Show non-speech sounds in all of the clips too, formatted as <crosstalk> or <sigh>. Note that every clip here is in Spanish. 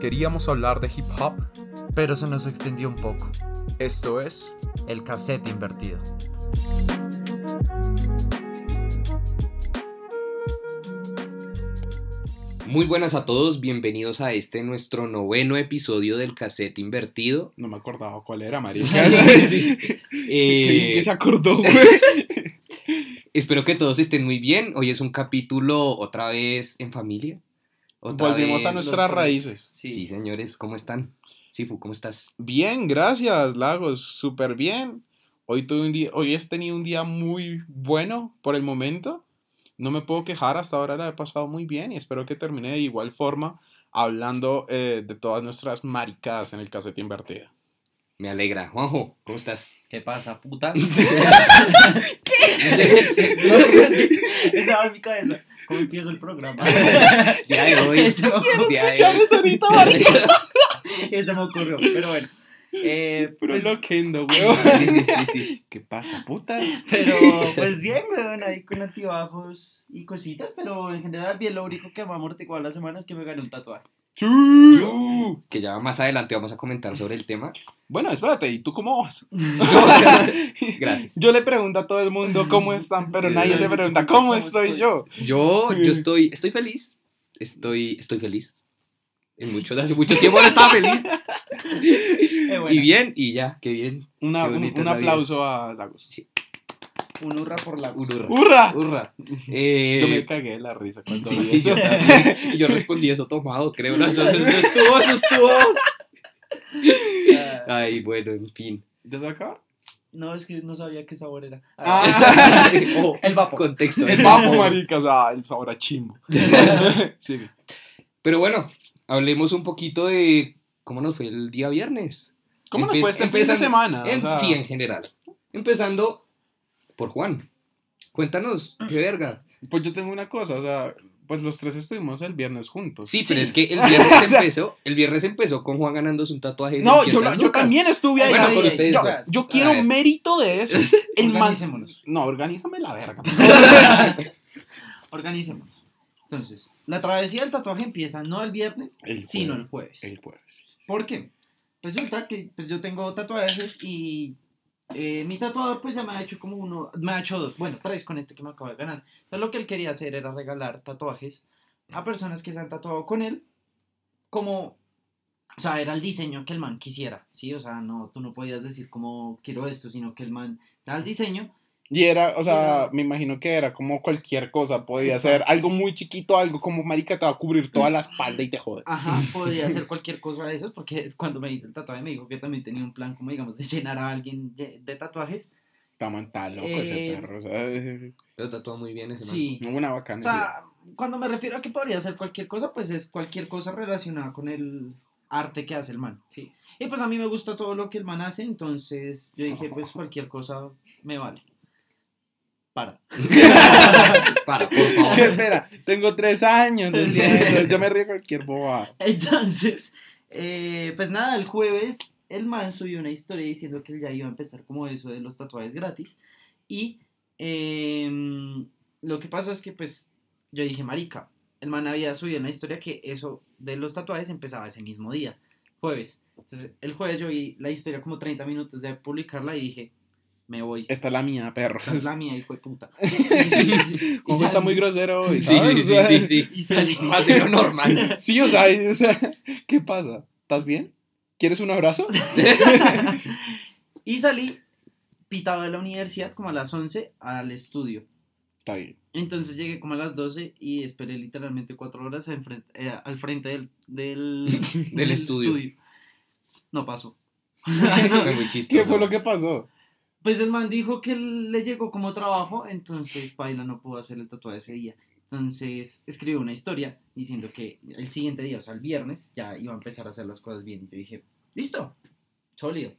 Queríamos hablar de hip hop. pero se nos extendió un poco. Esto es El cassette invertido. Muy buenas a todos, bienvenidos a este nuestro noveno episodio del cassette invertido. No me acordaba cuál era, marica. Sí. <laughs> <laughs> Qué Eh, bien que se acordó, güey. <laughs> espero que todos estén muy bien. Hoy es un capítulo otra vez en familia. Otra Volvemos a nuestras raíces. Sí. señores, ¿cómo están? Sifu, ¿cómo estás? Bien, gracias, Lagos. Súper bien. Hoy, tuve un día, hoy he tenido un día muy bueno por el momento. No me puedo quejar, hasta ahora la he pasado muy bien y espero que termine de igual forma hablando eh, de todas nuestras maricadas en el cassette invertido. Me alegra. Juanjo, ¿cómo estás? ¿Qué pasa, puta? <laughs> <laughs> ¿Qué? Esa va en mi cabeza. ¿Cómo empiezo el programa? <laughs> Ya de hoy. Me ocurrió. de ahí. eso ahorita? <laughs> Eso me ocurrió. Pero bueno. Eh, Pero pues, loquendo, güey. Sí, sí, sí, sí. ¿Qué pasa, putas? pero pues bien, weón, ahí con altibajos y cositas, pero en general bien, lo único que me ha amortiguado la semana es que me gané un tatuaje. Que ya más adelante vamos a comentar sobre el tema. Bueno, espérate, ¿y tú cómo vas? <laughs> Gracias. Yo le pregunto a todo el mundo cómo están, pero nadie se pregunta cómo estoy yo. Yo, yo estoy, estoy feliz. Estoy, estoy feliz. En mucho, hace mucho tiempo no estaba feliz. <laughs> Eh, bueno, Y bien, y ya, qué bien. Una- Qué un, un aplauso a Lagos. Un hurra por la. Un hurra. ¡Hurra! Hurra. Eh, Yo me cagué de la risa cuando vi <laughs> sí, eso. yo, yo respondí eso tomado, creo. No, eso, eso estuvo, eso estuvo. Ah, Ay, bueno, en fin. ¿Ya se acaba? no, es que no sabía qué sabor era. Ah. Ah, <laughs> Oh, <laughs> el vapo. contexto. El papo, marica, o sea, el sabor a chimbo. Sigue. Pero bueno, hablemos un poquito de cómo nos fue el día viernes. ¿Cómo nos fue este fin de semana? O En- sea, Sí, en general. Empezando por Juan. Cuéntanos, qué verga. Pues yo tengo una cosa, o sea, pues los tres estuvimos el viernes juntos. Sí, pero Sí. es que el <laughs> viernes empezó, el viernes empezó con Juan ganándose un tatuaje. No, yo, 600 lo- yo también estuve ahí. Bueno, ustedes yo, quiero mérito de eso. <laughs> El man-. No, organízame la verga. <laughs> Organicémonos. Entonces, la travesía del tatuaje empieza no el viernes, El sino el jueves. El jueves. sí. ¿Por qué? Resulta que pues, yo tengo tatuajes y eh, mi tatuador pues ya me ha hecho como uno, me ha hecho dos, bueno, tres con este que me acabo de ganar. Entonces lo que él quería hacer era regalar tatuajes a personas que se han tatuado con él, como, o sea, era el diseño que el man quisiera, ¿sí? O sea, no, tú no podías decir como quiero esto, sino que el man era el diseño. Y era, o sea, Era- me imagino que era como cualquier cosa. Podía Exacto. ser algo muy chiquito, algo como marica te va a cubrir toda la espalda y te jode. Ajá, <laughs> podría hacer cualquier cosa de eso, porque cuando me hizo el tatuaje me dijo que también tenía un plan, como digamos, de llenar a alguien de, de tatuajes. Está man, está loco ese Eh, perro. O sea, <laughs> es Pero tatúa muy bien ese man. Sí. una O bacana. sea, cuando me refiero a que podría ser cualquier cosa, pues es cualquier cosa relacionada con el arte que hace el man, ¿sí? Y pues a mí me gusta todo lo que el man hace, entonces yo dije, <laughs> pues cualquier cosa me vale. Para. <laughs> Para, por favor. ¿Qué <laughs> espera? Tengo tres años, siento, Yo me río cualquier boba. Entonces, eh, pues nada, el jueves el man subió una historia diciendo que él ya iba a empezar como eso de los tatuajes gratis. Y em, lo que pasó es que pues yo dije, marica, el man había subido una historia que eso de los tatuajes empezaba ese mismo día, jueves. Entonces, el jueves yo vi la historia como 30 minutos de publicarla y dije, me voy. Esta es la mía, perro. Esta es la mía, hijo de puta. <laughs> Está muy grosero hoy, Sí, ¿sabes? sí, O sea, sí, sí, sí. Y salí. Más de lo normal. <laughs> Sí, o sea, y- o sea, ¿qué pasa? ¿Estás bien? ¿Quieres un abrazo? <laughs> y salí pitado de la universidad como a las 11 al estudio. Está bien. Entonces llegué como a las 12 y esperé literalmente cuatro horas al frente, eh, al frente del, del, Del estudio. No pasó. Fue muy chistoso. ¿Qué fue lo que pasó? Pues el man dijo que le llegó como trabajo, entonces Paila no pudo hacer el tatuaje ese día. Entonces escribió una historia diciendo que el siguiente día, o sea, el viernes, ya iba a empezar a hacer las cosas bien. Yo dije, listo, sólido.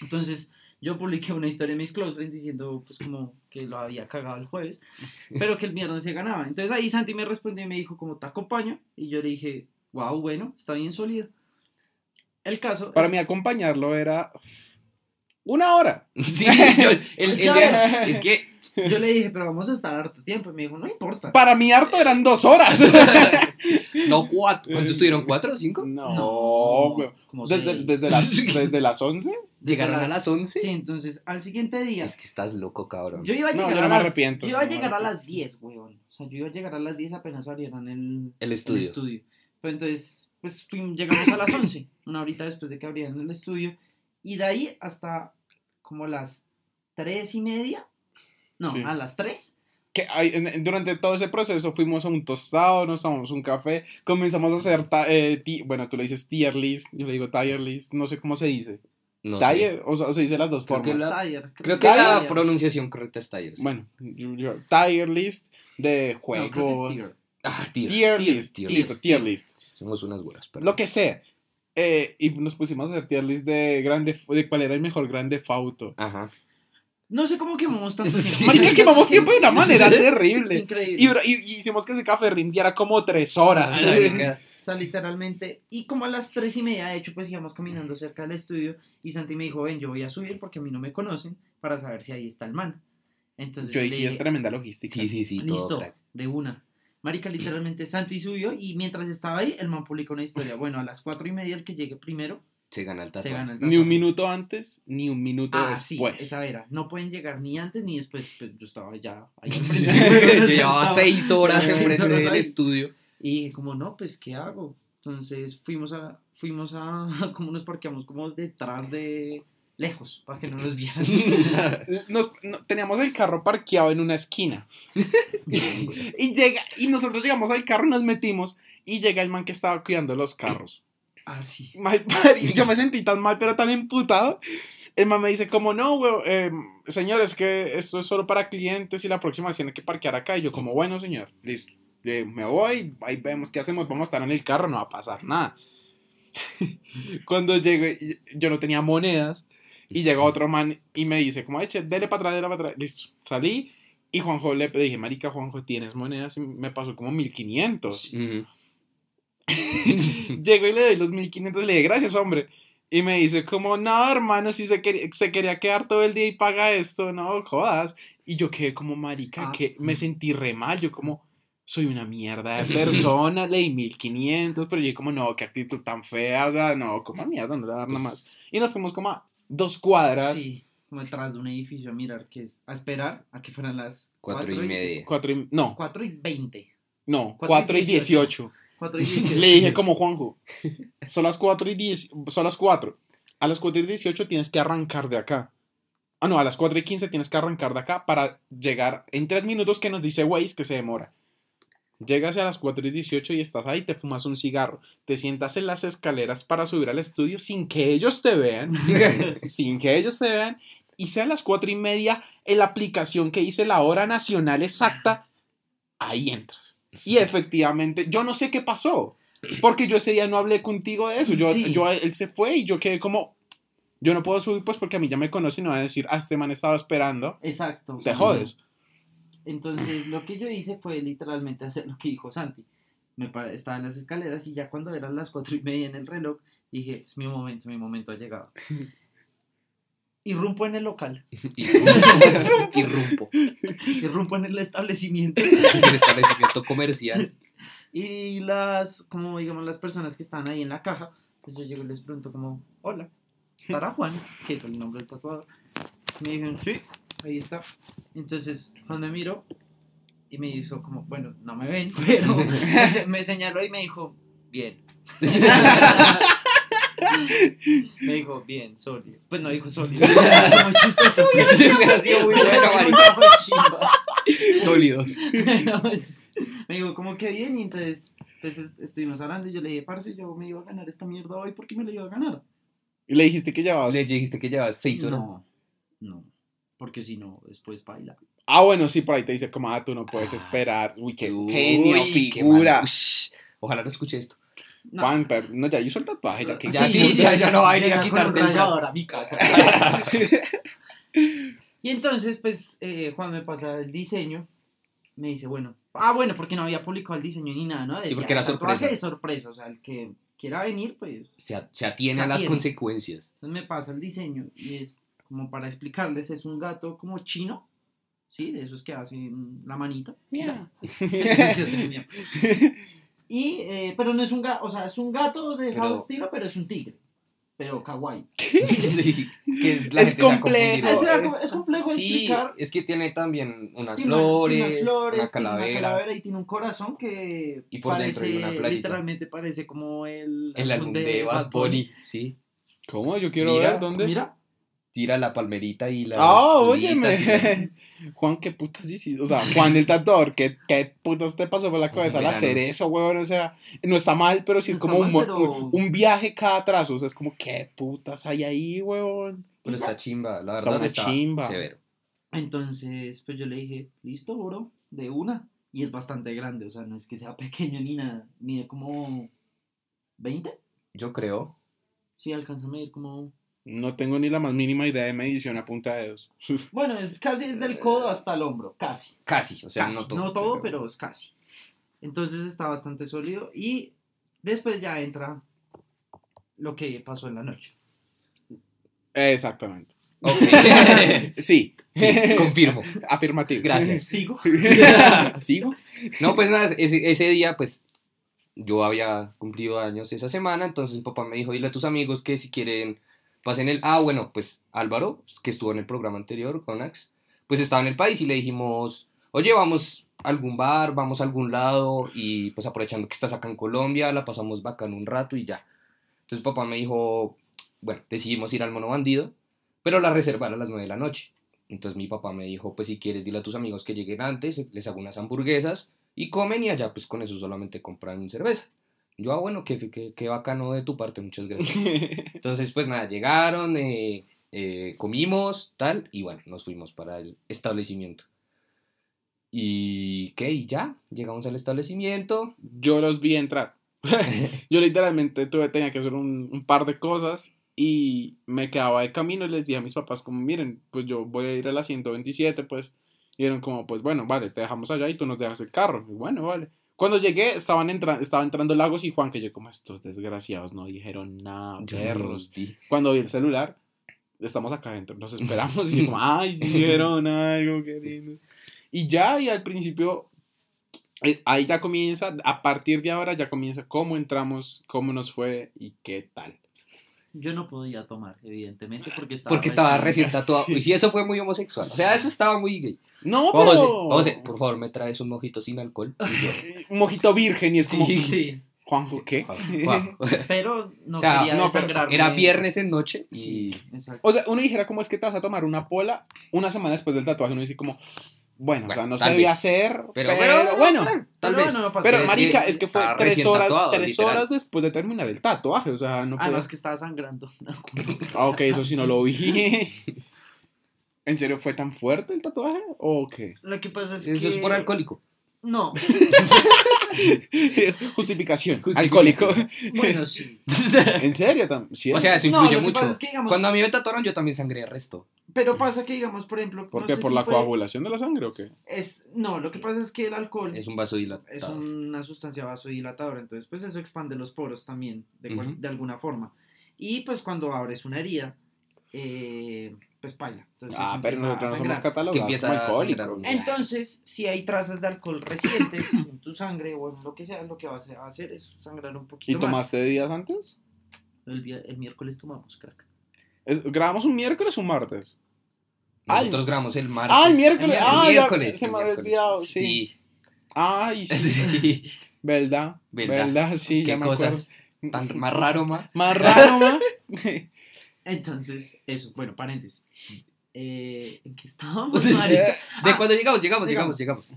Entonces yo publiqué una historia en mis close friends diciendo, pues como que lo había cagado el jueves, pero que el viernes se ganaba. Entonces ahí Santi me respondió y me dijo, como te acompaño. Y yo le dije, wow, bueno, está bien sólido. El caso Para es- mí acompañarlo era una hora. <laughs> <laughs> Sí, yo, el, el Es que, a día- es que Yo le dije, pero vamos a estar harto tiempo. Y me dijo, no importa. Para mí harto eran dos horas. <laughs> No, cuatro. ¿Cuántos estuvieron? ¿Cuatro o cinco? No, güey. como Desde, desde las, desde las 11. Desde ¿Llegaron a las 11? Sí, entonces al siguiente día. Es que estás loco, cabrón. Yo iba a No, llegar yo no a me las, arrepiento, Yo iba a no me llegar a arrepiento. las 10, weón. O sea, yo iba a llegar a las 10 apenas abrieran el, El el estudio. Pero entonces, pues llegamos a las 11, una horita después de que abrieran el estudio. Y de ahí hasta como las 3 y media. No, Sí. a las 3. Que hay- en- durante todo ese proceso fuimos a un tostado, nos tomamos un café, comenzamos a hacer, ta- eh, ti- bueno, tú le dices tier list, yo le digo tier list, no sé cómo se dice. No. Tier, o, sea, se dice las dos Creo que formas. la- Tire, Creo que la Tire. pronunciación correcta es Tires. Bueno, yo- yo- tier list de No, creo que es juegos. tier. Ah, tier. tier, Tier, list, tier listo, list. tier list. Somos unas perdón. Lo que sea. Eh, y nos pusimos a hacer tier list de grande, de cuál era el mejor grande Fauto. Ajá. No sé cómo quemamos tanto <laughs> Sí. tiempo. Marica, quemamos tiempo de una manera Sí. terrible. Increíble. Y, bro, y- y hicimos que ese café rindiera como tres horas. Sí. <laughs> O sea, literalmente. Y como a las tres y media, de hecho, pues íbamos caminando cerca del estudio. Y Santi me dijo, ven, yo voy a subir porque a mí no me conocen para saber si ahí está el man. Entonces Yo hice dije, tremenda logística. Sí, sí, sí, listo, de una. Marica, literalmente Santi subió y mientras estaba ahí, el man publicó una historia. Bueno, a las cuatro y media, el que llegue primero Se gana el se tatuaje. gana el Ni un minuto antes, ni un minuto Ah, sí, después. esa era. No pueden llegar ni antes ni después. Pues, yo estaba ya ahí <laughs> Yo. Llevaba seis horas enfrente del ahí. estudio. Y como no, pues, ¿qué hago? Entonces fuimos a, fuimos a, <laughs> como nos parqueamos como detrás de, lejos, para que no nos vieran. <laughs> Nos- no- teníamos el carro parqueado en una esquina. <laughs> y, llega, y nosotros llegamos al carro, nos metimos y llega el man que estaba cuidando los carros. Así. Mal parido. Yo me sentí tan mal, pero tan emputado. El man me dice, como no, güey, eh, señor, es que esto es solo para clientes y la próxima vez tiene que parquear acá. Y yo, como, bueno, señor, listo. Eh, me voy, ahí vemos qué hacemos, vamos a estar en el carro, no va a pasar nada. <laughs> Cuando llegué, yo no tenía monedas y llega otro man y me dice, como, eche, dele para atrás, dele para atrás. Listo, salí y Juanjo le dije, marica, Juanjo, ¿tienes monedas? Y me pasó como 1500. Ujú. <laughs> Llego y le doy los 1500 y le dije, gracias, hombre. Y me dice, como, no, hermano, si se, quería, se quería quedar todo el día y paga esto, no jodas. Y yo quedé como, marica, Ah. que me sentí re mal. Yo, como, soy una mierda de persona, leí 1500, pero yo, como, no, qué actitud tan fea, o sea, no, como mierda, no le voy a dar nada más. Y nos fuimos como a dos cuadras, Sí, como detrás de un edificio a mirar, que es a esperar a que fueran las Cuatro y media. cuatro y, no, 4 y 20. no, Cuatro y cuatro y 18. 18. 4 y 18. Le dije como Juanjo, son las 4 y 10, son las 4. A las 4 y 18 tienes que arrancar de acá. Ah, no, a las 4 y 15 tienes que arrancar de acá para llegar en 3 minutos que nos dice Waze que se demora. Llegas a las 4 y 18 y estás ahí, te fumas un cigarro, te sientas en las escaleras para subir al estudio sin que ellos te vean, <laughs> sin que ellos te vean, y sean las 4 y media en la aplicación que dice la hora nacional exacta, ahí entras. Y <laughs> efectivamente, yo no sé qué pasó, porque yo ese día no hablé contigo de eso. Yo, Sí. yo, él se fue y yo quedé como, yo no puedo subir pues porque a mí ya me conocen y no va a decir, ah, este man estaba esperando. Exacto. Te jodes. Entonces, lo que yo hice fue literalmente hacer lo que dijo Santi. Me estaba en las escaleras y ya cuando eran las cuatro y media en el reloj, dije, es mi momento, mi momento ha llegado. <laughs> Irrumpo en el local, <laughs> Y rumpo. y rumpo. irrumpo en el establecimiento <laughs> El establecimiento comercial. y las, como digamos, las personas que están ahí en la caja, pues yo llego y les pregunto como, hola, ¿estará Juan? Que es el nombre del tatuador. Me dijeron, sí, ahí está. Entonces, Juan me miró y me hizo como, bueno, no me ven, <laughs> pero me, se- me señaló y me dijo, bien. <laughs> me dijo, bien, sólido. Pues no dijo sólido. <laughs> Fue muy chistoso. Sí, hubiera sido muy bueno, marica. Fue chimba. Sólido. Pues, me dijo, como que bien, y entonces pues, est- estuvimos hablando y yo le dije, parce, yo me iba a ganar esta mierda hoy porque me la iba a ganar. Y le dijiste que llevabas... Le dijiste que llevas seis horas. No, no, porque si no, después baila. Ah, bueno, sí, por ahí te dice como, ah, tú no puedes Ah. esperar. Uy, qué genio, figura. Ojalá no escuche esto. No. Juan, pero no, ya hizo el tatuaje, ya que... Ya, sí, ya, ya no va a ir quitarte el brazo. rallador a mi casa. <laughs> y entonces, pues, eh, Juan me pasa el diseño. Me dice, bueno, ah, bueno, porque no había publicado el diseño ni nada, ¿no? Decía, porque era "El tatuaje sorpresa". es sorpresa, o sea, el que quiera venir, pues, Se, a- se atiene Se a las atiene. consecuencias. Entonces me pasa el diseño y es como para explicarles, es un gato como chino, Sí, de esos que hacen la manita. Miau. <laughs> Y, eh, pero no es un gato, o sea, es un gato de ese Pero- estilo, pero es un tigre. Pero kawaii. <laughs> Sí, es que la Es gente complejo. Es, es- complejo Sí, explicar. es que tiene también unas Tiene una- flores, tiene unas flores, una tiene calavera. una calavera y tiene un corazón que Y por dentro parece, hay una literalmente parece como el, El álbum de Bad Bunny, sí. ¿Cómo? Yo quiero Mira, ver dónde. Mira, Tira la palmerita y la. Ah, óyeme. <laughs> Juan, qué putas hiciste. O sea, Juan el tatuador, ¿qué, qué putas te pasó por la cabeza al hacer eso, weón? O sea, no está mal, pero sí No es está como un, mal, mo- pero- un viaje cada trazo. O sea, es como, ¿qué putas hay ahí, weón? Pero está chimba, la Está verdad una está chimba. severo. entonces pues yo le dije, listo, bro, de una. Y es bastante grande, o sea, no es que sea pequeño ni nada. Mide como 20. Yo creo. Sí, alcanza a medir como... No tengo ni la más mínima idea de medición a punta de dedos. <laughs> Bueno, es casi desde el codo hasta el hombro, casi. Casi, o sea, Casi, no todo. pero es casi. Entonces está bastante sólido y después ya entra lo que pasó en la noche. Exactamente. Ok. <laughs> Sí. sí, <laughs> confirmo. Afirmativo. Gracias. Sigo. ¿Sigo? No, pues nada, ese, ese día, pues, yo había cumplido años esa semana, entonces mi papá me dijo, dile a tus amigos que si quieren, pasen el... Ah, bueno, pues Álvaro, que estuvo en el programa anterior con Ax, pues estaba en el país y le dijimos, oye, vamos a algún bar, vamos a algún lado, y pues aprovechando que estás acá en Colombia, la pasamos bacán un rato y ya. Entonces papá me dijo, bueno, decidimos ir al Mono Bandido, pero la reservar a las 9 de la noche. Entonces mi papá me dijo, pues si quieres, dile a tus amigos que lleguen antes, les hago unas hamburguesas y comen y allá pues con eso solamente compran cerveza. Yo, ah, bueno, qué, qué, qué bacano de tu parte, muchas gracias. <laughs> Entonces, pues nada, llegaron, eh, eh, comimos, tal, y bueno, nos fuimos para el establecimiento. ¿Y qué? Y ya, llegamos al establecimiento. Yo los vi entrar. <laughs> Yo literalmente tuve, tenía que hacer un, un par de cosas y me quedaba de camino y les dije a mis papás como, miren, pues yo voy a ir a la 127, pues. Y eran como, pues bueno, vale, te dejamos allá y tú nos dejas el carro. Y bueno, vale. Cuando llegué, estaban entra estaba entrando Lagos y Juan, que yo como, estos desgraciados no dijeron nada, perros. Cuando vi el celular, estamos acá adentro, nos esperamos y yo como, <laughs> ay, sí dijeron algo, qué lindo. Y ya, y al principio, eh, ahí ya comienza, a partir de ahora ya comienza cómo entramos, cómo nos fue y qué tal. Yo no podía tomar, evidentemente, porque estaba Porque estaba recién tatuado. sí. Y sí, eso fue muy homosexual. O sea, eso estaba muy gay. No, José, pero... José, por favor, me traes un mojito sin alcohol. <laughs> Un mojito virgen y es como, Sí, Sí, Juanjo, ¿qué? <laughs> <laughs> Pero no O sea, quería no, pero. Era viernes en noche y... Sí, exacto. O sea, uno dijera, ¿cómo es que te vas a tomar una pola una semana después del tatuaje? Uno dice como, bueno, o sea, no se debía hacer, Pero, pero, pero, bueno. tal, tal Pero vez. bueno, no pasa Pero, es marica, que es que fue tres horas, tatuado, tres literal. horas después de terminar el tatuaje, o sea, no Además puedes... que estaba sangrando. <laughs> <laughs> Ah, ok, eso sí no lo vi. <laughs> ¿En serio fue tan fuerte el tatuaje? ¿O qué? Lo que pasa es Eso que... es por alcohólico. No, Justificación. Justificación. Alcohólico. bueno, sí. ¿En serio? ¿Sí O sea, eso No, influye mucho. pasa es que, digamos, Cuando a mí me tatuaron, yo también sangré el resto. Pero pasa que, digamos, por ejemplo... ¿Por no qué? sé ¿Por si la coagulación de la sangre o qué? Es, no, lo que pasa es que el alcohol Es un vaso dilatado. es una sustancia vasodilatadora, entonces pues eso expande los poros también, de, cual- de alguna forma. Y pues cuando abres una herida, eh, pues paila. Entonces Ah, pero nosotros no somos catalogados empieza como a alcohólicos. sangrar. Entonces, si hay trazas de alcohol recientes <coughs> en tu sangre o en lo que sea, lo que vas a hacer es sangrar un poquito ¿Y más. tomaste días antes? El, el miércoles tomamos, crack. Es- ¿Grabamos un miércoles o un martes? Nosotros grabamos el martes. Ah, el miércoles. El Ah, ya, miércoles. se el me había miércoles. olvidado, sí. Sí. Ay, <laughs> sí. Sí. ¿Verdad? ¿Verdad? ¿Verdad? Sí, Qué ya me cosas acuerdo. tan más raro, ma. <laughs> Más raro, ma. <laughs> Entonces, eso, bueno, paréntesis. Eh, ¿En qué estábamos, marica? De Ah, cuando llegamos, llegamos, llegamos. llegamos.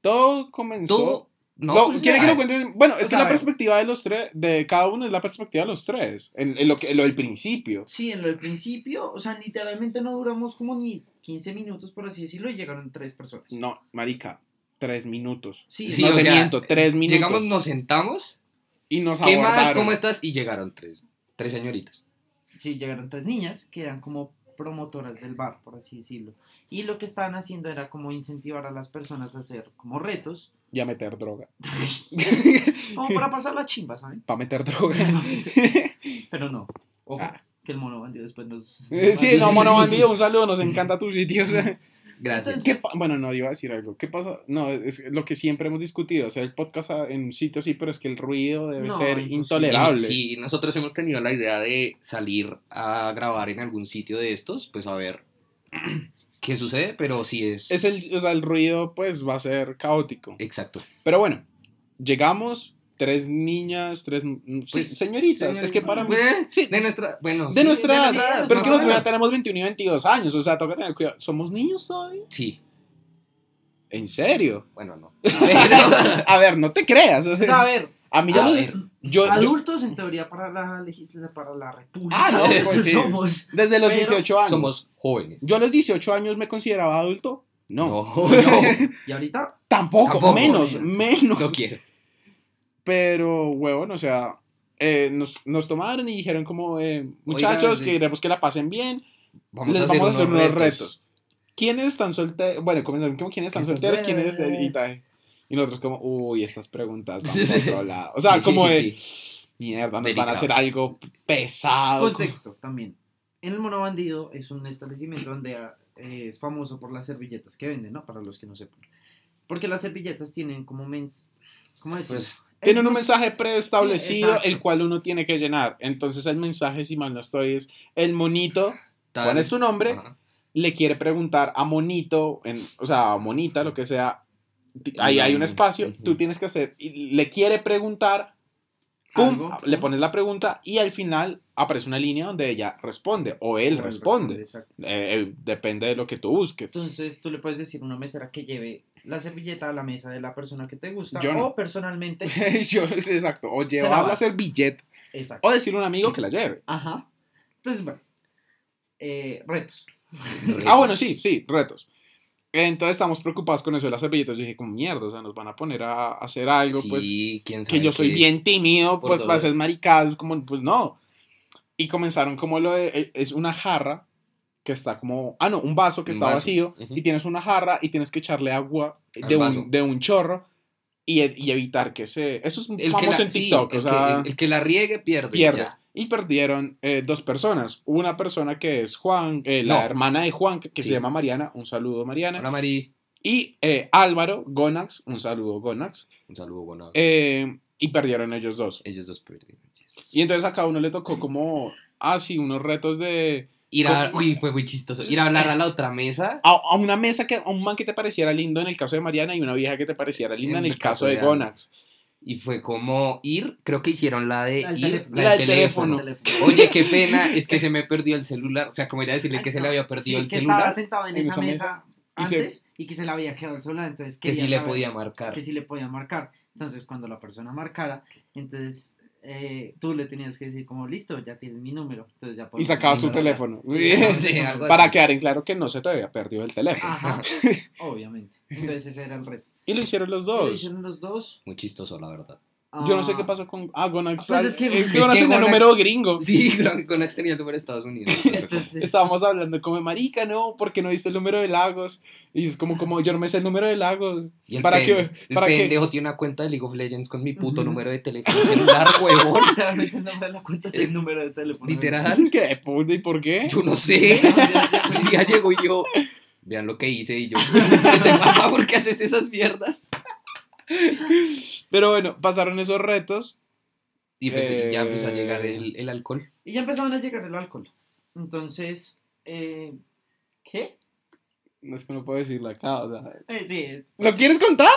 Todo comenzó. Tú. No, No, pues, ¿Quiere que lo cuente? Bueno, es O que sea, la perspectiva de los tres, de cada uno es la perspectiva de los tres. En, en lo, que, en lo del principio. Sí, en lo del principio, o sea, literalmente no duramos como ni 15 minutos, por así decirlo, y llegaron tres personas. No, marica, tres minutos. Sí, Sí, no o te sea, miento, tres minutos. Llegamos, nos sentamos. y nos ¿Qué más? ¿Cómo estás? Y llegaron tres, tres señoritas. sí, llegaron tres niñas que eran como promotoras del bar, por así decirlo. Y lo que estaban haciendo era como incentivar a las personas a hacer como retos, Y a meter droga. <laughs> como para pasar la chimba, ¿saben? Para meter droga. <laughs> Pero no, ojo, Ah. que el mono bandido después nos... Eh, sí, <laughs> no, mono bandido, un saludo, nos encanta tu sitio. O sea. Gracias. ¿Qué Entonces- pa- bueno, no, iba a decir algo. ¿Qué pasa? No, es lo que siempre hemos discutido. Hacer el podcast a- en un sitio así, pero es que el ruido debe No, ser intolerable. Si nosotros hemos tenido la idea de salir a grabar en algún sitio de estos, pues a ver <clears throat> qué sucede, pero sí es... Es el, o sea, el ruido, pues, va a ser caótico. Exacto. Pero bueno, llegamos, tres niñas, tres sí, Pues, señoritas. señorita. Es que para mí. Eh, Sí, De nuestra... Bueno, de sí, nuestra edad. nuestra edad, Pero es que nosotros ya tenemos 21 y 22 años. O sea, toca tener cuidado. ¿Somos niños todavía? Sí, ¿En serio? bueno, no. <laughs> A ver, no te creas. o O sea, sea, a ver, a mí ya a lo- ver, yo, yo- adultos en teoría para la legislatura, para la república. Ah, no, <laughs> pues sí. Somos. desde los pero 18 años. somos jóvenes. Yo a los 18 años me consideraba adulto. No. No, <laughs> no, Y ahorita, Tampoco, Tampoco, menos, menos. no quiero. Pero, huevón, o sea, eh, nos, nos tomaron y dijeron como, eh, muchachos, sí. queremos que la pasen bien, Vamos les a vamos a hacer unos retos. retos. ¿Quiénes están solteros? Bueno, comenzaron como, ¿quiénes están ¿Quiénes solteros? ¿Quiénes están- y tal? Y nosotros como, uy, estas preguntas van Sí, sí, otro lado. O sea, Sí, como de, sí. mierda, nos van a hacer algo pesado. contexto también. En el Mono Bandido es un establecimiento donde eh, es famoso por las servilletas que venden, ¿no? Para los que no sepan. Porque las servilletas tienen como mens... ¿Cómo decirlo? Pues, Tienen Es- un mensaje preestablecido, el cual uno tiene que llenar. Entonces el mensaje, si mal no estoy, es el monito, tal- ¿cuál es tu nombre? Le quiere preguntar a Monito, en, o sea, a Monita, lo que sea, ahí hay un espacio, tú tienes que hacer, y le quiere preguntar, pum, le pones la pregunta y al final aparece una línea donde ella responde o él Él responde. exacto. Eh, eh, depende de lo que tú busques. Entonces tú le puedes decir a una mesera que lleve la servilleta a la mesa de la persona que te gusta. Yo no. O <laughs> personalmente. Yo, exacto, o la llevar la vas. servilleta exacto. o decirle a un amigo que la lleve. Ajá. Entonces, bueno. eh, retos. Ah, bueno, sí, sí, retos. Entonces estamos preocupados con eso de las servilletas. Yo dije, como mierda, o sea, nos van a poner a hacer algo, pues Sí, quién sabe que yo soy bien tímido, pues vas a ser maricadas, como, pues no. Y comenzaron como lo de, eh, es una jarra que está como, ah, no, un vaso que Un está vaso, vacío ujú. y tienes una jarra y tienes que echarle agua de un, de un chorro y, e- y evitar que se... Eso es El que, famoso la, en sí, TikTok, el o sea, que, el que la riegue pierde. pierde. ya. Y perdieron eh, dos personas. Una persona que es Juan, eh, la No. hermana de Juan, que, que Sí. se llama Mariana, un saludo Mariana. Hola, Mari. Y eh, Álvaro Gonax, un saludo Gonax. Un saludo, bueno. eh, y perdieron ellos dos. Ellos dos perdieron. yes. Y entonces a cada uno le tocó como, ah, sí, unos retos de... Ir a, uy, fue muy chistoso. Ir a hablar a la otra mesa. A, a una mesa, que, a un man que te pareciera lindo en el caso de Mariana y una vieja que te pareciera linda en, el caso, de. Gonax. Y fue como ir, creo que hicieron la de ir, teléfono. la La del teléfono. teléfono. Oye, qué <laughs> pena, es que se me perdió el celular. O sea, como ir a decirle que se le había perdido Sí, el que celular, estaba sentado en, en esa, esa mesa, y se- antes y que se le había quedado el celular. Entonces que sí le saber podía marcar. Que sí le podía marcar. Entonces cuando la persona marcara, entonces eh, tú le tenías que decir como, listo, ya tienes mi número. Entonces ya Y podemos sacaba su hablar. teléfono. Sí, <laughs> algo Para así. quedar en claro que no se te había perdido el teléfono. Ajá, <laughs> obviamente. Entonces ese era el reto. Y lo hicieron los Lo dos. hicieron los dos. Muy chistoso, la verdad. Yo no sé qué pasó con... Ah, Gonax. Pues es que- es es que Gonax que tenía Gonax- número gringo. Sí, creo que con Ax tenía el número de Estados Unidos. Entonces, Estábamos hablando como, marica, no, porque no diste el número de Lagos. Y es como, como, yo no me sé el número de Lagos. Y el, ¿Para pende- qué? el ¿Para qué? pendejo tiene una cuenta de League of Legends con mi puto Ujú. número de teléfono celular, <laughs> huevón. Literalmente el nombre de la cuenta es el número de teléfono. Literal. ¿Qué y por qué? Yo no sé. <laughs> Un día llego y yo. Vean lo que hice y yo. ¿Qué te pasa? ¿Por qué haces esas mierdas? <laughs> Pero bueno, pasaron esos retos. Y pues Eh, ya empezó a llegar el, el alcohol. Y ya empezaban a llegar el alcohol. Entonces, eh, ¿qué? No es que no puedo decirlo acá, o sea. Eh, sí, ¿Lo quieres contar?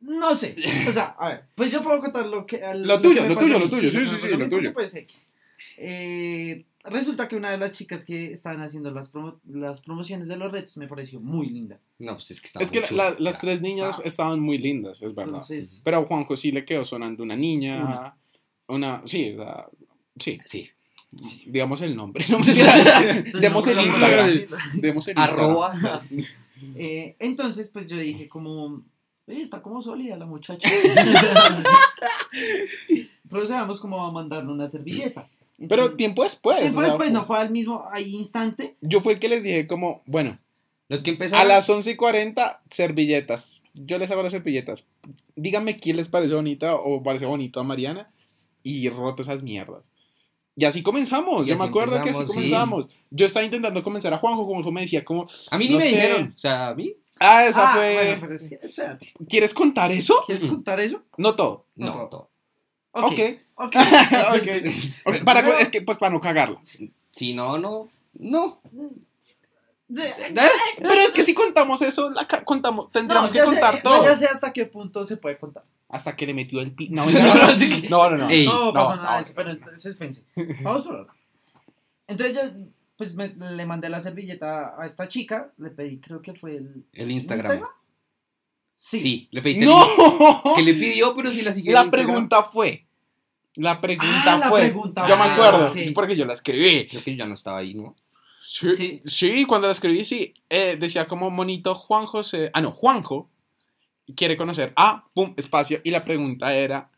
no sé. O sea, a ver, pues yo puedo contar lo que. Lo tuyo, que lo tuyo, a mí. lo tuyo, sí, sí, sí, lo tuyo. Pues X. Eh, resulta que una de las chicas que estaban haciendo las, promo- las promociones de los retos me pareció muy linda. No, pues es que estaba Es que la- las tres niñas Estaba- estaban muy lindas, es verdad. Entonces, Pero a Juanjo sí le quedó sonando una niña. Una. Una. sí, sea, sí. Sí. Digamos el nombre. No <laughs> Demos el Instagram. Demos el Instagram. Arroba. <laughs> Eh, entonces, pues yo dije como, oye, está como sólida la muchacha. <laughs> Procedamos como a mandarle una servilleta. Pero tiempo después. tiempo o sea, después, no fue al mismo ahí instante. Yo fue el que les dije como, bueno, Los que a empezaron. las 11 y 40, servilletas. Yo les hago las servilletas. Díganme quién les parece bonita o parece bonito a Mariana y roto esas mierdas. Y así comenzamos. Y Yo me acuerdo que así empezamos, sí. comenzamos. Yo estaba intentando convencer a Juanjo, Juanjo me decía como... A mí ni no me sé. dijeron. O sea, a mí. Ah, esa Ah, fue... bueno, pero que- espérate. ¿Quieres contar eso? ¿Quieres Mm. contar eso? No todo. No, No. todo. Ok. Ok. <laughs> Ok. Entonces, Ok, Para, Pero- es que, pues para no cagarla. Si no, no. No. Pero es que si contamos eso, la ca- contamos, tendríamos que ya contar sé, todo. no, ya sé hasta qué punto se puede contar. Hasta que le metió el pi... No, <laughs> no, no. no. Ey, no, no, pasó nada no, de eso, pero entonces pense. Vamos por orden. Entonces yo, pues me- le mandé la servilleta a esta chica, le pedí, creo que fue el El Instagram. Sí. Sí, le pediste ¡No! el que le pidió, pero si la siguió. La pregunta fue. La pregunta Ah, la fue. pregunta yo me acuerdo, Ah, ok. porque yo la escribí. Creo que yo ya no estaba ahí, ¿no? Sí, Sí. sí, cuando la escribí, sí. Eh, decía como monito Juan José. Ah, no, Juanjo quiere conocer a, pum, espacio. Y la pregunta era: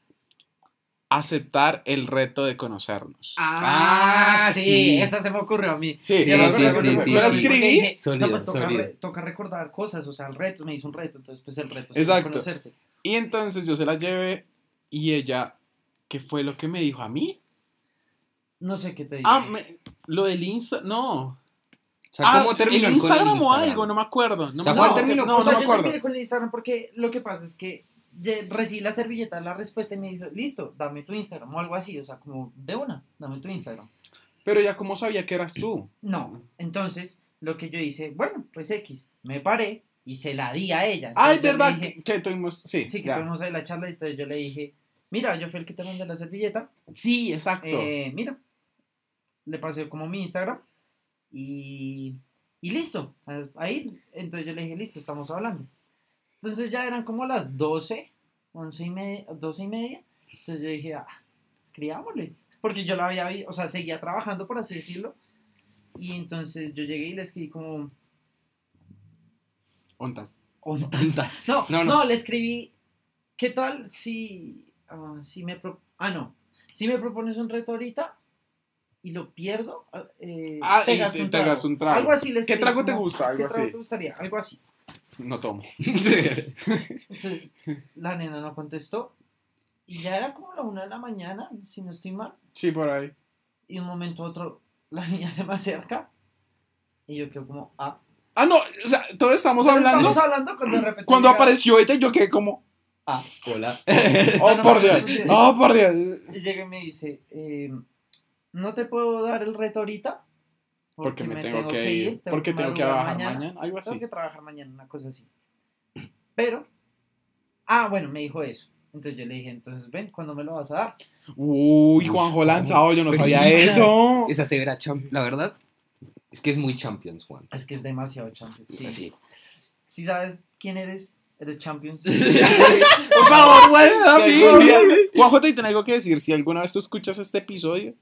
aceptar el reto de conocernos. Ah, Ah, sí, sí. esa se me ocurrió a mí. Sí, Sí, sí, acuerdo sí, sí, Yo la sí. escribí. no, pues toca, re- toca recordar cosas, o sea, el reto, me hizo un reto, entonces pues el reto es Exacto. conocerse. Y entonces yo se la llevé y ella, ¿qué fue lo que me dijo a mí? No sé qué te digo. Ah, me- lo del Insta, no. O sea, Ah, ¿cómo terminó el con el Instagram o Instagram? algo, no me acuerdo. No, O sea, me- no, terminó no, o no sea, me yo acuerdo. terminé con el Instagram porque lo que pasa es que recibí la servilleta, la respuesta y me dijo, listo, dame tu Instagram o algo así, o sea, como de una, dame tu Instagram. Pero ya cómo sabía que eras tú. No, entonces lo que yo hice, bueno, pues X, me paré y se la di a ella. Ay, Entonces, yo le verdad, dije- que, que tuvimos, sí. sí, que ya. tuvimos ahí la charla y entonces yo le dije, mira, yo fui el que te mandé la servilleta, Sí, exacto. eh, mira, le pasé como mi Instagram y, y listo, ahí, entonces yo le dije, listo, estamos hablando. Entonces ya eran como las 12, 11 y media, 12 y media, entonces yo dije, ah, escribámosle, porque yo la había, vi- o sea, seguía trabajando, por así decirlo, y entonces yo llegué y le escribí como, Ontas. "Ontas". No, No, no, no. le escribí, ¿qué tal si, ah, si me, pro- ah, no, si me propones un reto ahorita y lo pierdo, eh, Ah, un un trago. Algo así le ¿Qué trago te gusta? Algo ¿Qué trago así. te gustaría? Algo así. No tomo. <laughs> <laughs> Entonces, la nena no contestó y ya era como la una de la mañana, si no estoy mal, Sí, por ahí. y de un momento a otro la niña se me acerca y yo quedo como, ah. Ah, no, o sea, todos estamos hablando. Estamos hablando cuando de repente Cuando apareció ella, yo quedé como, Ah, Hola. <laughs> oh, <laughs> no, por no, Dios. no, Oh, por Dios. y llega y me dice, eh, no te puedo dar el reto ahorita Porque me tengo, que, ir. Porque tengo que trabajar mañana. Algo así. Tengo que trabajar mañana, una cosa así. Pero, ah, bueno, me dijo eso. Entonces yo le dije, entonces ven, ¿cuándo me lo vas a dar? Uy, Juanjo lanzado, yo no sabía <laughs> eso. Esa severa champions. La verdad es que es muy champions, Juan. Es que es demasiado Champions. Sí. Así. Si sabes quién eres, eres Champions. <laughs> Por favor, güey. Juanjo, te tengo algo que decir. Si alguna vez tú escuchas este episodio,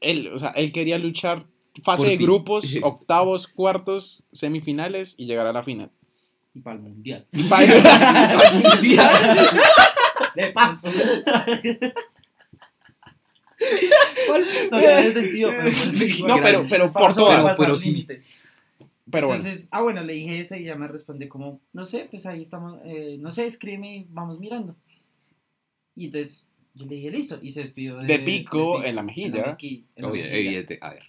él, o sea, él quería luchar fase de grupos, <laughs> octavos, cuartos, semifinales y llegar a la final. y para el mundial. <laughs> Mundial. De paso. no tiene sentido. Pero Sí, No, pero, pero para por todas. pero sí. Pero bueno. Entonces, ah, bueno, le dije eso y ya me respondió como, no sé, pues ahí estamos, eh, no sé, escríbeme y vamos mirando. Y entonces yo le dije, listo, y se despidió de, De pico de en la mejilla. mequi- en la Obvio, mejilla. evidente. A ver.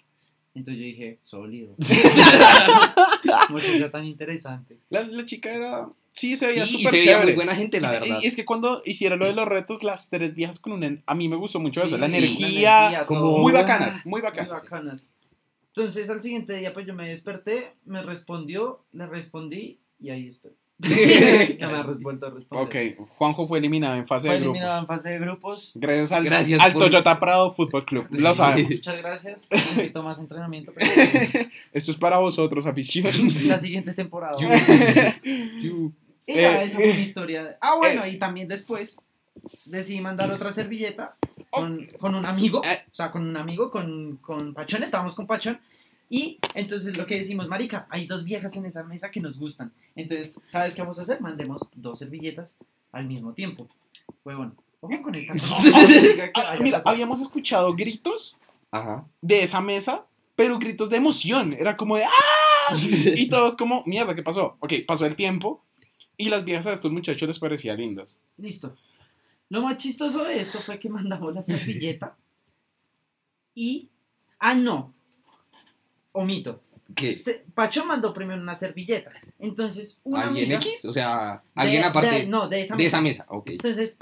Entonces yo dije, sólido. <laughs> Muchacha tan interesante. La, la chica era. Sí, se Sí, veía y súper se veía chévere. muy buena gente, la Y se- verdad. Y es que cuando hicieron lo de los retos, las tres viejas con una. A mí me gustó mucho eso. Sí, la sí, energía. como- muy bacanas, muy Muy bacanas. Entonces al siguiente día pues yo me desperté, me respondió, le respondí y ahí estoy. <laughs> <laughs> ya me ha resuelto a responder. Ok, Juanjo fue eliminado en fase Fue de grupos. eliminado en fase de grupos. Gracias al, Gracias al por- Toyota Prado Fútbol Club. Lo sabemos. Muchas gracias. <laughs> Necesito más entrenamiento. Pero Esto es para vosotros, afición. la siguiente temporada. Y ya, Eh, esa fue eh, mi historia. Ah, bueno, y también después decidí mandar otra servilleta con, con un amigo. Eh. O sea, con un amigo, con, con Pachón. Estábamos con Pachón. Y entonces lo que decimos, Marica, hay dos viejas en esa mesa que nos gustan. Entonces, ¿sabes qué vamos a hacer? Mandemos dos servilletas al mismo tiempo. Huevón. Ojo con esta. <laughs> Ah, Mira, habíamos escuchado gritos Ajá. de esa mesa, pero gritos de emoción. Era como de ¡Ah! <laughs> Y todos como, mierda, ¿qué pasó? Ok, pasó el tiempo y las viejas a estos muchachos les parecía lindas. Listo. Lo más chistoso de esto fue que <laughs> mandamos la servilleta Y. Ah, no. Omito. ¿Qué? Se- Pachón mandó primero una servilleta. Entonces, una ¿Alguien amiga. X? O sea, de- alguien aparte de- de, no, de esa esa mesa. Ok. Entonces,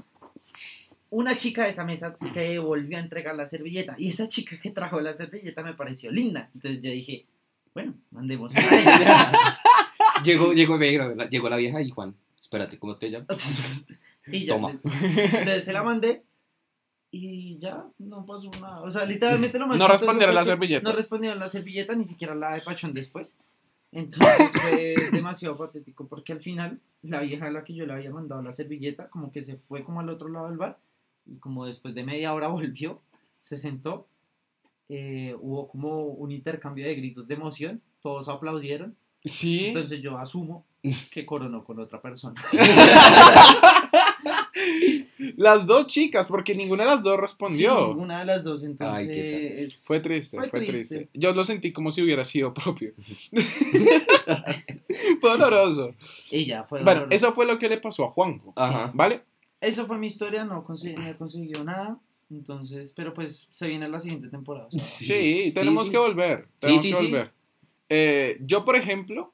una chica de esa mesa se volvió a entregar la servilleta. Y esa chica que trajo la servilleta me pareció linda. Entonces yo dije, bueno, mandemos <laughs> llegó, llegó, llegó la vieja y Juan, espérate, ¿cómo te llamas? <laughs> y ya, Toma. Entonces se la mandé. Y ya, no pasó nada. O sea, literalmente lo más No respondieron la servilleta. No respondieron la servilleta, ni siquiera la de Pachón después. Entonces fue <laughs> demasiado patético porque al final la vieja a la que yo le había mandado la servilleta como que se fue como al otro lado del bar y como después de media hora volvió, se sentó, eh, hubo como un intercambio de gritos de emoción, todos aplaudieron, Sí. entonces yo asumo que coronó con otra persona. <laughs> Las dos chicas, porque ninguna de las dos respondió. Sí, una de las dos, entonces... Ay, qué Fue triste, Fue fue, triste. triste. Yo lo sentí como si hubiera sido propio. <laughs> fue doloroso. Y ya, fue Bueno, doloroso. eso fue lo que le pasó a Juanjo. Ajá. ¿Vale? Eso fue mi historia, no, conseguido nada. Entonces, pero pues se viene la siguiente temporada. Sí, tenemos sí. que volver. Tenemos sí, que sí. volver. Eh, yo, por ejemplo,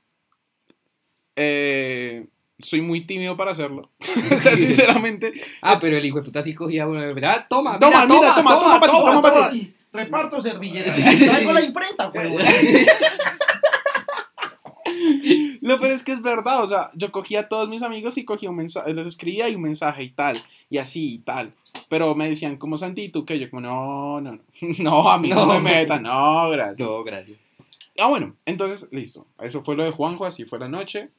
eh, soy muy tímido para hacerlo. <laughs> o sea, sinceramente. Ah, pero el hijo de puta sí cogía una. Ah, toma, Toma, mira, mira, toma, toma, pa' ti, toma, pa' Ay, Reparto servilletas. Traigo la imprenta, güey. <laughs> Lo peor es que es verdad, o sea, yo cogía a todos mis amigos y cogía un mensaje, les escribía y un mensaje y tal, y así y tal. Pero me decían, como Santi, ¿y tú qué? Yo como, no, no, no, <laughs> no, a mí no, No. me metan, no, gracias. No, gracias. Ah, bueno, entonces, listo. Eso fue lo de Juanjo, así fue la noche.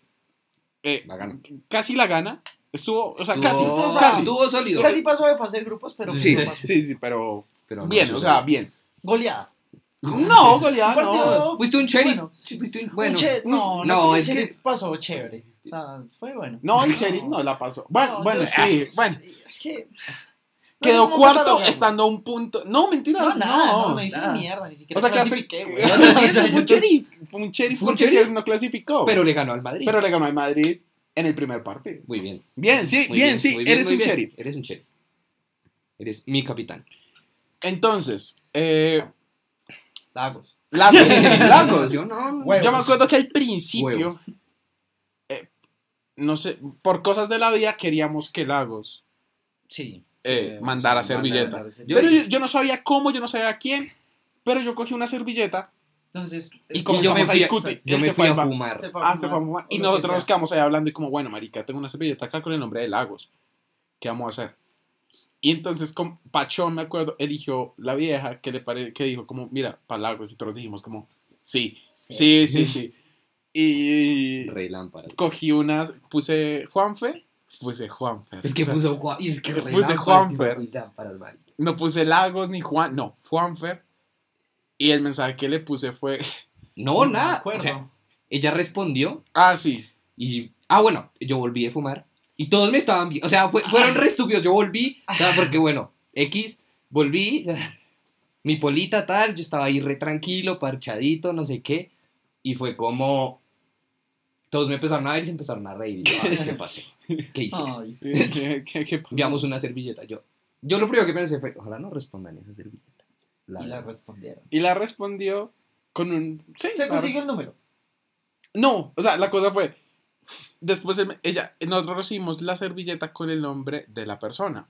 Eh, La gana. Casi la gana. Estuvo, o sea, Estuvo- casi, casi. Estuvo sólido. Casi pasó de fase de grupos, pero Sí, no. Sí, sí, pero Pero no bien, sucedió. o sea, bien. Goleada. No, goleada, Un partido- no. Fuiste un sheriff. Bueno, Sí, fuiste un. Un Bueno. che- no, no, no, es es que- pasó chévere. O sea, fue bueno. No, el sheriff no la pasó. Bueno, No, bueno, sí, bueno. sí, Es que. Quedó No, no, cuarto estando a un punto. No, mentiras, No, nada, no, no. no hice mierda, ni siquiera O sea, clasifiqué, güey. <laughs> O sea, fue un sheriff. Fue un sheriff porque no clasificó. Pero le ganó al Madrid. Pero le ganó al Madrid en el primer partido. Muy bien. Bien, sí, bien, sí, bien, eres un bien. sheriff. Eres un sheriff. Eres mi capitán. Entonces, eh, Lagos. Lagos. <laughs> Lagos. Yo no. Yo me acuerdo que al principio, eh, no sé, por cosas de la vida queríamos que Lagos Sí. Eh, Eh, mandara sí, servilleta. Yo- pero yo, yo no sabía cómo, yo no sabía quién, pero yo cogí una servilleta Entonces, y yo comenzamos me a fui a- discutir. Yo me se fui a fumar. Ah, se fue a fumar. Y nosotros nos quedamos ahí hablando y como, bueno, marica, tengo una servilleta acá con el nombre de Lagos. ¿Qué vamos a hacer? Y entonces con Pachón, me acuerdo, eligió la vieja que le pare que dijo como, mira, para Lagos. Y todos dijimos como, sí, sí, sí, sí. <laughs> Y Rey Lámpara. cogí unas, puse Juanfe, puse Juanfe. Es que O sea, puso Juan. y Es que Puse Juanfer. No puse Lagos ni Juan, no, Juanfer. Y el mensaje que le puse fue, <laughs> No, me nada. O sea, ella respondió ah, sí. y. Ah, bueno, yo volví a fumar. Y todos me estaban viendo. O sea, fue- fueron re estúpidos. Yo volví. O sea, porque bueno, X, volví. <laughs> Mi polita tal. Yo estaba ahí re tranquilo, parchadito, no sé qué. Y fue como. Todos me empezaron a ver y se empezaron a reír. Y yo, "Ay, ¿qué <laughs> pasó? ¿Qué hicieron? Ay, ¿Qué, qué- qué pasó? Enviamos una servilleta. Yo, yo lo primero que pensé fue: ojalá no respondan esa servilleta. La- y la respondieron. Y la respondió con un... Sí, Se consiguió el número. No, o sea, la cosa fue, después ella, nosotros recibimos la servilleta con el nombre de la persona.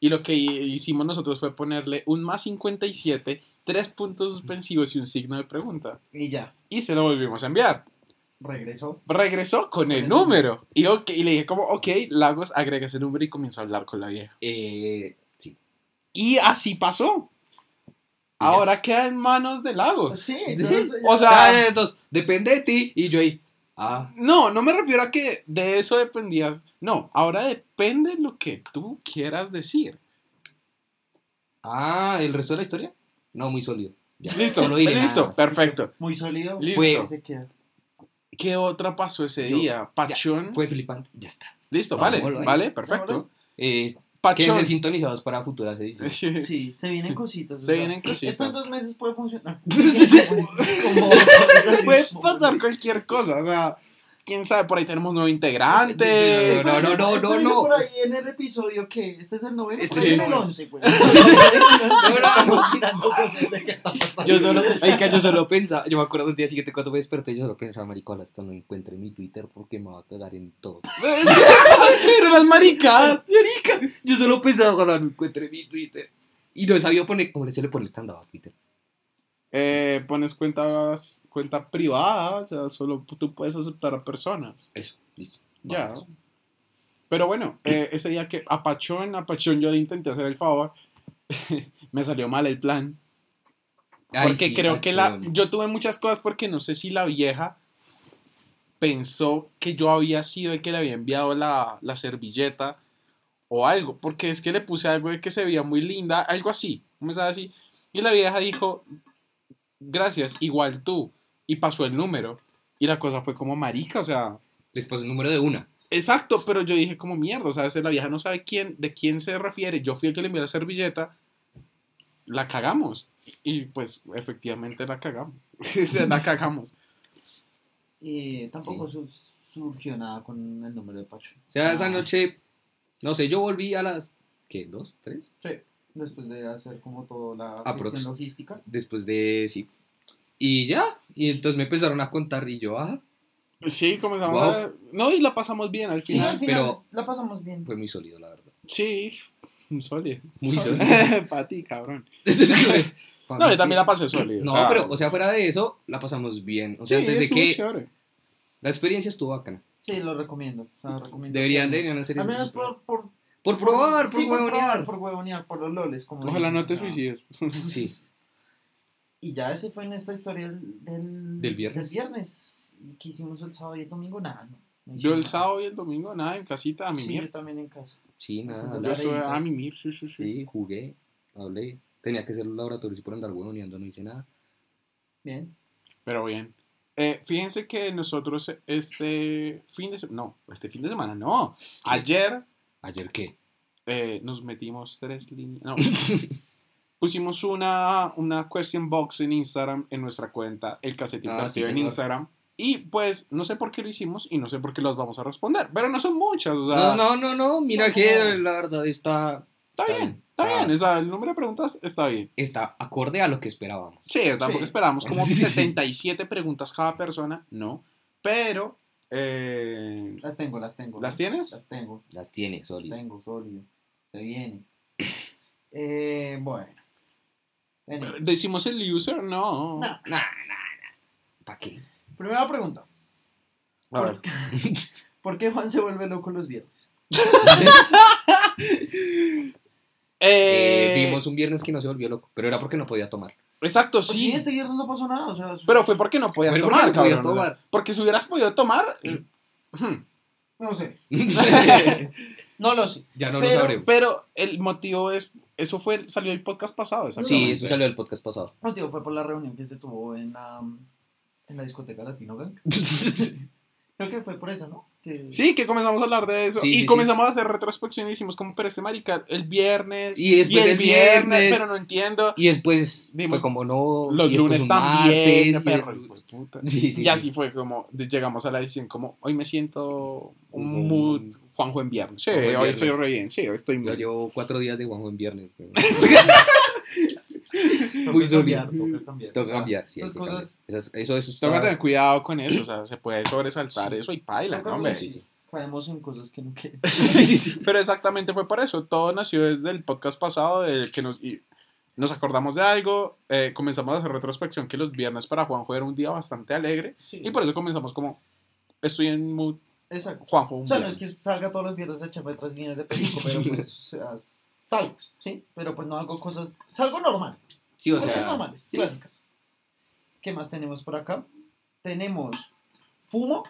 Y lo que hicimos nosotros fue ponerle un más 57, tres puntos suspensivos y un signo de pregunta. Y ya, Y se lo volvimos a enviar. Regresó. Regresó con el número. Y, ok, y le dije como, ok, Lagos, agrega ese número y comienza a hablar con la vieja. Eh, sí. Y así pasó. ya. Ahora queda en manos de Lagos. Sí, <laughs> O sea- Ah, entonces, depende de ti. Y yo ahí. Ah, No, no me refiero a que de eso dependías. No, ahora depende lo que tú quieras decir. ah, ¿el resto de la historia? No, muy sólido. Ya, Listo, diré nada listo, perfecto. muy sólido. Listo. Fue- se queda. ¿Qué otra pasó ese Yo- día? Pachón. Fue flipante. Ya está. Listo, vale, vale, perfecto. Eh, Pachón. quédense sintonizados para futuras ediciones. <laughs> Sí, se vienen cositas. Se vienen cositas. Esto en dos meses puede funcionar. <laughs> Como- <laughs> Puede pasar cualquier cosa, o sea, quién sabe, por ahí tenemos nuevo integrante. No, no, no, no, no. por ahí en el episodio que este es el noveno, Este es el once, güey. <laughs> Yo solo, <laughs> yo solo pensaba, yo me acuerdo el día siguiente cuando me desperté, yo solo pensaba, maricola, esto no encuentre mi Twitter porque me va a cagar en todo. <laughs> A escribir unas maricadas. Marica, yo solo pensaba, no encuentre mi Twitter. Y no sabía poner, ¿cómo se le pone el candado a Twitter? Eh, pones cuentas cuenta privada, o sea, solo tú puedes aceptar a personas. Eso, listo. Ya. Pero bueno, eh, ese día que a Pachón, a Pachón yo le intenté hacer el favor, <laughs> me salió mal el plan. Ay, Porque sí, creo que la, yo tuve muchas cosas porque no sé si la vieja pensó que yo había sido el que le había enviado la, la servilleta o algo, porque es que le puse algo de que se veía muy linda, algo así, un mensaje así, y la vieja dijo, gracias, igual tú, y pasó el número, y la cosa fue como marica, o sea, Les pasó el número de una. exacto, pero yo dije como mierda, o sea, si la vieja no sabe quién, de quién se refiere, yo fui el que le envió la servilleta, la cagamos, y pues efectivamente la cagamos, <laughs> la cagamos. Y tampoco Sí. surgió nada con el número de Pacho. O sea, esa noche, no sé, yo volví a las, ¿qué? ¿Dos? ¿Tres? Sí, después de hacer como toda la Aprox. gestión logística. Después de, sí. Y ya, y entonces me empezaron a contar y yo, ah, Sí, comenzamos Wow. a... No, y la pasamos bien al Sí, final. al final pero- la pasamos bien. fue muy sólido, la verdad. Sí, sólido. Muy <laughs> sólido. Para ti, cabrón. <laughs> <laughs> No, yo también la pasé sólido. No, pero, o sea, fuera de eso, la pasamos bien. O sea, sí, de estuvo que chévere. la experiencia estuvo bacana. Sí, lo recomiendo. o sea, recomiendo Deberían, que- deberían hacer Al menos por, por, Por probar, por sí, por huevonear. por huevonear, por los loles. Como Ojalá dicen, no te suicides. <laughs> Sí. Y ya ese fue nuestra historia del, del, viernes. del viernes. ¿Y qué hicimos el sábado y el domingo? Nada, no. no Yo el nada. sábado y el domingo, nada, en casita, a Sí, mimir. yo también en casa. Sí, nada. Yo estuve a mimir, sí, sí, sí. Sí, jugué, hablé. Tenía que hacer los laboratorios y por andar huevoneando no hice nada. Bien. Pero bien. Eh, fíjense que nosotros este fin de semana, no, este fin de semana, no. Ayer ¿Ayer qué? eh, nos metimos tres líneas. No, <laughs> pusimos una, una question box en Instagram, en nuestra cuenta, el cassette Ah, sí, en señor. Instagram. Y pues no sé por qué lo hicimos y no sé por qué los vamos a responder. Pero no son muchas, o sea, No, no, no, no. Mira que como- la verdad está. está, bien, está Ah, bien. O sea, el número de preguntas está bien. Está acorde a lo que esperábamos. Sí, tampoco Sí. esperamos como <laughs> Sí, sí. 77 preguntas cada persona, no. Pero, eh, Las tengo, las tengo. ¿las tienes? Las tengo. Las tiene, Las sólido. tengo, sólido. Se viene. <coughs> eh, bueno. ¿Decimos el user? No. No. Nah, nah, nah. ¿Para qué? Primera pregunta. A ver. <laughs> ¿Por qué Juan se vuelve loco los viernes? <laughs> <laughs> Eh, Eh, vimos un viernes que no se volvió loco, pero era porque no podía tomar. Exacto, Pues sí, sí. este viernes no pasó nada. O sea, Pero fue porque no podías tomar, no podías cabrón, tomar. Porque si hubieras podido tomar. <laughs> hmm, No sé. <laughs> No lo sé. ya no Pero- lo sabremos. pero el motivo es. Eso fue, salió el podcast pasado, Sí, eso salió del podcast pasado. No, tío, fue por la reunión que se tuvo en la, en la discoteca Latino Gang. <laughs> Creo que fue por eso, ¿no? Que... Sí, que comenzamos a hablar de eso. Sí, y sí, comenzamos a hacer retrospección y hicimos como, pero este marica, el viernes. Y después el el viernes. Pero no entiendo. Y después Dimos- fue como no. Los lunes un también. martes, y perro, el- hijo de <laughs> puta. Sí, sí, y sí. así fue como llegamos a la decisión como hoy me siento un mood Juanjo en viernes. Sí, Juanjo en hoy viernes. estoy re bien. Sí, hoy estoy Yo muy llevo cuatro días de Juanjo en viernes. pero- <laughs> <laughs> Muy cambiar, Toca cambiar. Tengo que cambiar. Sí, que cambiar. cosas eso, eso está- tener cuidado con eso, o sea, se puede sobresaltar eso y paila, Toca ¿no, hombre? sí, sí, sí. caemos en cosas que no quieren. <laughs> Sí, sí, sí. Pero exactamente fue por eso. Todo nació desde el podcast pasado, de que nos, y nos acordamos de algo, eh, comenzamos a hacer retrospección que los viernes para Juanjo era un día bastante alegre Sí. y por eso comenzamos como, estoy en mood Exacto. Juanjo un O sea, no es viernes. que salga todos los viernes a echarme tres líneas de perico, pero pues, o sea, <laughs> salgo, ¿sí? Pero pues no hago cosas, salgo normal, Sí, o sea. normales, sí. clásicas. ¿Qué más tenemos por acá? Tenemos fumo,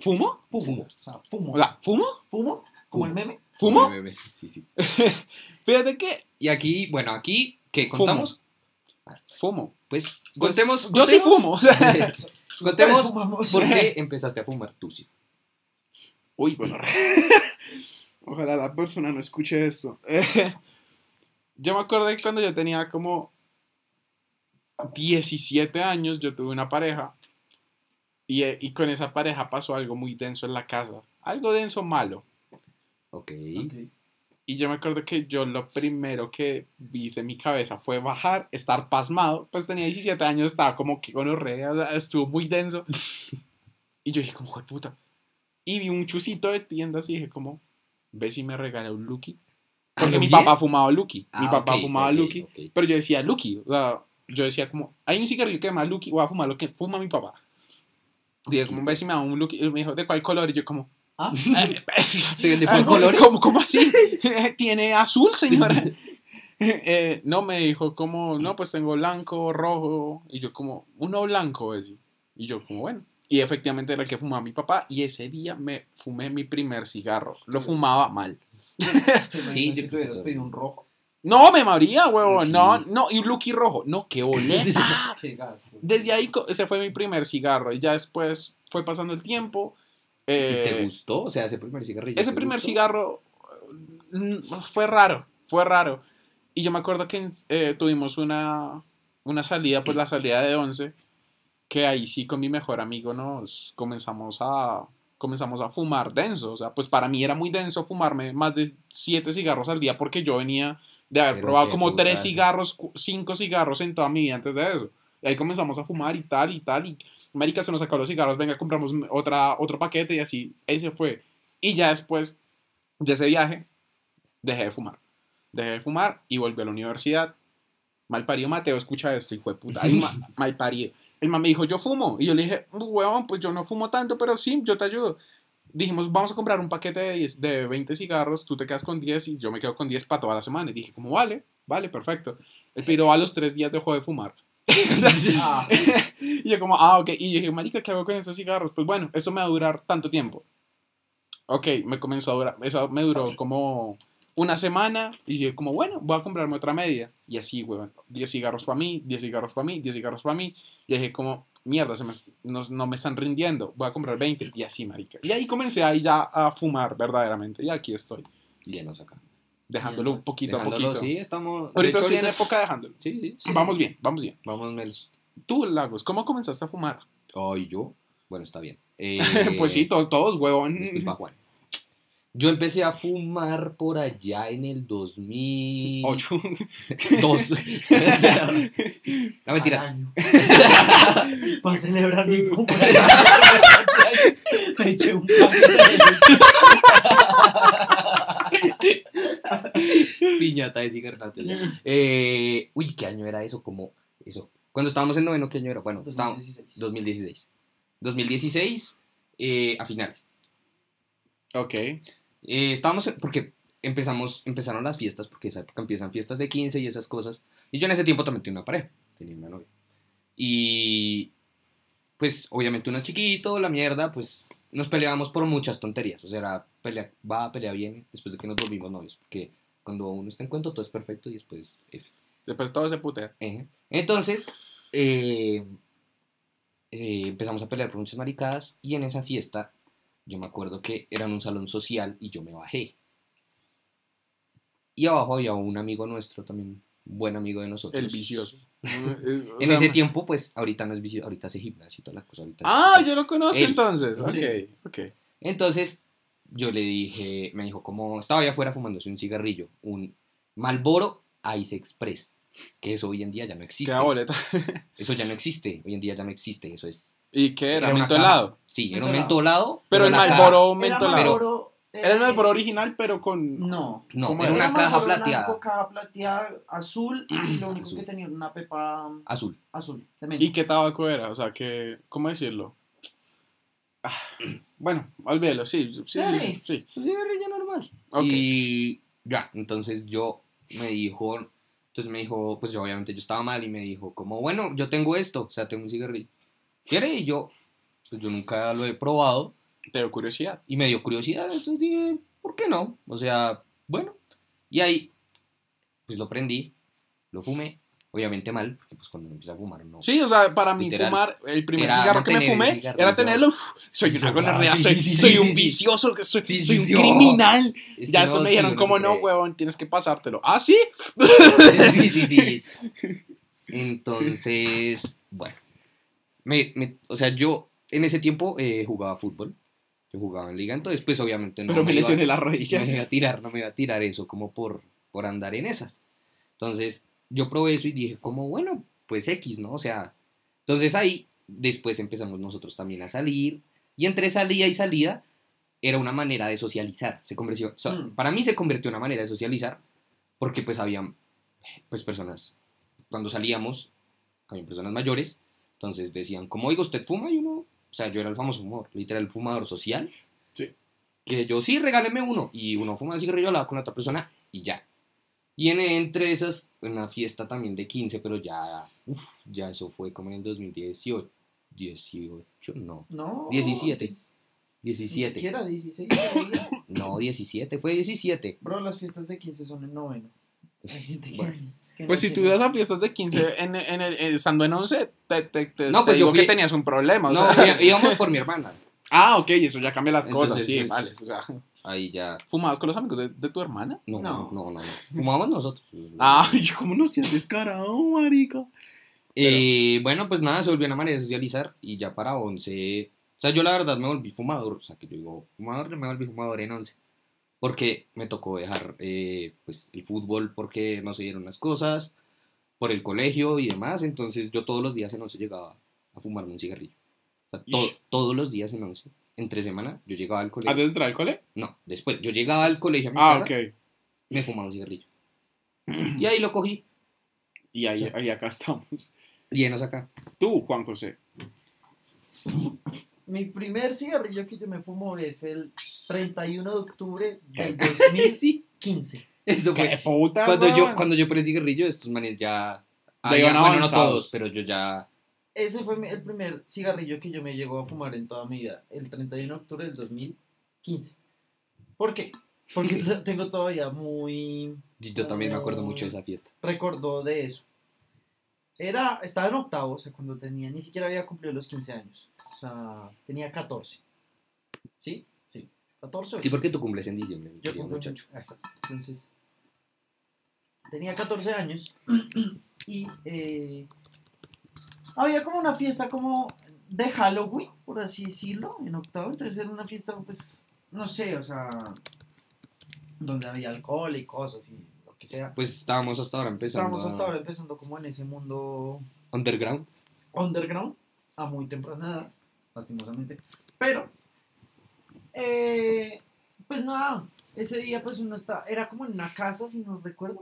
¿Fumo? fumo, Fumo. o sea, fumo, ¿fumo? fumo, como Fumo. el meme. ¿Fumo? Bebé, Sí, sí. <laughs> Fíjate que Y aquí, bueno, aquí, ¿qué contamos? fumo. Pues, Pues, contemos. yo sí contemos- fumo. o sea, <laughs> Contemos Fumamos. por qué <laughs> empezaste a fumar tú, sí. Uy, bueno. Ojalá la persona no escuche esto. yo me acuerdo que cuando yo tenía como 17 años, yo tuve una pareja Y, eh, y con esa pareja pasó algo muy denso en la casa. Algo denso malo. Ok. Y yo me acuerdo que yo lo primero que hice en mi cabeza fue bajar, estar pasmado. Pues tenía 17 años, estaba como que con estuvo muy denso. Y yo dije, como, "Jue puta. Y vi un chusito de tiendas y dije, como, ve si me regala un Lucky. Porque ¿A mi papá fumaba Lucky. Mi Ah, papá fumaba Lucky. Pero yo decía Lucky. O sea, yo decía, como, hay un cigarrillo que llama Lucky, voy a fumar lo que fuma mi papá. Dije, como, ve si me da un Lucky. Y me dijo, ¿de cuál color? Y yo, como, Ah, ¿Se vende por colores? ¿Cómo, cómo así? <laughs> ¿Tiene azul, señora? <laughs> <laughs> Eh, no, me dijo como, no, pues tengo blanco, rojo. Y yo como, uno blanco es. Y yo como, bueno. Y efectivamente era el que fumaba mi papá. Y ese día me fumé mi primer cigarro. Lo fumaba mal. Sí, si yo- te hubieras pedido un rojo. No, me moría, huevón. Sí. No, no. Y un Lucky rojo. No, qué boleta. <laughs> Qué gas. Desde ahí, ese fue mi primer cigarro. Y ya después fue pasando el tiempo. ¿Y te eh, gustó? O sea, ese primer cigarrillo. Ese ¿te primer gustó? cigarro mm, fue raro, fue raro. Y yo me acuerdo que eh, tuvimos una, una salida, pues la salida de 11, que ahí sí con mi mejor amigo nos comenzamos a, comenzamos a fumar denso. O sea, pues para mí era muy denso fumarme más de 7 cigarros al día porque yo venía de haber Pero probado como 3 putazo. cigarros, 5 cigarros en toda mi vida antes de eso. Y ahí comenzamos a fumar y tal y tal. Y marica se nos sacó los cigarros, venga, compramos otra, otro paquete y así. Ese fue. Y ya después de ese viaje, dejé de fumar. Dejé de fumar y volví a la universidad. Malparido Mateo, escucha esto, hijo de puta. Ma- <laughs> malparido. El man me dijo, yo fumo. Y yo le dije, huevón, pues yo no fumo tanto, pero sí, yo te ayudo. Dijimos, vamos a comprar un paquete de, 10 de 20 cigarros, tú te quedas con 10 y yo me quedo con 10 para toda la semana. Y dije, como vale, vale, perfecto. El piro a los tres días dejó de fumar. <laughs> Ah, <laughs> y yo como, ah, ok. Y yo dije, marica, ¿qué hago con esos cigarros? Pues bueno, esto me va a durar tanto tiempo. Ok, me comenzó a durar, eso me duró como una semana y yo como, bueno, voy a comprarme otra media. Y así, weón, 10 cigarros para mí, 10 cigarros para mí, 10 cigarros para mí. Y dije como, mierda, se me, no, no me están rindiendo, voy a comprar 20. Y así, marica. Y ahí comencé ahí ya a fumar verdaderamente. Y aquí estoy, Llenos acá. dejándolo un poquito a poquito. sí, estamos... Ahorita estoy en época dejándolo. Sí, sí, sí. Vamos bien, vamos bien. Vamos, Melos. Tú, Lagos, ¿cómo comenzaste a fumar? Ay, yo. Bueno, está bien. <laughs> Eh, pues sí, todos, todos huevón. Juan. Yo empecé a fumar por allá en el 2002. Ocho. <laughs> no, mentira. al año. <laughs> Para celebrar mi <laughs> cumpleaños. Me eché un Piñata de cigarrillos. Eh, uy, ¿qué año era eso? Como eso. Cuando estábamos en noveno, ¿qué año era? Bueno, estábamos 2016. 2016. 2016 eh, a finales. Ok. Eh, estábamos, porque empezamos, empezaron las fiestas, porque esa época empiezan fiestas de 15 y esas cosas. Y yo en ese tiempo también tenía una pareja, tenía una novia. Y pues obviamente uno es chiquito, la mierda, pues nos peleábamos por muchas tonterías. O sea, era pelea, va, pelea bien, después de que nos volvimos novios. Porque cuando uno está en cuento todo es perfecto y después F. Después todo se putea. Entonces, eh, eh, empezamos a pelear por muchas maricadas y en esa fiesta, yo me acuerdo que era en un salón social y yo me bajé. Y abajo había un amigo nuestro también, buen amigo de nosotros. El vicioso. <laughs> En O sea, ese tiempo, pues, ahorita no es vicioso, ahorita hace gimnasio y todas las cosas. ahorita Ah, yo lo conozco Él. entonces. Ok, ok. Entonces, yo le dije, me dijo, como estaba allá afuera fumándose un cigarrillo, un Malboro Ice Express, que eso hoy en día ya no existe. Eso ya no existe, hoy en día ya no existe, eso es... ¿Y qué era? Era ¿Mentolado? Sí, era un Mentolado. Pero el Malboro Era mentolado. Marlboro, eh, Era el Malboro original, pero con. No. No, ¿Cómo era era? una caja plateada. blanco, caja plateada, azul y <clears throat> lo único Azul. que tenía era una pepa Azul. azul. ¿Y qué tabaco era? O sea, que. ¿Cómo decirlo? Ah, bueno, olvídalo, sí. Sí, sí, sí. sí. Un cigarrillo normal. Y ya, entonces yo me dijo, entonces me dijo, pues obviamente yo estaba mal y me dijo como, bueno, yo tengo esto, o sea, tengo un cigarrillo. ¿Quiere? Y yo, pues yo nunca lo he probado dio curiosidad. y me dio curiosidad, entonces dije, ¿por qué no? O sea, bueno. Y ahí, pues lo prendí, lo fumé, obviamente mal, porque pues cuando empieza a fumar no. Sí, o sea, para mí Literal. fumar, el primer cigarro que me fumé cigarrillo. era tenerlo. uf, soy una gonorrea, sí, soy, sí, soy sí, un vicioso, soy, soy un criminal. Es ya después no, me dijeron, ¿cómo no, huevón? Tienes que pasártelo. ¿Ah, sí? sí, sí, sí. <laughs> Entonces, bueno, me, me- o sea, yo en ese tiempo eh, jugaba fútbol. Yo jugaba en liga, entonces pues obviamente no Pero me iba- lesioné la no rodilla. me iba a tirar, no me iba a tirar eso como por, por andar en esas. Entonces, yo probé eso y dije, como bueno, pues X, ¿no? O sea, entonces ahí después empezamos nosotros también a salir y entre salida y salida era una manera de socializar. Se convirtió, o sea, Mm. para mí se convirtió en una manera de socializar porque pues había pues personas, cuando salíamos, había personas mayores, entonces decían, como oiga, usted fuma y uno, o sea, yo era el famoso fumador, literal fumador social. Sí. Que yo, sí, regáleme uno. Y uno fuma el cigarrillo al lado con otra persona y ya. Y en, entre esas, una fiesta también de 15, pero ya, uf, ya eso fue como en el 2018. 18, no. No. 17. Ni 17. siquiera 16 todavía. No, 17, fue 17. Bro, las fiestas de 15 son en noveno. Hay gente que- Bueno. Pues si tú ibas a fiestas de 15 en, <clears throat> en el, en- estando en 11, te, te, te, No, te pues yo digo fui- que tenías un problema. o No, sea. <laughs> íbamos por mi hermana. Ah, ok, eso ya cambia las Entonces, cosas, sí, pues- vale. O sea, Ahí ya. ¿Fumabas con los amigos de, de tu hermana? No, No. no, no, no. Fumábamos nosotros. Ay, ¿cómo no seas descarado, marica? Eh, bueno, pues nada, se volvió una manera de socializar y ya para 11, o sea, yo la verdad me volví fumador, o sea, que yo digo, fumador, me volví fumador en 11, porque me tocó dejar eh, pues el fútbol porque no se dieron las cosas, por el colegio y demás, entonces yo todos los días en 11 llegaba a fumarme un cigarrillo, o sea, to- Ish. todos los días en 11, entre semana, yo llegaba al colegio, ¿Antes de entrar al cole? no, después, yo llegaba al colegio a mi Ah, casa, ok. me fumaba un cigarrillo, <clears throat> y ahí lo cogí, Y ahí, ahí acá estamos. llenos acá. Tú, Juan José. Mi primer cigarrillo que yo me fumo es el 31 de octubre del <laughs> ¿Qué? 2015. Eso ¡Qué fue. puta, Cuando yo, cuando yo prendí cigarrillo, estos manes ya. Ya iban bueno, no todos, pero yo ya. Ese fue mi- el primer cigarrillo que yo me llegó a fumar en toda mi vida, el 31 de octubre del 2015. ¿Por qué? Porque <laughs> tengo todavía muy Yo también me acuerdo mucho de esa fiesta. recordó de eso. Era, estaba en octavo, o sea, cuando tenía, ni siquiera había cumplido los 15 años. Sea, tenía 14. ¿Sí? Sí. 14 o Sí, porque 15. tú cumples en diciembre, mi Yo muchacho. Exacto. Entonces, tenía 14 años y eh, había como una fiesta como de Halloween, por así decirlo, en octavo. Entonces era una fiesta, pues, no sé, o sea, donde había alcohol y cosas y lo que sea. Pues estábamos hasta ahora empezando. Estábamos hasta ahora empezando como en ese mundo Underground. underground a muy temprana edad, lastimosamente. Pero, eh, pues nada, ese día pues uno está, era como en una casa, si no recuerdo.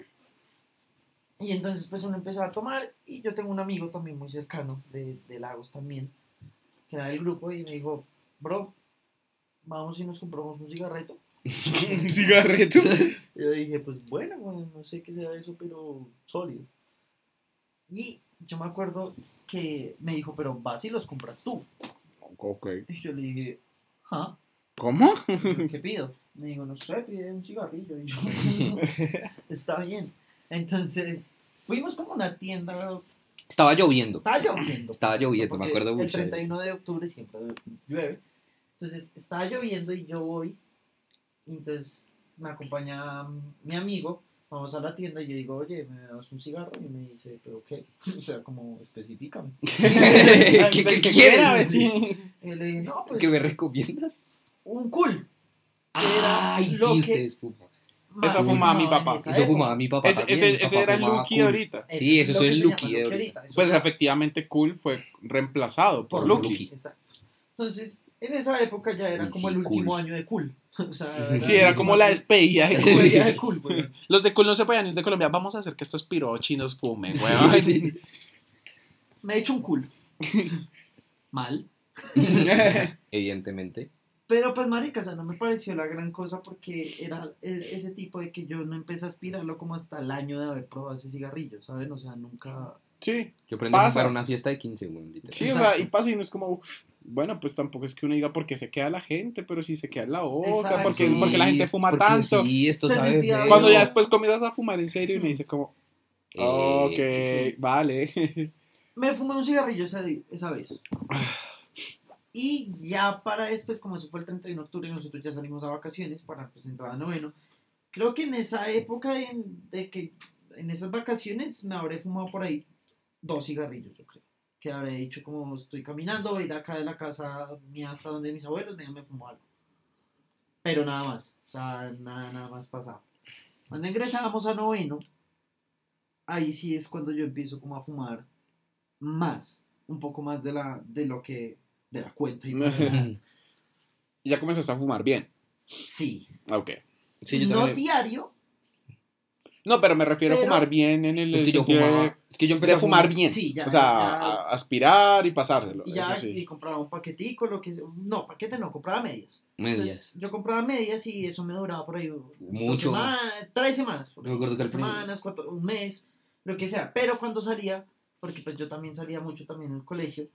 Y entonces pues uno empezó a tomar y yo tengo un amigo también muy cercano de, de Lagos también, que era del grupo y me dijo, bro, vamos y nos compramos un cigarreto. <laughs> ¿Un cigarreto? Y yo dije, pues bueno, bueno, no sé qué sea eso, pero sólido. Y yo me acuerdo que me dijo, pero vas y los compras tú. Ok. Y yo le dije, ¿ah? ¿Cómo? ¿Qué pido? Me dijo, no sé, pide un cigarrillo. Y yo, <laughs> está bien. Entonces, fuimos como a una tienda. Estaba lloviendo. Estaba lloviendo. Estaba lloviendo, me acuerdo El mucho. de- 31 de octubre siempre llueve. Entonces, estaba lloviendo y yo voy. Entonces, me acompaña mi amigo. Vamos a la tienda y yo digo, oye, ¿me das un cigarro? Y me dice, ¿pero qué? <laughs> O sea, como, específicame. <laughs> <laughs> ¿Qué, qué- qué quiera, quieres? sí. Y le dije, no, pues, ¿Qué me recomiendas? un cool. Ay, sí, ustedes fuman. Eso fumaba mi papá. esa Eso fumaba mi papá. Ese, ese, mi ese papá era el Lucky cool. ahorita. Ese Sí, eso es el Lucky de ahorita. Pues es efectivamente Cool fue reemplazado por, Por Lucky. Lucky. Exacto. Entonces, en esa época ya era como sí, el último cool. año de cool. <laughs> O sea, Sí, era como la despedida de Cool. güey. Los de Cool no se podían ir de Colombia. Vamos a hacer que estos pirochinos fumen, weón. Me he hecho un cool. <laughs> Mal. <laughs> Evidentemente. Pero pues, marica, o sea, no me pareció la gran cosa porque era e- ese tipo de que yo no empecé a aspirarlo como hasta el año de haber probado ese cigarrillo, ¿saben? O sea, nunca... Sí, Yo aprendí a Pasa. para una fiesta de 15, güey, literal. sí, o Exacto. sea, y pasa y no es como, uf, bueno, pues tampoco es que uno diga porque se queda la gente, pero si se queda en la boca, Exacto. porque, Sí, porque la gente fuma porque tanto. Sí, esto Se sabe. Cuando ya después comienzas a fumar en serio y me dice como, Eh, ok, vale. Me fumé un cigarrillo esa, esa vez. Y ya para después, como eso fue el 31 de octubre, nosotros ya salimos a vacaciones para entrar a noveno. Creo que en esa época de, de que, en esas vacaciones, me habré fumado por ahí dos cigarrillos, yo creo. que habré dicho como estoy caminando, voy de acá de la casa mía hasta donde mis abuelos, me, me fumo algo. Pero nada más, o sea, nada, nada más pasaba. Cuando ingresábamos a noveno, ahí sí es cuando yo empiezo como a fumar más, un poco más de, la, de lo que, de la cuenta. Y. <laughs> Y ya comenzaste a fumar bien. sí, Ok. Sí, yo no diario, No, pero me refiero Pero- a fumar bien en el Es que yo de- fumaba. Es que yo empecé a fumar fumar bien. Sí, ya, o sea, ya. a- aspirar y pasárselo. y ya eso sí. y compraba un paquetico, lo que no, paquete no, compraba medias. medias. Entonces, yo compraba medias y eso me duraba por ahí Mucho. semanas, tres semanas, por Yo ahí, me acuerdo que al semanas, cuatro, un mes, lo que sea. Pero cuando salía, porque pues yo también salía mucho también en el colegio,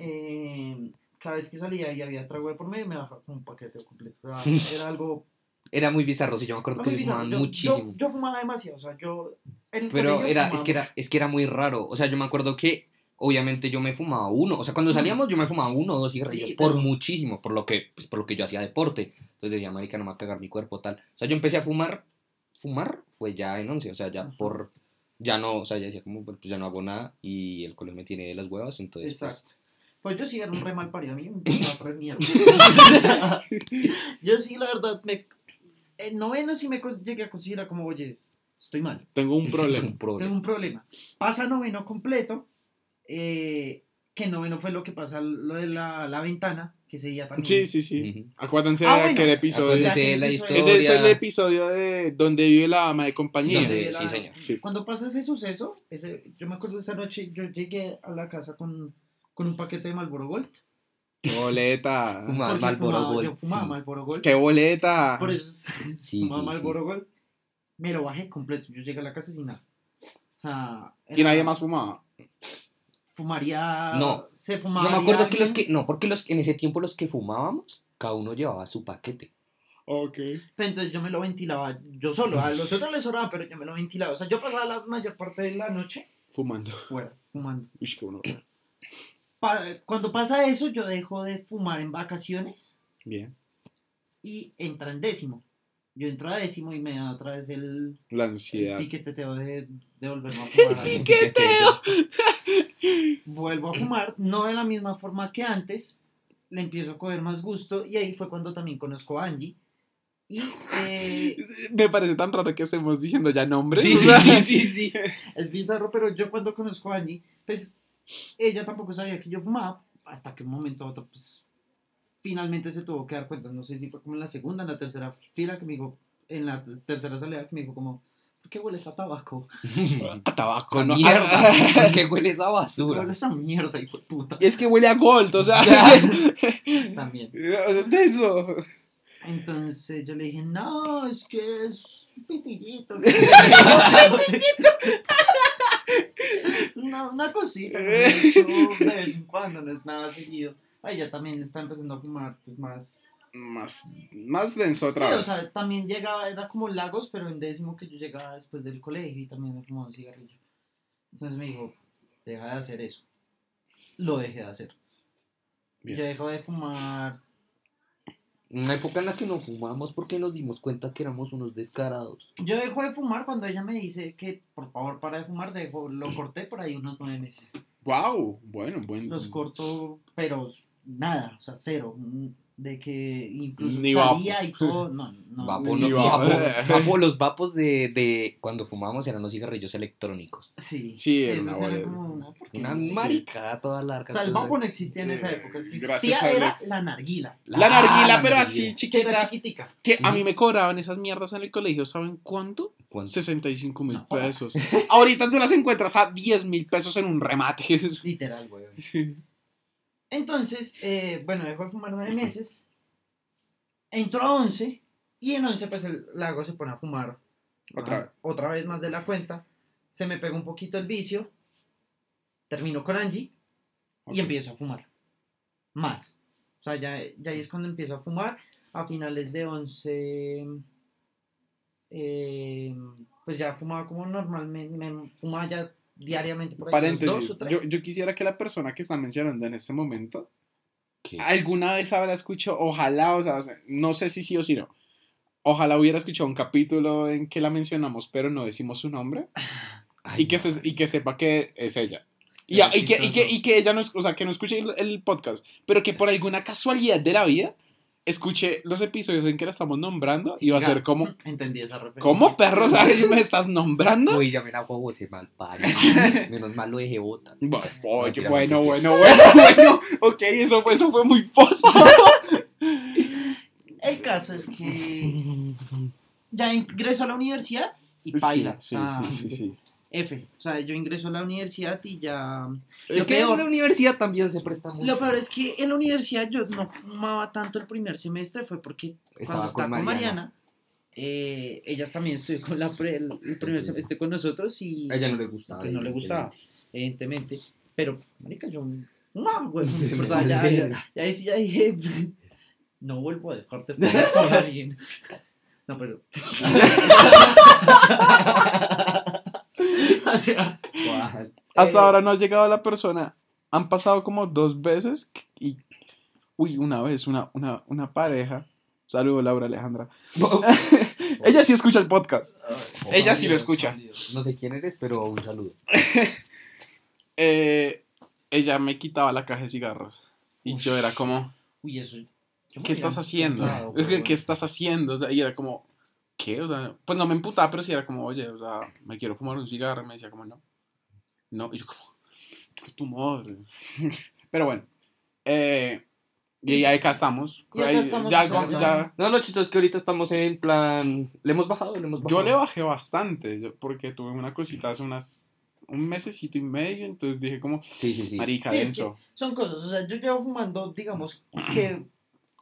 eh, cada vez que salía y había trago de por medio, me bajaba con un paquete completo. Era, <laughs> era algo Era muy bizarro, sí, yo me acuerdo que fumaban Yo, muchísimo. yo, yo fumaba demasiado, o sea, yo en Pero era, es que era, mucho. es que era muy raro. O sea, yo me acuerdo que obviamente yo me fumaba uno. O sea, cuando salíamos yo me fumaba uno o dos cigarrillos Sí, por muchísimo, por lo que, pues, por lo que yo hacía deporte. Entonces decía, marica, no me va a cagar mi cuerpo, tal. O sea, yo empecé a fumar, fumar fue ya en 11, o sea, ya por, ya no, o sea, ya decía como, pues ya no hago nada y el colegio me tiene de las huevas, entonces. pues, Exacto. Pues yo sí era un re mal parido, a mí gustaba <laughs> tres mierdas. <laughs> <laughs> yo sí, la verdad, me, en noveno sí me llegué a considerar como, oye, estoy mal, Tengo un <laughs> problema. un problema. tengo un problema. Pasa noveno completo, eh, que noveno fue lo que pasa, lo de la, la ventana, que ese día también. Sí, sí, sí. Ujú. Acuérdense Ah, de bueno. aquel episodio. De la historia. Ese es el episodio de donde vive la ama de compañía. donde- donde sí, la- señor. Sí. Cuando pasa ese suceso, ese, yo me acuerdo de esa noche, yo llegué a la casa con, con un paquete de Marlboro Gold. Boleta. Fumaba porque Marlboro fumaba- Gold, Yo fumaba sí. Marlboro Gold. ¡Qué boleta! Por eso Sí, fumaba sí, Marlboro Gold. Me lo bajé completo. Yo llegué a la casa sin nada. O sea, Y nadie más fumaba. Fumaría. No. Se fumaba. Yo me acuerdo que los que, no, porque los en ese tiempo los que fumábamos, cada uno llevaba su paquete. Ok. Pero entonces yo me lo ventilaba yo solo. A los otros les sobraba, pero yo me lo ventilaba. O sea, yo pasaba la mayor parte de la noche Fumando. fuera, fumando. Uy, qué bueno. Pa- cuando pasa eso, yo dejo de fumar en vacaciones Bien. y entra en décimo. Yo entro a décimo y me da otra vez el, La el ansiedad. piqueteteo de, de volverme a <laughs> fumar. algo. Vuelvo a fumar, no de la misma forma que antes. Le empiezo a coger más gusto y ahí fue cuando también conozco a Angie. Y eh, <laughs> Me parece tan raro que estemos diciendo ya nombres. Sí, sí, <laughs> sí, sí, sí. es bizarro, pero yo cuando conozco a Angie, pues ella tampoco sabía que yo fumaba, hasta que un momento a otro, pues finalmente se tuvo que dar cuenta. No sé si fue como en la segunda, en la tercera fila que me dijo, en la tercera salida que me dijo como, ¿por qué hueles a tabaco? <laughs> A tabaco, Con no. mierda. <laughs> ¿Por qué huele esa ¿Por qué basura? hueles a mierda, hijo de puta? Es que huele a gold, o sea. <laughs> También. o sea, es de eso. Entonces yo le dije, no, es que es un pitillito. Una, una cosita, como hecho de vez en cuando, no es nada seguido. Ahí ya también está empezando a fumar, pues más... Más, más denso otra Sí, o vez. sea, también llegaba, era como Lagos, pero en décimo que yo llegaba después del colegio y también me fumaba un cigarrillo. Entonces me dijo, deja de hacer eso. Lo dejé de hacer. Bien. Yo dejo de fumar Una época en la que no fumábamos porque nos dimos cuenta que éramos unos descarados. Yo dejo de fumar cuando ella me dice que por favor para de fumar, dejo, lo <clears throat> corté por ahí unos nueve meses. Wow, bueno, buen. Los corto, pero nada, o sea, cero. De que incluso Ni salía y todo, no, no. Vapo, no, vapo. los vapos de, de cuando fumábamos eran los cigarrillos electrónicos. Sí, Sí, era una bolera. como una porquería. Una maricada toda larga. O sea, el vapo no existía en esa época, Gracias existía a era Alex. la narguila, La narguila, pero la así narguila. que era chiquita. chiquitica. Que a mí me cobraban esas mierdas en el colegio, ¿saben cuánto? ¿Cuánto? 65 mil No pesos. <laughs> Ahorita tú las encuentras a 10 mil pesos en un remate. Literal, güey. Sí. Entonces, eh, bueno, dejó de fumar nueve meses. Entró a 11 y en 11 pues el lago se pone a fumar Otra más- vez. otra vez más de la cuenta. Se me pegó un poquito el vicio. Termino con Angie y empiezo a fumar. Más. O sea, ya, ya ahí es cuando empiezo a fumar. A finales de 11, eh, pues ya fumaba como normalmente. Me fumaba ya diariamente por ahí. unos dos Paréntesis. o tres. Yo, yo quisiera que la persona que está mencionando en este momento ¿Qué? alguna vez habrá escuchado, ojalá, o sea, no sé si sí o si no. Ojalá hubiera escuchado un capítulo en que la mencionamos, pero no decimos su nombre. <laughs> Ay, y, que se- y que sepa que es ella. Y, y que, y, que, y que ella no, o sea, que no escuche el, el podcast, pero que por alguna casualidad de la vida escuche los episodios en que la estamos nombrando y va a ser como, <laughs> Entendí esa referencia. ¿cómo perro sabes me estás nombrando? Uy, ya me la juego ese mal padre. <laughs> Menos mal lo dejé Mentira, bueno, mentira. bueno, bueno, <laughs> bueno, ok, eso fue, eso fue muy pozo. El caso es que ya ingreso a la universidad y baila. Sí, o sea, sí, sí, sí. F. O sea, yo ingreso a la universidad y ya. Es Lo que peor- en la universidad también se presta mucho. Lo peor es que en la universidad yo no fumaba tanto el primer semestre, fue porque Estaba cuando estaba con con Mariana. Mariana, eh, ellas también estudió con la pre- el, el primer semestre con nosotros y A ella no le gustaba. que no le gustaba, evidentemente. Pero, marica, yo no, güey, <laughs> Sí, me sea, ya, ya, ya, dije, <laughs> no vuelvo a dejarte fumar con <laughs> alguien. No, pero. O sea, Guau. Hasta Eh, ahora no ha llegado la persona. Han pasado como dos veces y. Uy, una vez, una, una, una pareja. Saludos, Laura Alejandra. <laughs> Ella sí escucha el podcast. Ella sí lo escucha. No sé quién eres, pero un saludo. <laughs> Eh, ella me quitaba la caja de cigarros. Y yo era como, Uy, eso. ¿qué estás haciendo? <laughs> ¿Qué, qué estás haciendo? O sea, y era como, ¿qué? O sea, pues no me emputaba, pero sí era como, oye, o sea, me quiero fumar un cigarro. Y me decía como, no. No, y yo como, "¿Qué tu madre. <laughs> pero bueno. Eh, y ahí acá estamos. Y acá estamos, ya, ya- ya- No, lo chistoso es que ahorita estamos en plan. ¿Le hemos bajado? ¿Le hemos bajado? Yo le bajé bastante, yo- porque tuve una cosita hace unas, un mesecito y medio, entonces dije como, Sí, sí, sí. marica, Sí, es denso. Son cosas, o sea, yo llevo fumando, digamos, que.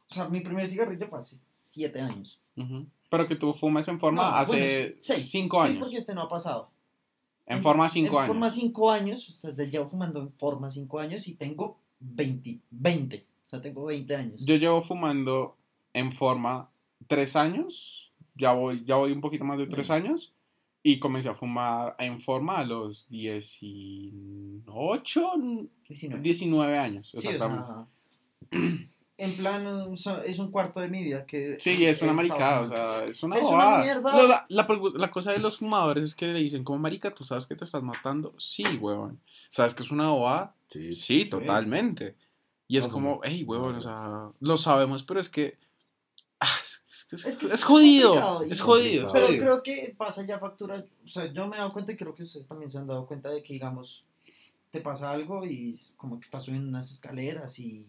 O sea, mi primer cigarrillo fue hace siete años. Ujú. Pero que tú fumes en forma No, hace bueno, seis. cinco Seis años. porque este no ha pasado. En forma cinco en años. forma cinco años, o sea, ya llevo fumando en forma cinco años y tengo 20, 20. O sea, tengo 20 años. Yo llevo fumando en forma tres años, ya voy, ya voy un poquito más de tres años, y comencé a fumar en forma a los 18, 19. 19 años, Sí, o exactamente. sea, <clears throat> en plan, es un cuarto de mi vida que... Sí, es una maricada, o sea, es una Es una mierda. La, la pregu- la cosa de los fumadores es que le dicen como marica, ¿tú sabes que te estás matando? Sí, huevón. ¿Sabes que es una bobada? Sí. Sí, totalmente. Y es como, hey, huevón, o sea, lo sabemos, pero es que... ah, es, es- es- Es que es es jodido, es jodido, es Pero jodido. creo que pasa ya factura, o sea, yo me he dado cuenta y creo que ustedes también se han dado cuenta de que, digamos, te pasa algo y como que estás subiendo unas escaleras y...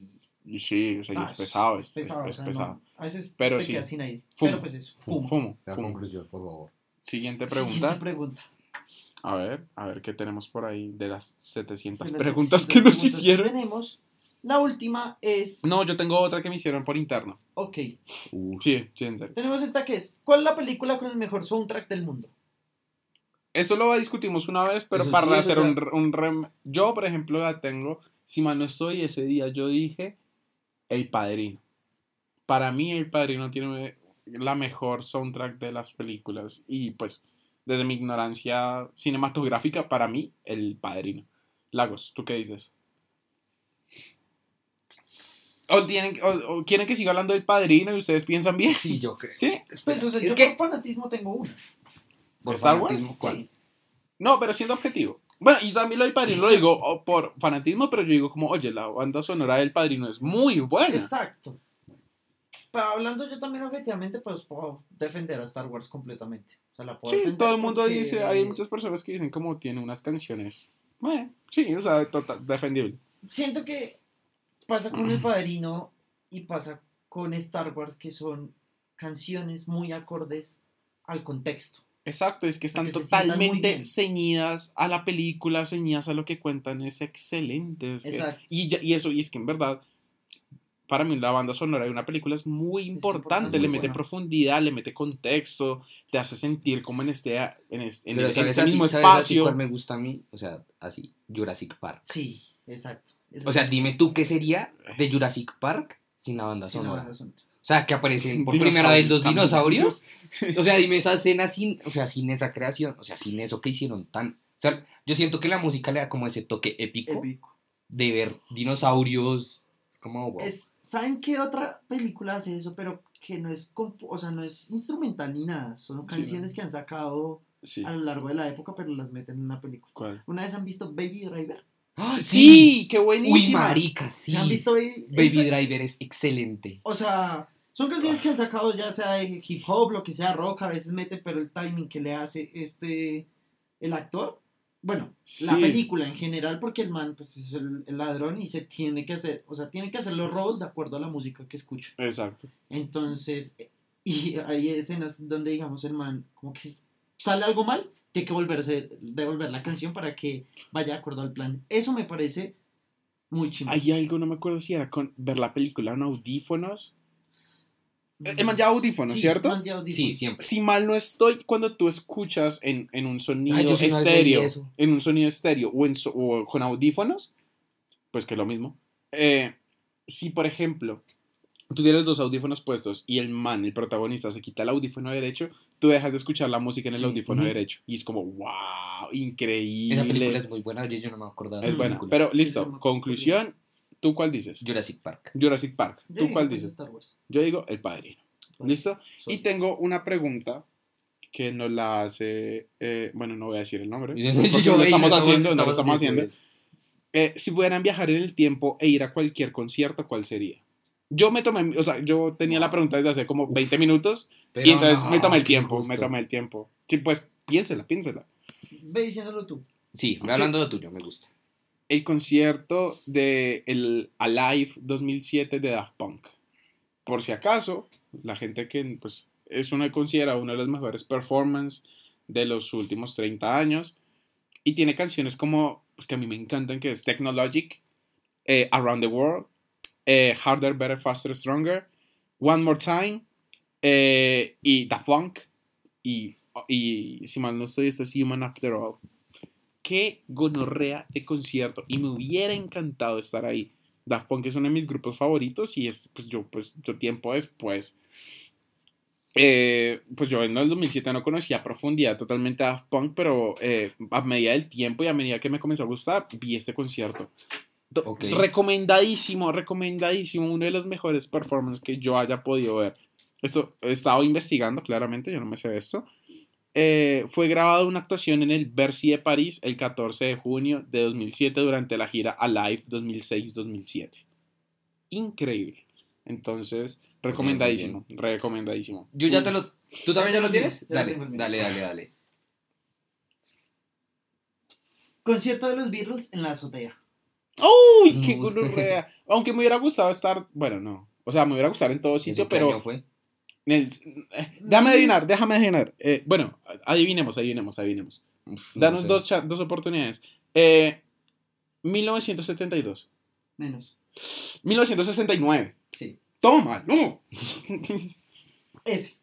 Y sí, o sea, Ah, es pesado, es, es- pesado, es o sea, pesado. no, a veces Pero te sí. quedas sin aire. Fumo. Pero pues eso, Fumo, fumo. fumo, La fumo. conclusión, por favor. Siguiente Siguiente pregunta. A ver, a ver qué tenemos por ahí de las 700 Sí, las preguntas 700 que nos preguntas hicieron. tenemos. La última es... No, yo tengo otra que me hicieron por interno. Ok. Sí, sí, en serio. Tenemos esta que es, ¿cuál es la película con el mejor soundtrack del mundo? Esto lo discutimos una vez, pero Eso para sí, hacer un, un rem- Yo, por ejemplo, la tengo. Si mal no estoy, ese día yo dije El Padrino. Para mí, El Padrino tiene la mejor soundtrack de las películas. Y pues, desde mi ignorancia cinematográfica, para mí, El Padrino. Lagos, ¿tú qué dices? ¿O, tienen, o, o quieren que siga hablando del Padrino y ustedes piensan bien? Sí, yo creo. ¿Sí? Pues, o sea, es yo que. por fanatismo tengo una. Por ¿Star Wars? fanatismo, ¿cuál? Sí. No, pero siendo objetivo. Bueno, y también lo del padrino lo digo oh, por fanatismo, pero yo digo como, oye, la banda sonora del padrino es muy buena. Exacto. Pero hablando yo también objetivamente, pues puedo defender a Star Wars completamente. O sea, la puedo Sí, todo el mundo porque- dice, hay muchas personas que dicen como tiene unas canciones. Bueno, sí, o sea, total, defendible. Siento que pasa con El <clears throat> Padrino y pasa con Star Wars, que son canciones muy acordes al contexto. Exacto, es que están Porque totalmente ceñidas a la película, ceñidas a lo que cuentan, es excelente. es que- Exacto. y, ya- y eso, y es que en verdad, para mí la banda sonora de una película es muy importante, importante, le muy mete buena. profundidad, le mete contexto, te hace sentir como en este, en, este, en, Pero en ¿sabes ese así- mismo sabes espacio. me gusta a mí? O sea, así, Jurassic Park. Sí, exacto. O sea, dime tú qué sería de Jurassic Park sin la banda Sí, la sonora. banda sonora. O sea, que aparecen por primera vez los Dinosaurios. <laughs> O sea, dime esa escena sin, o sea, sin esa creación, o sea, sin eso que hicieron tan. O sea, yo siento que la música le da como ese toque épico Épico. de ver dinosaurios. Es como, wow. Es, ¿Saben qué otra película hace eso? Pero que no es, o sea, no es instrumental ni nada. Son Sí, canciones no. que han sacado Sí. a lo largo de la época, pero las meten en una película. ¿Cuál? ¿Una vez han visto Baby Driver? ¡Ah, Sí, qué Uy, buenísima. marica, sí. ¿Se han visto Baby, Baby Driver es excelente. O sea, son canciones que han sacado ya sea hip hop, lo que sea, rock, a veces meten, pero el timing que le hace este, el actor, bueno, la Sí. película en general, porque el man pues, es el, el ladrón y se tiene que hacer, o sea, tiene que hacer los robos de acuerdo a la música que escucha. Exacto. Entonces, y hay escenas donde, digamos, el man, como que sale algo mal, tiene que volverse, devolver la canción para que vaya de acuerdo al plan. Eso me parece muy chimba. Hay algo, no me acuerdo si era con ver la película en audífonos. El man ya audífonos, Sí, ¿cierto? audífonos. Sí, siempre. Si mal no estoy, cuando tú escuchas en, en un sonido Ay, estéreo, en un sonido estéreo o, en so- o con audífonos, pues que es lo mismo. Eh, si, por ejemplo, tú tienes los audífonos puestos y el man, el protagonista, se quita el audífono derecho, tú dejas de escuchar la música en el Sí, audífono derecho. Y es como, wow, increíble. Esa película es muy buena, yo, yo no me acuerdo de Es la buena. película. Pero listo, sí, conclusión, ¿tú cuál dices? Jurassic Park. Jurassic Park. Yo ¿Tú cuál dices? Star Wars. Yo digo El Padrino. ¿Listo? Soy- Y tengo una pregunta que nos la hace, eh, bueno, no voy a decir el nombre, <laughs> Yo- yo- no estamos no haciendo, no lo estamos estamos haciendo. Eh, si pudieran viajar en el tiempo e ir a cualquier concierto, ¿cuál sería? Yo me tomé, o sea, yo tenía la pregunta desde hace como 20 minutos Pero y entonces no, me tomé el tiempo, me tomé el tiempo. Sí, pues piénsela, piénsela. Ve diciéndolo tú. Sí, hablando de lo tuyo, me gusta. El concierto de el Alive 2007 de Daft Punk. Por si acaso, la gente que pues es una considera una de las mejores performances de los últimos 30 años y tiene canciones como pues que a mí me encantan que es Technologic, eh, Around the World, eh, Harder, Better, Faster, Stronger, One More Time eh, y Da Funk y, si mal no estoy este es Human After All qué gonorrea de concierto y me hubiera encantado estar ahí. Daft Punk es uno de mis grupos favoritos y es, pues yo, pues yo tiempo después, eh, pues yo en el 2007 no conocía a profundidad totalmente a Daft Punk, pero eh, a medida del tiempo y a medida que me comenzó a gustar, vi este concierto. Do- Ok. Recomendadísimo, recomendadísimo, uno de los mejores performances que yo haya podido ver. Esto he estado investigando claramente, yo no me sé esto. Eh, fue grabada una actuación en el Bercy de París el 14 de junio de 2007 durante la gira Alive 2006-2007. Increíble. Entonces, recomendadísimo, recomendadísimo. Yo ya te lo... ¿Tú también ya lo tienes? Dale, dale, dale, dale. Concierto de los Beatles en la azotea. ¡Uy, qué gonorrea! Aunque me hubiera gustado estar, bueno, no. O sea, me hubiera gustado en todo ¿Eso sitio, pero fue? El- eh, déjame adivinar, déjame adivinar. Eh, bueno, adivinemos, adivinemos, adivinemos. Uf, no Danos sé. dos, cha- dos oportunidades. Eh, 1972. Menos. 1969. Sí. Toma, no. <laughs> Ese.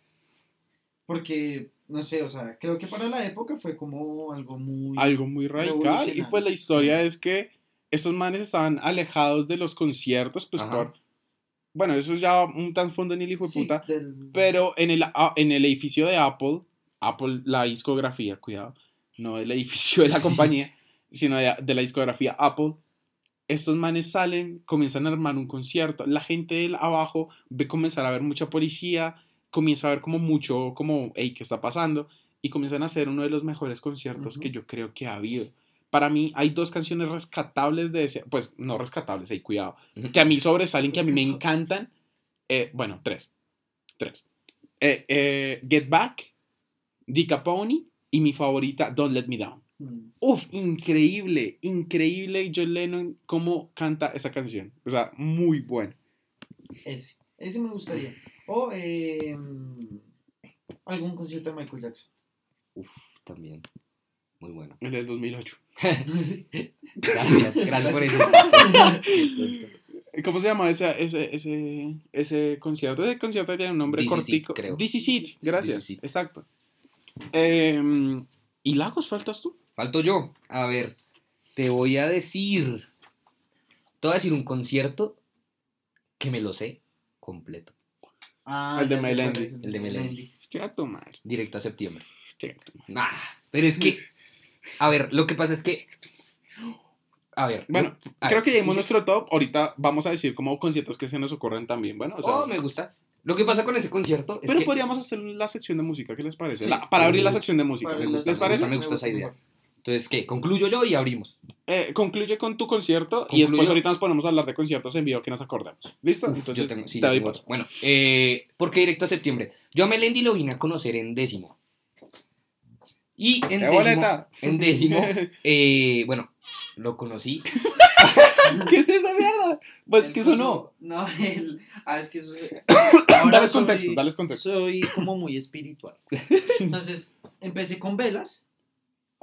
Porque, no sé, o sea, creo que para la época fue como algo muy... Algo muy radical. Y pues la historia es que estos manes estaban alejados de los conciertos, pues Ajá. por. Bueno, eso es ya un tan fondo en el hijo de Sí, puta. del- Pero en el, a- en el edificio de Apple, Apple, la discografía, cuidado, no el edificio de la compañía, sino de, de la discografía Apple, estos manes salen, comienzan a armar un concierto, la gente del abajo ve comenzar a ver mucha policía, comienza a ver como mucho, como, hey, ¿qué está pasando? Y comienzan a hacer uno de los mejores conciertos que yo creo que ha habido. Para mí hay dos canciones rescatables de ese, pues no rescatables, hey, cuidado, que a mí sobresalen, que a mí me encantan. Eh, bueno, tres. Tres. Eh, eh, Get Back, Dick Capone y mi favorita, Don't Let Me Down. Mm. Uf, increíble, increíble John Lennon cómo canta esa canción. O sea, muy bueno. Ese. Ese me gustaría. O eh, algún concierto de Michael Jackson. Uf, también. Muy bueno. El del 2008. <laughs> <laughs> Gracias, gracias por eso. <laughs> ¿Cómo se llama ese, ese, ese, ese concierto? Ese concierto tiene un nombre This Is cortico. It, creo. It, gracias. This Is It. Exacto. Em, ¿Y Lagos faltas tú? Falto yo. A ver, te voy a decir. Te voy a decir un concierto que me lo sé completo. Ah, El de Melendi. El de Melendi. Chica tu madre. Directo a septiembre. tu madre. Nah, pero es que. A ver, lo que pasa es que. A ver. Bueno, a creo ver, que ya dimos sí, sí. nuestro top. Ahorita vamos a decir como conciertos que se nos ocurren también. Bueno, o sea, Oh, me gusta. Lo que pasa con ese concierto es pero que. podríamos hacer la sección de música. ¿Qué les parece? Sí, La- para abrir la sección de música. ¿Les me parece? gusta, me gusta esa idea. Entonces, ¿qué? Concluyo yo y abrimos. Eh, concluye con tu concierto y después ahorita nos ponemos a hablar de conciertos en vivo que nos acordemos. ¿Listo? Uf, Entonces, yo tengo- sí, te yo tengo. Bueno, eh, ¿por qué directo a septiembre? Yo a Melendi lo vine a conocer en décimo. Y en ¡Qué décimo, boleta! en décimo <laughs> eh, bueno, lo conocí. <laughs> ¿Qué es esa mierda? Pues que eso no. No, el, ah, es que eso. <coughs> Dales contexto, dales contexto. Soy como muy espiritual. Entonces, empecé con velas,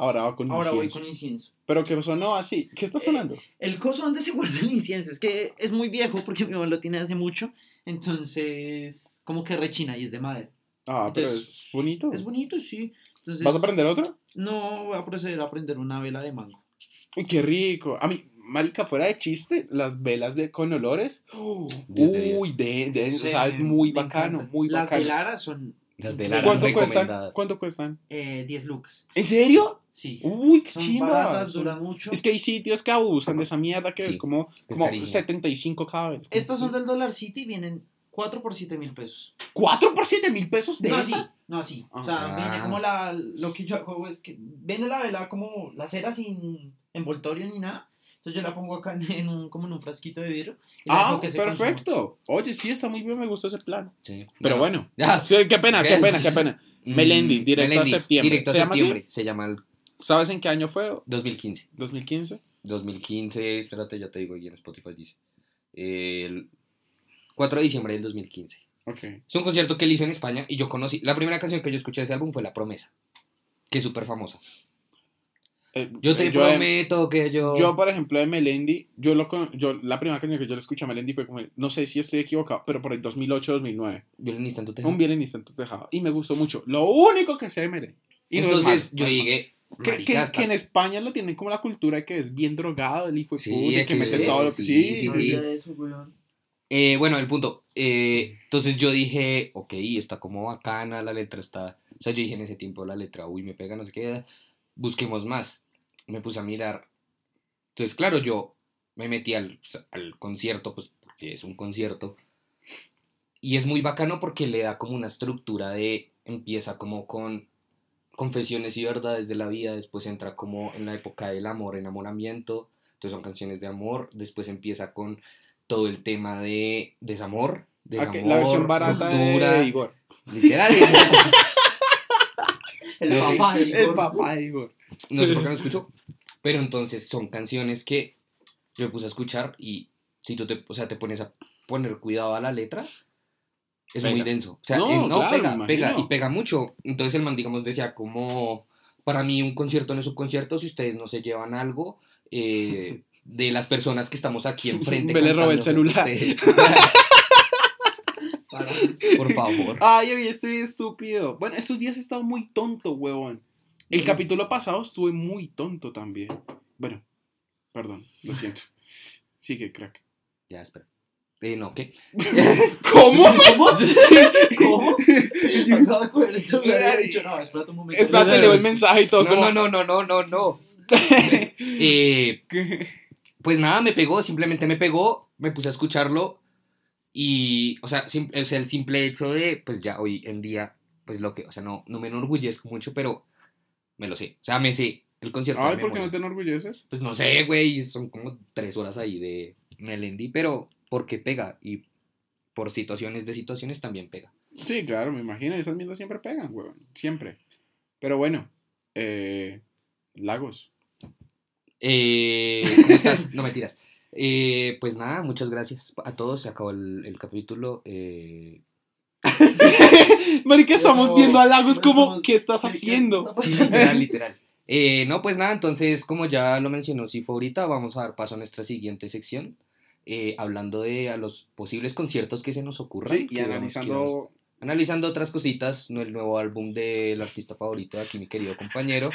Ahora va con ahora voy incienso. con incienso. Pero que sonó así. ¿Qué está sonando? El coso donde se guarda el incienso es que es muy viejo porque mi mamá lo tiene hace mucho. Entonces, como que rechina y es de madera. Ah, pero entonces, es bonito. Es bonito, sí. Entonces, ¿Vas a aprender otro? no voy a proceder a aprender una vela de mango. Uy, qué rico. A mí, marica, fuera de chiste, las velas de con olores. Diez. uy, de, de- o sea, es muy bacano, encanta. muy Las bacano. de Lara son Las de ¿De Lara ¿Cuánto cuestan? ¿Cuánto cuestan? eh, 10 lucas. ¿En serio? Sí. Uy, qué chimba. duran mucho. Es que hay sitios que abusan de esa mierda que Sí, es como, como cariño. 75 cada vez. Estas son del Dollar City y vienen 4 por 7 mil pesos. ¿4 por 7 mil pesos de no así, esas? no así. O Ah. sea, viene Ah. como la. Lo que yo hago es que viene la vela como la cera sin envoltorio ni nada. Entonces yo la pongo acá en un, como en un frasquito de vidrio. y Ah, dejo que se consuma. perfecto. Oye, sí, está muy bien, me gustó ese plan. Sí. Pero bueno, qué pena, qué pena, qué pena. Mm, Melendi, directo a septiembre. Directo a ¿Se llama. Se llama el ¿Sabes en qué año fue? 2015. 2015. 2015, espérate, ya te digo, aquí en Spotify dice. El 4 de diciembre del 2015. Ok. Es un concierto que él hizo en España y yo conocí. La primera canción que yo escuché de ese álbum fue La Promesa, que es súper famosa. Eh, Yo te eh, prometo que yo. Yo, por ejemplo, de Melendi, yo lo con- yo la primera canción que yo le escuché a Melendi fue como, no sé si estoy equivocado, pero por ahí 2008, 2009. Violinista en tu tejado. Un violinista en tu tejado. Y me gustó mucho. Lo único que sé de Melendi. Y no es Entonces yo no es malo. llegué. Que, que- que en España lo tienen como la cultura de que es bien drogado el hijo de Sí, puta que que mete sí, todo lo que... sí, Sí, sí, sí. hacía eso, weón. Eh, bueno, el punto. eh, entonces yo dije, ok, está como bacana, la letra está. O sea, yo dije en ese tiempo la letra, uy, me pega, no sé qué. Busquemos más. Me puse a mirar. Entonces, claro, yo me metí al, al concierto, pues porque es un concierto. Y es muy bacano porque le da como una estructura de. Empieza como con confesiones y verdades de la vida, después entra como en la época del amor, enamoramiento. Entonces son canciones de amor. Después empieza con todo el tema de desamor. Ah, desamor la versión barata ruptura, de Igor. Literal. <laughs> El No sé. papá de El Igor. papá de Igor. No sé por qué no escucho. Pero entonces son canciones que yo me puse a escuchar y si tú te, o sea, te pones a poner cuidado a la letra, es Pega. muy denso. O sea, No, eh, no, claro, pega, pega y pega mucho. Entonces el man, digamos, decía como, para mí un concierto no es un concierto si ustedes no se llevan algo eh, <laughs> de las personas que estamos aquí <laughs> enfrente. Me le robé el celular. <laughs> Para-. Por favor. Ay, hoy estoy estúpido. Bueno, estos días he estado muy tonto, huevón. El capítulo pasado estuve muy tonto también. Bueno, perdón, lo siento. Sigue, crack. Ya, espera. Eh, no, ¿qué? <laughs> ¿Cómo? ¿Cómo? Acabo de coger el celular y he dicho, no, espérate un momento. Espérate, leo el mensaje y como... no, no, no, no, no, no. Eh, pues nada, me pegó, simplemente me pegó, me puse a escucharlo y, o sea, sim- o sea, el simple hecho de, pues ya hoy en día, pues lo que, o sea, no, no me enorgullezco mucho, pero me lo sé, o sea, me sé el concierto. Ay, ¿por qué no te enorgulleces? Pues no sé, güey, son como tres horas ahí de Melendi, pero porque pega y por situaciones de situaciones también pega. Sí, claro, me imagino. Esas mierdas siempre pegan, huevón. Siempre. Pero bueno, eh, Lagos. Eh, ¿Cómo estás? <laughs> No me tiras. Eh, pues nada, muchas gracias a todos. Se acabó el, el capítulo. eh, <laughs> Marica, estamos viendo a Lagos pero como, estamos- ¿qué estás ¿Qué- qué haciendo? sí, literal, <laughs> literal. Eh, no, pues nada, entonces, como ya lo mencionó Sifo ahorita, vamos a dar paso a nuestra siguiente sección. eh, hablando de a los posibles conciertos que se nos ocurran. Sí, y que vamos- analizando... analizando otras cositas, no el nuevo álbum del artista favorito de aquí, mi querido compañero.